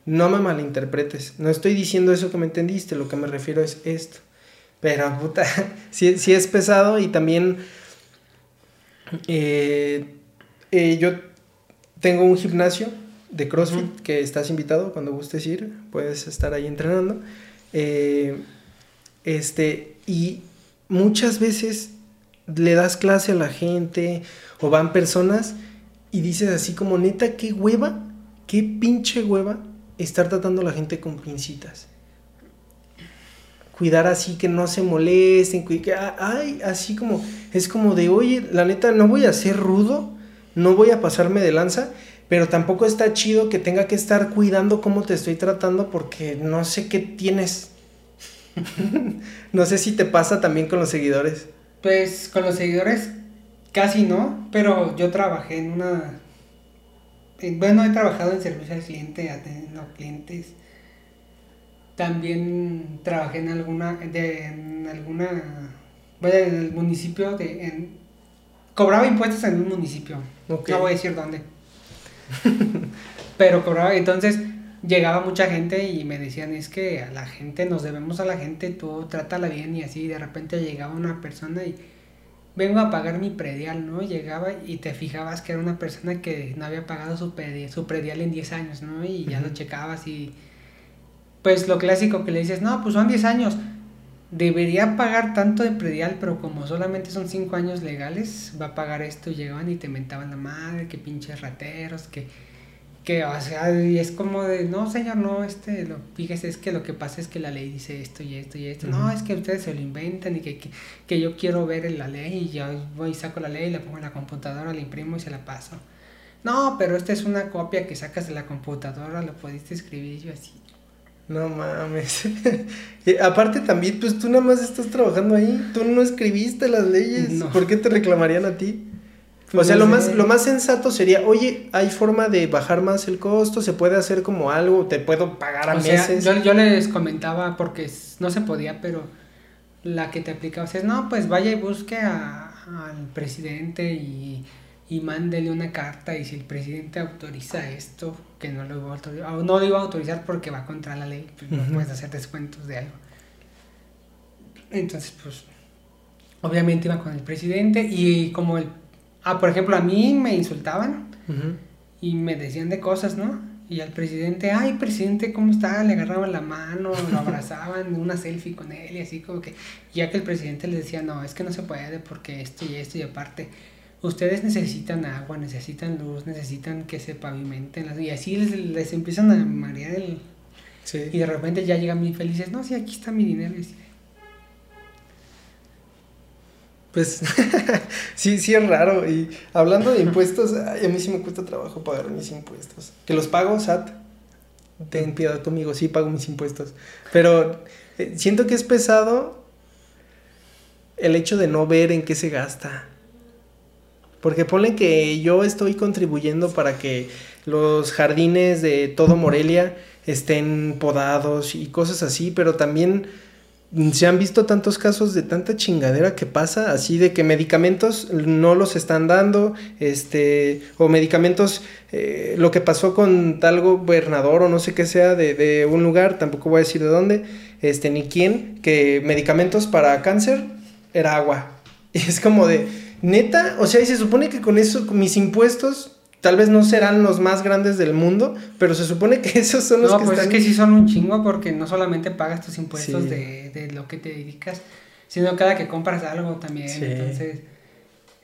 no me malinterpretes, no estoy diciendo eso que me entendiste, lo que me refiero es esto. Pero, puta, *laughs* sí, sí es pesado y también eh, eh, yo tengo un gimnasio de CrossFit que estás invitado cuando gustes ir, puedes estar ahí entrenando. Eh, este, y muchas veces le das clase a la gente o van personas y dices así como, neta, qué hueva, qué pinche hueva estar tratando a la gente con pincitas. Cuidar así que no se molesten, que, ay, así como, es como de, oye, la neta, no voy a ser rudo, no voy a pasarme de lanza, pero tampoco está chido que tenga que estar cuidando cómo te estoy tratando porque no sé qué tienes. *laughs* no sé si te pasa también con los seguidores. Pues con los seguidores casi no, pero yo trabajé en una... Bueno, he trabajado en servicio al cliente, atendiendo clientes. También trabajé en alguna... De, en alguna... Bueno, en el municipio de... En, cobraba impuestos en un municipio. No voy a decir dónde. *laughs* Pero cobraba, entonces llegaba mucha gente y me decían, es que a la gente, nos debemos a la gente, tú trátala bien y así, de repente llegaba una persona y vengo a pagar mi predial, ¿no? Llegaba y te fijabas que era una persona que no había pagado su predial, su predial en 10 años, ¿no? Y ya lo checabas y pues lo clásico que le dices, no, pues son 10 años, debería pagar tanto de predial, pero como solamente son 5 años legales, va a pagar esto y llegaban y te mentaban la madre, que pinches rateros, que que, o sea, y es como de, no, señor, no, este, lo, fíjese, es que lo que pasa es que la ley dice esto y esto y esto. No, es que ustedes se lo inventan y que, que, que, yo quiero ver la ley y yo voy y saco la ley, la pongo en la computadora, la imprimo y se la paso. No, pero esta es una copia que sacas de la computadora, lo pudiste escribir yo así. No mames. *laughs* aparte también, pues tú nada más estás trabajando ahí, tú no escribiste las leyes, ¿por qué te reclamarían a ti? O sea, lo más, lo más sensato sería, oye, hay forma de bajar más el costo, se puede hacer como algo, te puedo pagar a meses. yo, yo, les comentaba porque no se podía, pero la que te aplicaba es, no, pues vaya y busque al presidente y, y mándele una carta y si el presidente autoriza esto, que no lo iba a autorizar, no lo iba a autorizar porque va contra la ley, pues no puedes hacer descuentos de algo. Entonces, pues, obviamente iba con el presidente y como el Ah, por ejemplo, a mí me insultaban y me decían de cosas, ¿no? Y al presidente, ay, presidente, ¿cómo está? Le agarraban la mano, lo *laughs* abrazaban, una selfie con él y así como que, ya que el presidente les decía, no, es que no se puede porque esto y esto y aparte, ustedes necesitan agua, necesitan luz, necesitan que se pavimenten las... Y así les, empiezan a marear el... Sí. Y de repente ya llegan muy felices, no, sí, aquí está mi dinero. Y pues *laughs* sí, sí es raro. Y hablando de impuestos, a mí sí me cuesta trabajo pagar mis impuestos. Que los pago, SAT. Ten piedad conmigo, sí pago mis impuestos. Pero eh, siento que es pesado el hecho de no ver en qué se gasta. Porque ponen que yo estoy contribuyendo para que los jardines de todo Morelia estén podados y cosas así, pero también se han visto tantos casos de tanta chingadera que pasa, así de que medicamentos no los están dando, este, o medicamentos, eh, lo que pasó con tal gobernador o no sé qué sea de, de, un lugar, tampoco voy a decir de dónde, este, ni quién, que medicamentos para cáncer era agua. *laughs* Y es como de, neta, o sea, y se supone que con eso, con mis impuestos, Tal vez no serán los más grandes del mundo, pero se supone que *laughs* esos son los no, pues es que sí son un chingo porque no solamente pagas tus impuestos de, de, lo que te dedicas, sino cada que compras algo también. Entonces,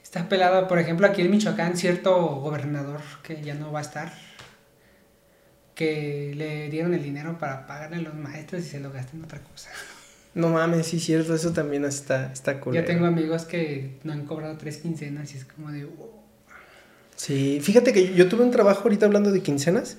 está pelado. Por ejemplo, aquí en Michoacán, cierto gobernador que ya no va a estar, que le dieron el dinero para pagarle a los maestros y se lo gastan en otra cosa. *laughs* No mames, sí, cierto, eso también está, está cool. Yo tengo amigos que no han cobrado tres quincenas y es como de... Sí, fíjate que yo tuve un trabajo, ahorita hablando de quincenas,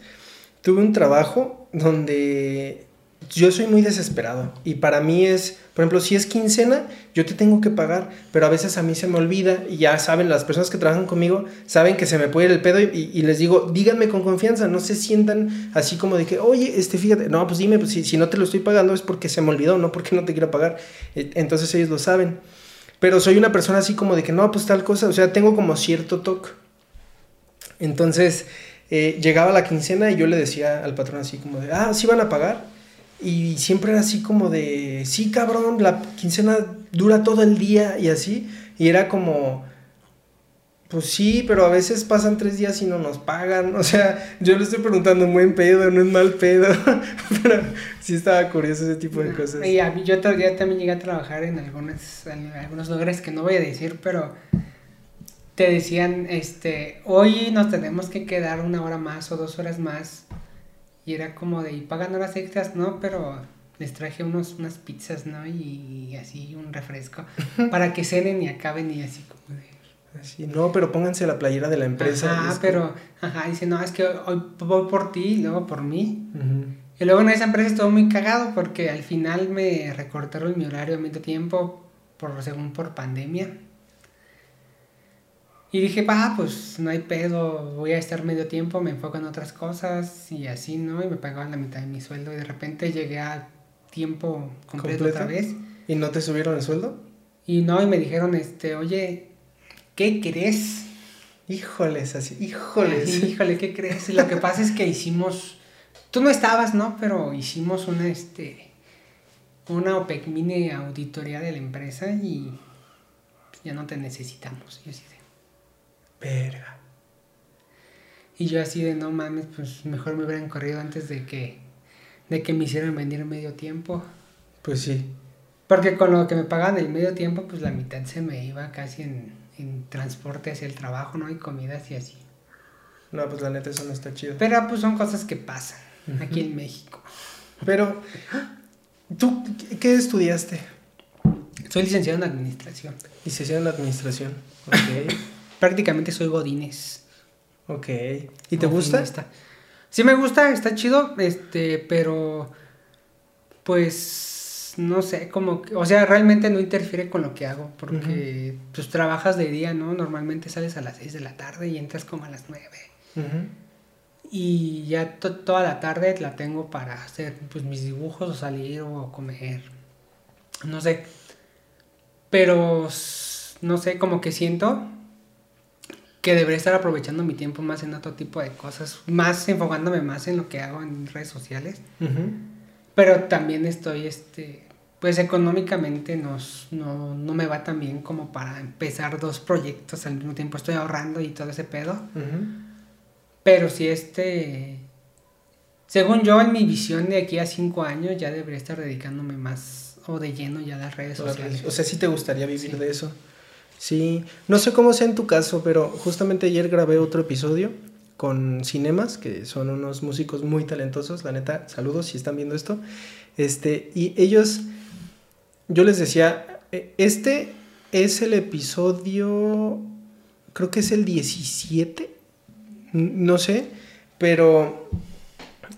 tuve un trabajo donde yo soy muy desesperado y para mí es, por ejemplo, si es quincena, yo te tengo que pagar, pero a veces a mí se me olvida y ya saben, las personas que trabajan conmigo saben que se me puede ir el pedo y, les digo, díganme con confianza, no se sientan así como de que, oye, este, fíjate, no, pues dime, pues si, si no te lo estoy pagando es porque se me olvidó, no porque no te quiero pagar. E, entonces ellos lo saben. Pero soy una persona así como de que no, pues tal cosa, o sea, tengo como cierto toque. Entonces, eh, llegaba la quincena y yo le decía al patrón así como de, ah, ¿sí van a pagar? Y siempre era así como de, sí, cabrón, la quincena dura todo el día y así. Y era como, pues sí, pero a veces pasan tres días y no nos pagan. *laughs* O sea, yo le estoy preguntando, ¿buen pedo? ¿No es mal pedo? *laughs* pero sí estaba curioso ese tipo de cosas. Y a mí, yo todavía también llegué a trabajar en, algunos, en algunos lugares que no voy a decir, pero te decían, este, hoy nos tenemos que quedar una hora más o dos horas más y era como de, y pagan horas extras, ¿no? Pero les traje unos, unas pizzas, ¿no? Y, así un refresco *laughs* para que cenen y acaben y así como de... Así, no, pero pónganse la playera de la empresa. Ah, pero, ajá, dice, no, es que hoy voy por ti y luego por mí. Y luego en esa empresa estuvo muy cagado porque al final me recortaron mi horario a medio tiempo, por, según por pandemia. Y dije, ah, pues no hay pedo, voy a estar medio tiempo, me enfoco en otras cosas y así, ¿no? Y me pagaban la mitad de mi sueldo y de repente llegué a tiempo completo otra vez. ¿Y no te subieron el sueldo? Y no, y me dijeron, este, oye, ¿qué crees? Híjoles, así, híjoles. híjole, ¿qué crees? Lo que pasa es que hicimos, tú no estabas, ¿no? Pero hicimos una, este, una OPEC mini auditoría de la empresa y ya no te necesitamos. Yo Verga. Y yo así de no mames, pues mejor me hubieran corrido antes de que, de que me hicieran venir medio tiempo. Pues sí. Porque con lo que me pagaban el medio tiempo, pues la mitad se me iba casi en, en transporte hacia el trabajo, ¿no? Y comidas y así. No, pues la neta eso no está chido. Pero pues son cosas que pasan aquí en México. Pero, ¿tú qué estudiaste? Soy licenciado en administración. Licenciado en administración, ok. *laughs* prácticamente soy Godines. Ok. ¿Y te gusta? Sí me gusta, está chido, este, pero pues no sé, como, o sea, realmente no interfiere con lo que hago, porque pues trabajas de día, ¿no? Normalmente sales a las 6 de la tarde y entras como a las 9. Y ya toda la tarde la tengo para hacer pues mis dibujos o salir o comer, no sé. Pero no sé, como que siento que debería estar aprovechando mi tiempo más en otro tipo de cosas, más enfocándome más en lo que hago en redes sociales. Pero también estoy, este, pues económicamente no, no, me va tan bien como para empezar dos proyectos al mismo tiempo. Estoy ahorrando y todo ese pedo. Pero si este, según yo, en mi visión de aquí a cinco años ya debería estar dedicándome más o de lleno ya a las redes sociales. O sea, sí te gustaría vivir de eso. Sí, no sé cómo sea en tu caso, pero justamente ayer grabé otro episodio con Cinemas, que son unos músicos muy talentosos, la neta, saludos si están viendo esto. Este, y ellos, yo les decía, e, este es el episodio, creo que es el 17, no sé, pero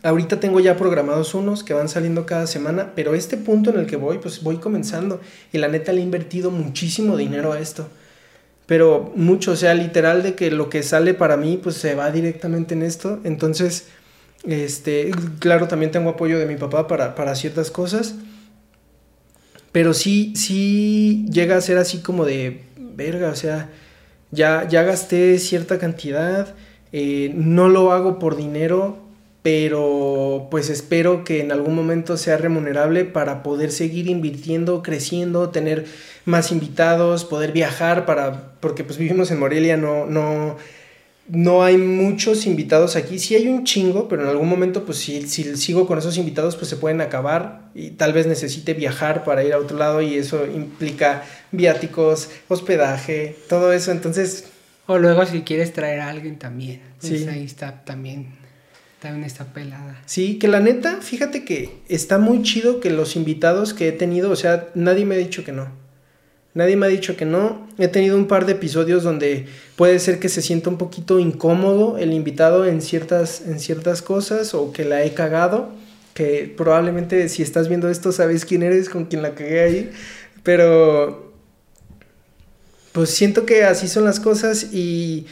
ahorita tengo ya programados unos que van saliendo cada semana, pero este punto en el que voy, pues voy comenzando y la neta le he invertido muchísimo dinero a esto. Pero mucho, o sea, literal de que lo que sale para mí, pues se va directamente en esto. Entonces, este, claro, también tengo apoyo de mi papá para, para ciertas cosas. Pero sí, sí llega a ser así como de, verga, o sea, ya, ya gasté cierta cantidad, eh, no lo hago por dinero, pero pues espero que en algún momento sea remunerable para poder seguir invirtiendo, creciendo, tener más invitados, poder viajar para porque pues vivimos en Morelia, no no no hay muchos invitados aquí, sí hay un chingo, pero en algún momento pues si, si sigo con esos invitados pues se pueden acabar y tal vez necesite viajar para ir a otro lado y eso implica viáticos, hospedaje, todo eso, entonces o luego si quieres traer a alguien también, pues ahí está también también está pelada. Sí, que la neta, fíjate que está muy chido que los invitados que he tenido, o sea, nadie me ha dicho que no. Nadie me ha dicho que no. He tenido un par de episodios donde puede ser que se sienta un poquito incómodo el invitado en ciertas, en ciertas cosas o que la he cagado. que probablemente si estás viendo esto sabes quién eres, con quien la cagué ahí, pero pues siento que así son las cosas y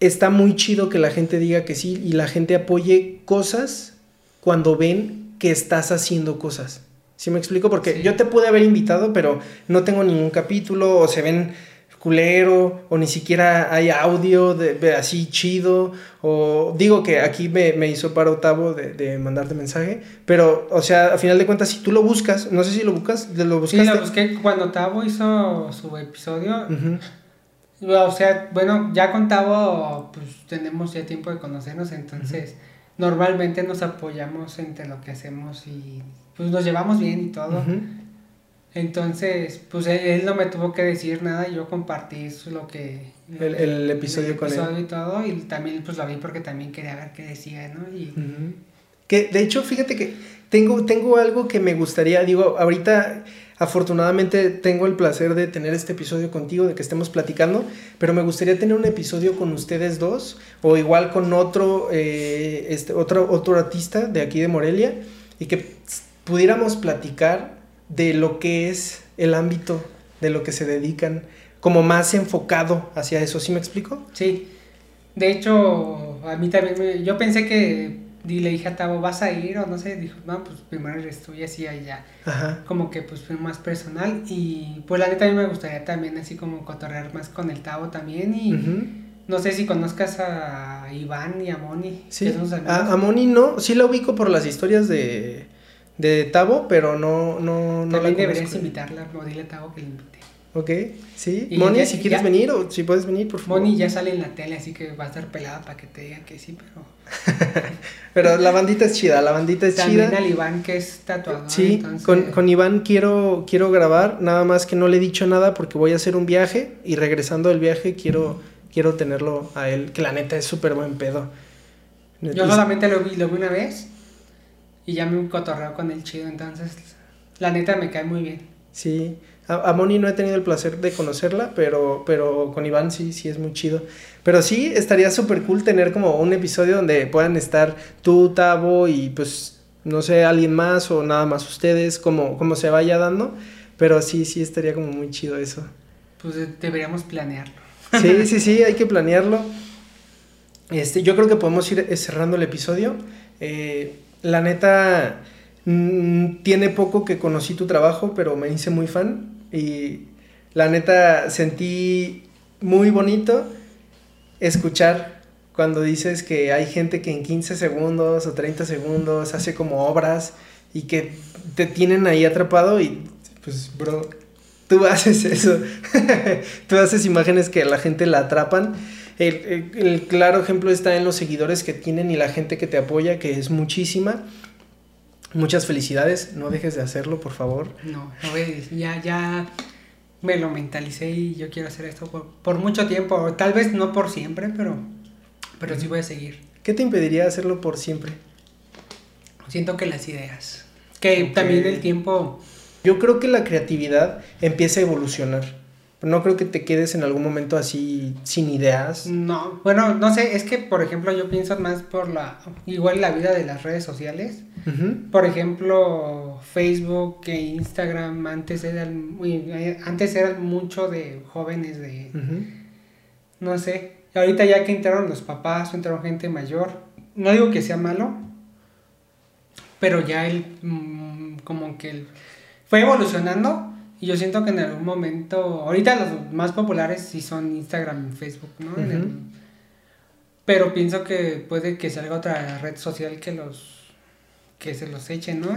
está muy chido que la gente diga que sí y la gente apoye cosas cuando ven que estás haciendo cosas. ¿Sí me explico? Porque Sí. yo te pude haber invitado, pero no tengo ningún capítulo, o se ven culero, o ni siquiera hay audio de, de así chido, o digo que aquí me, me hizo para Otavo de, de mandarte mensaje, pero, o sea, a final de cuentas, si tú lo buscas, no sé si lo buscas, lo Sí, buscaste. lo busqué cuando Tavo hizo su episodio. Ujú. O sea, bueno, ya con Tavo, pues tenemos ya tiempo de conocernos, entonces normalmente nos apoyamos entre lo que hacemos y pues nos llevamos bien y todo. Ujú. Entonces, pues él, él no me tuvo que decir nada, yo compartí lo que... El- el episodio con él. episodio y todo, y también pues lo vi porque también quería ver qué decía, ¿no? Y Ujú. Que de hecho, fíjate que tengo, tengo algo que me gustaría, digo, ahorita afortunadamente tengo el placer de tener este episodio contigo, de que estemos platicando, pero me gustaría tener un episodio con ustedes dos, o igual con otro, eh, este, otro, artista de aquí de Morelia, y que pudiéramos platicar de lo que es el ámbito, de lo que se dedican, como más enfocado hacia eso, ¿sí me explico? Sí, de hecho, a mí también, me- yo pensé que, y le dije a Tavo, ¿vas a ir? O no sé, dijo, no, pues primero eres tú y así allá. Ajá. Como que pues fue más personal y pues la neta a mí me gustaría también así como cotorrear más con el Tavo también y no sé si conozcas a Iván y a Moni, Sí, a, a Moni no, sí la ubico por las historias de, de Tavo, pero no, no, no también la deberías invitarla, o dile a Tavo que le invite. Ok, sí. Y Moni, ya- si quieres ya- venir o si puedes venir, por favor. Moni ya sale en la tele, así que va a estar pelada para que te digan que sí, pero... *laughs* Pero la bandita es chida, la bandita es También chida. al Iván que es tatuador. Sí, entonces- con, con Iván quiero, quiero grabar, nada más que no le he dicho nada porque voy a hacer un viaje y regresando del viaje quiero, quiero tenerlo a él, que la neta es súper buen pedo. Yo Y- solamente lo vi, lo vi una vez y ya me cotorreo con el chido, entonces la neta me cae muy bien. Sí, a, a Moni no he tenido el placer de conocerla, pero, pero con Iván sí, sí es muy chido. Pero sí, estaría súper cool tener como un episodio donde puedan estar tú, Tavo y pues, no sé, alguien más o nada más ustedes, como, como se vaya dando. Pero sí, sí, estaría como muy chido eso. Pues de- deberíamos planearlo. Sí, *laughs* sí, sí, hay que planearlo. Este, yo creo que podemos ir eh, cerrando el episodio. Eh, la neta, mm, tiene poco que conocí tu trabajo, pero me hice muy fan. Y la neta, sentí muy bonito escuchar cuando dices que hay gente que en 15 segundos o 30 segundos hace como obras y que te tienen ahí atrapado y pues, bro, tú *laughs* haces eso. *laughs* tú haces imágenes que la gente la atrapan. El, el- el claro ejemplo está en los seguidores que tienen y la gente que te apoya, que es muchísima. Muchas felicidades, no dejes de hacerlo, por favor. No, no ya, ya me lo mentalicé y yo quiero hacer esto por, por mucho tiempo, tal vez no por siempre, pero, pero sí voy a seguir. ¿Qué te impediría hacerlo por siempre? Siento que las ideas, que Ok. también el tiempo, Yo creo que la creatividad empieza a evolucionar. No creo que te quedes en algún momento así sin ideas. no, bueno, no sé, es que por ejemplo yo pienso más por la, igual la vida de las redes sociales. Por ejemplo, Facebook e Instagram antes eran antes eran mucho de jóvenes de no sé. Ahorita ya que entraron los papás, entraron gente mayor. No digo que sea malo, pero ya el mm, como que el- fue evolucionando y yo siento que en algún momento, ahorita los más populares sí son Instagram y Facebook, ¿no? El- pero pienso que puede que salga otra red social que los que se los echen, ¿no?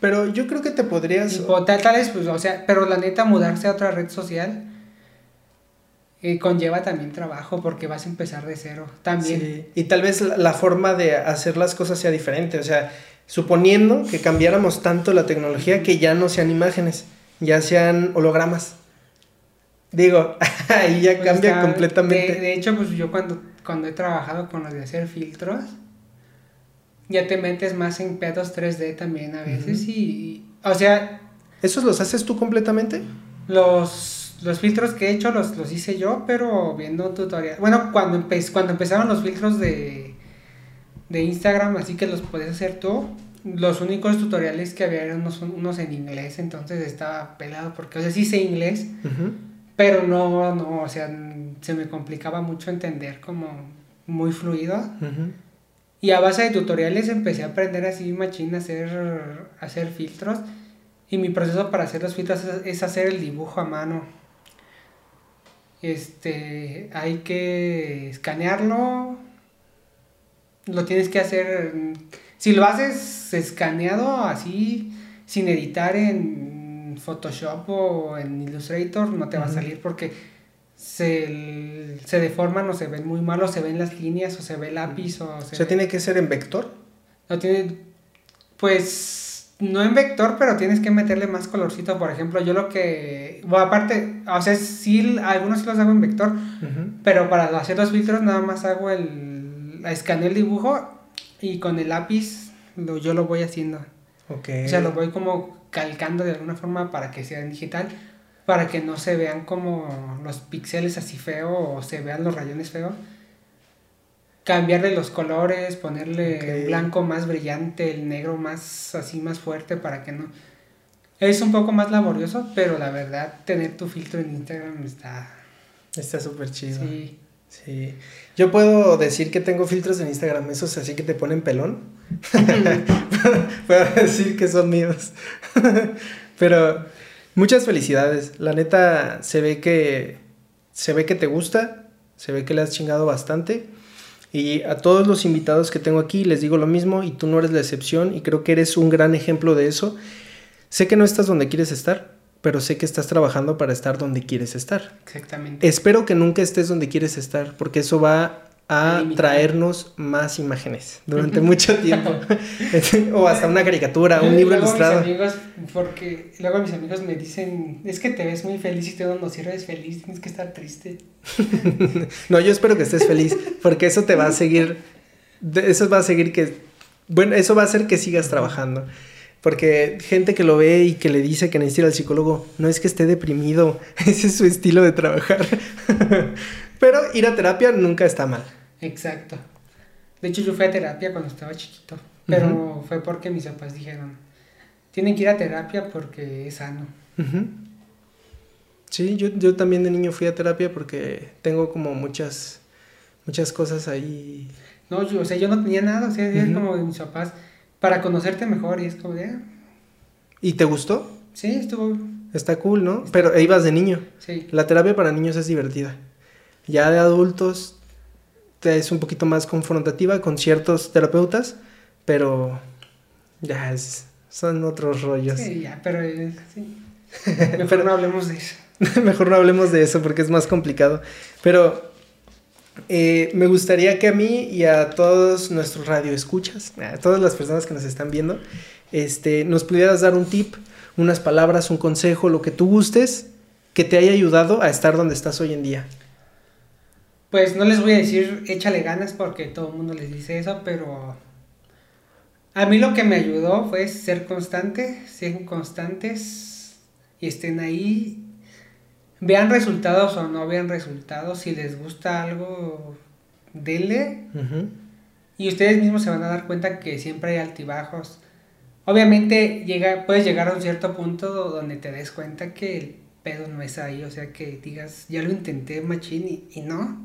Pero yo creo que te podrías... Tipo, tal, tal vez, pues, o sea, pero la neta, mudarse a otra red social eh, conlleva también trabajo porque vas a empezar de cero. También. Sí, Y tal vez la, la forma de hacer las cosas sea diferente. O sea, suponiendo que cambiáramos tanto la tecnología que ya no sean imágenes, ya sean hologramas. Digo, *laughs* ahí ya Pues cambia está- completamente. De, de hecho, pues yo cuando, cuando he trabajado con lo de hacer filtros, ya te metes más en pedos 3D también a veces y, o sea, ¿Esos los haces tú completamente? los, los filtros que he hecho los, los hice yo, pero viendo un tutorial. Bueno, cuando, empe- cuando empezaron los filtros de, de Instagram, así que los puedes hacer tú, los únicos tutoriales que había eran unos, unos en inglés, entonces estaba pelado porque, o sea, sí sé inglés, pero no, no, o sea, se me complicaba mucho entender como muy fluido. Y a base de tutoriales empecé a aprender así machín a hacer, a hacer filtros. Y mi proceso para hacer los filtros es, es hacer el dibujo a mano. Este, hay que escanearlo. Lo tienes que hacer. Si lo haces escaneado así, sin editar en Photoshop o en Illustrator, no te va a salir porque se, se deforman o se ven muy mal o se ven las líneas o se ve el lápiz o O se sea, ve- tiene que ser en vector. no tiene, pues, no en vector, pero tienes que meterle más colorcito. Por ejemplo, yo lo que, bueno, aparte, o sea, sí, algunos sí los hago en vector, pero para hacer los filtros nada más hago el, escaneo el dibujo y con el lápiz lo, yo lo voy haciendo. Ok. O sea, lo voy como calcando de alguna forma para que sea en digital, para que no se vean como los píxeles así feo o se vean los rayones feos. Cambiarle los colores, ponerle el blanco más brillante, el negro más así más fuerte para que no... Es un poco más laborioso, pero la verdad tener tu filtro en Instagram está... Está súper chido. Sí. Sí. Yo puedo decir que tengo filtros en Instagram, esos así que te ponen pelón. *laughs* puedo decir que son míos. Pero muchas felicidades. La neta se ve que se ve que te gusta, se ve que le has chingado bastante. Y a todos los invitados que tengo aquí les digo lo mismo y tú no eres la excepción y creo que eres un gran ejemplo de eso. Sé que no estás donde quieres estar, pero sé que estás trabajando para estar donde quieres estar. Exactamente. Espero que nunca estés donde quieres estar, porque eso va a Limitar. traernos más imágenes durante mucho tiempo. *laughs* *laughs* o hasta una caricatura, un libro luego ilustrado. Mis amigos, porque luego mis amigos me dicen, es que te ves muy feliz y tú cuando cierres feliz tienes que estar triste. *laughs* No, yo espero que estés feliz, porque eso te va a seguir, eso va a seguir que, bueno, eso va a hacer que sigas trabajando. Porque gente que lo ve y que le dice que necesita ir al psicólogo, no es que esté deprimido, *laughs* ese es su estilo de trabajar. *laughs* Pero ir a terapia nunca está mal. Exacto. De hecho, yo fui a terapia cuando estaba chiquito, pero fue porque mis papás dijeron, tienen que ir a terapia porque es sano. Sí, yo, yo también de niño fui a terapia porque tengo como muchas, muchas cosas ahí. No, yo, o sea, yo no tenía nada, o sea, es Ujú. como de mis papás, para conocerte mejor, y es como de, ah, ¿Y te gustó? sí, estuvo, Está cool, ¿no? Pero ibas de niño. sí. La terapia para niños es divertida. Ya de adultos es un poquito más confrontativa con ciertos terapeutas, pero ya es, son otros rollos. Sí, ya, pero eh, sí. *laughs* Mejor no hablemos de eso. *laughs* Mejor no hablemos de eso porque es más complicado. Pero eh, me gustaría que a mí y a todos nuestros radioescuchas, a todas las personas que nos están viendo, este, nos pudieras dar un tip, unas palabras, un consejo, lo que tú gustes, que te haya ayudado a estar donde estás hoy en día. Pues no les voy a decir échale ganas porque todo el mundo les dice eso, pero a mí lo que me ayudó fue ser constante, sean constantes y estén ahí. Vean resultados o no vean resultados, si les gusta algo, denle Ujú. y ustedes mismos se van a dar cuenta que siempre hay altibajos. Obviamente llega, puedes llegar a un cierto punto do- donde te des cuenta que el pedo no es ahí, o sea que digas, ya lo intenté machín y, y no.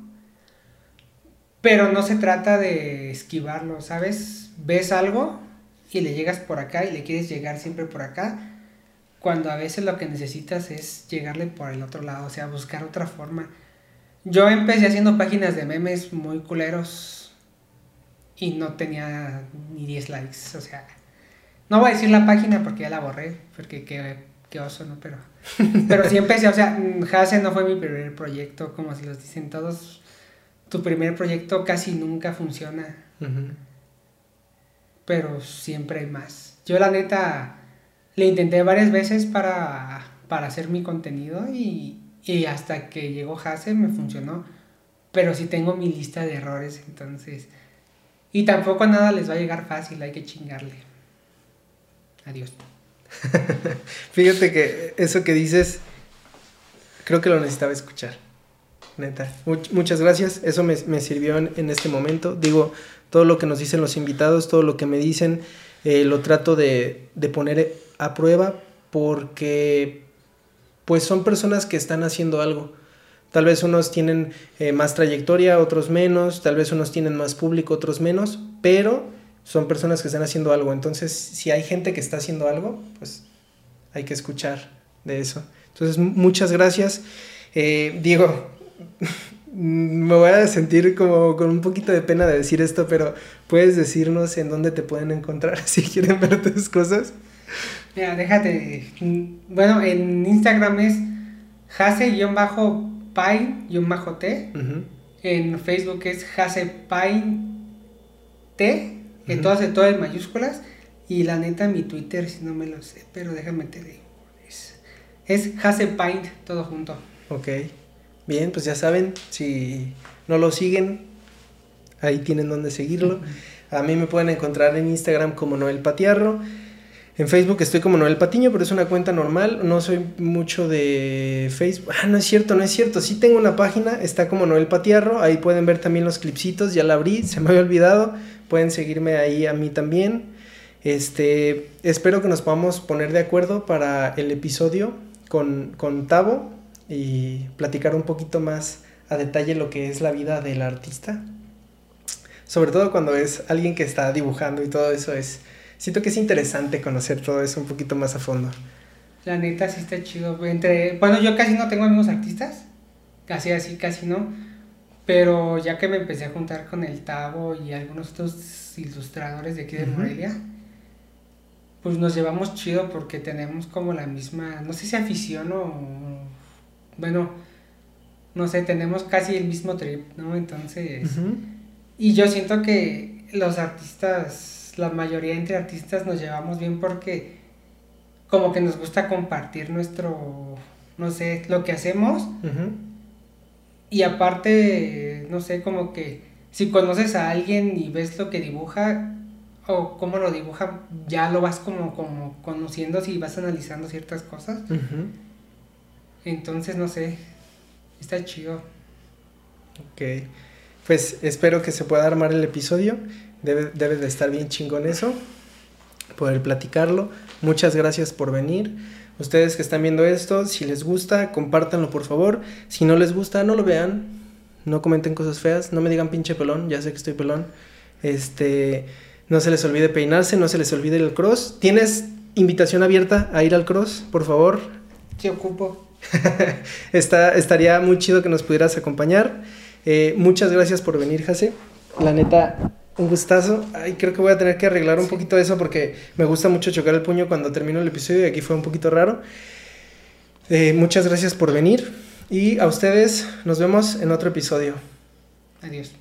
Pero no se trata de esquivarlo, ¿sabes? Ves algo y le llegas por acá y le quieres llegar siempre por acá, cuando a veces lo que necesitas es llegarle por el otro lado, o sea, buscar otra forma. Yo empecé haciendo páginas de memes muy culeros y no tenía ni 10 likes, o sea, no voy a decir la página porque ya la borré, porque qué, qué oso, ¿no? Pero, pero sí empecé, o sea, mm, Hase no fue mi primer proyecto, como se los dicen todos, tu primer proyecto casi nunca funciona, Ujú. pero siempre hay más. Yo la neta le intenté varias veces para, para hacer mi contenido y, y hasta que llegó Hase me funcionó, pero sí tengo mi lista de errores, entonces... Y tampoco nada les va a llegar fácil, hay que chingarle. Adiós. *laughs* Fíjate que eso que dices, creo que lo necesitaba escuchar. Neta. Much- muchas gracias. Eso me, me sirvió en, en este momento. Digo, todo lo que nos dicen los invitados, todo lo que me dicen, eh, lo trato de, de poner a prueba porque pues son personas que están haciendo algo. Tal vez unos tienen eh, más trayectoria, otros menos, tal vez unos tienen más público, otros menos, pero son personas que están haciendo algo. Entonces, si hay gente que está haciendo algo, pues hay que escuchar de eso. Entonces, muchas gracias. Eh, Diego, *laughs* me voy a sentir como con un poquito de pena de decir esto, pero puedes decirnos en dónde te pueden encontrar *laughs* si quieren ver tus cosas. Mira, déjate. Bueno, en Instagram es jase-pine-t. En Facebook es jase-pine-t. En todas, en todas mayúsculas. Y la neta, mi Twitter, si no me lo sé, pero déjame te digo. Es, es jase-pine, todo junto. Ok. Bien, pues ya saben, si no lo siguen, ahí tienen donde seguirlo. A mí me pueden encontrar en Instagram como Noel Patiarro. En Facebook estoy como Noel Patiño, pero es una cuenta normal. No soy mucho de Facebook. Ah, no es cierto, no es cierto. Sí tengo una página, está como Noel Patiarro. Ahí pueden ver también los clipsitos. Ya la abrí, se me había olvidado. Pueden seguirme ahí a mí también. Este, espero que nos podamos poner de acuerdo para el episodio con, con Tavo y platicar un poquito más a detalle lo que es la vida del artista. Sobre todo cuando es alguien que está dibujando y todo eso es siento que es interesante conocer todo eso un poquito más a fondo. La neta sí está chido. Entre, bueno, yo casi no tengo amigos artistas, casi así, casi no. Pero ya que me empecé a juntar con el Tavo y algunos otros ilustradores de aquí de Morelia, pues nos llevamos chido porque tenemos como la misma, no sé si afición o, bueno, no sé, tenemos casi el mismo trip, ¿no? Entonces, y yo siento que los artistas la mayoría entre artistas nos llevamos bien porque como que nos gusta compartir nuestro, no sé, lo que hacemos. Y aparte, no sé, como que si conoces a alguien y ves lo que dibuja o cómo lo dibuja, ya lo vas como, como conociendo si vas analizando ciertas cosas. Entonces, no sé, está chido. Ok, pues espero que se pueda armar el episodio. Debe, de estar bien chingón eso, poder platicarlo. Muchas gracias por venir. Ustedes que están viendo esto, si les gusta, compártanlo por favor. Si no les gusta, no lo vean. No comenten cosas feas. No me digan pinche pelón. Ya sé que estoy pelón. Este. No se les olvide peinarse. No se les olvide el cross. ¿Tienes invitación abierta a ir al cross, por favor? Te ocupo. *laughs* Está, estaría muy chido que nos pudieras acompañar. Eh, muchas gracias por venir, Jase. La neta, un gustazo. Ay, creo que voy a tener que arreglar un poquito eso porque me gusta mucho chocar el puño cuando termino el episodio y aquí fue un poquito raro. Eh, muchas gracias por venir y a ustedes nos vemos en otro episodio. Adiós.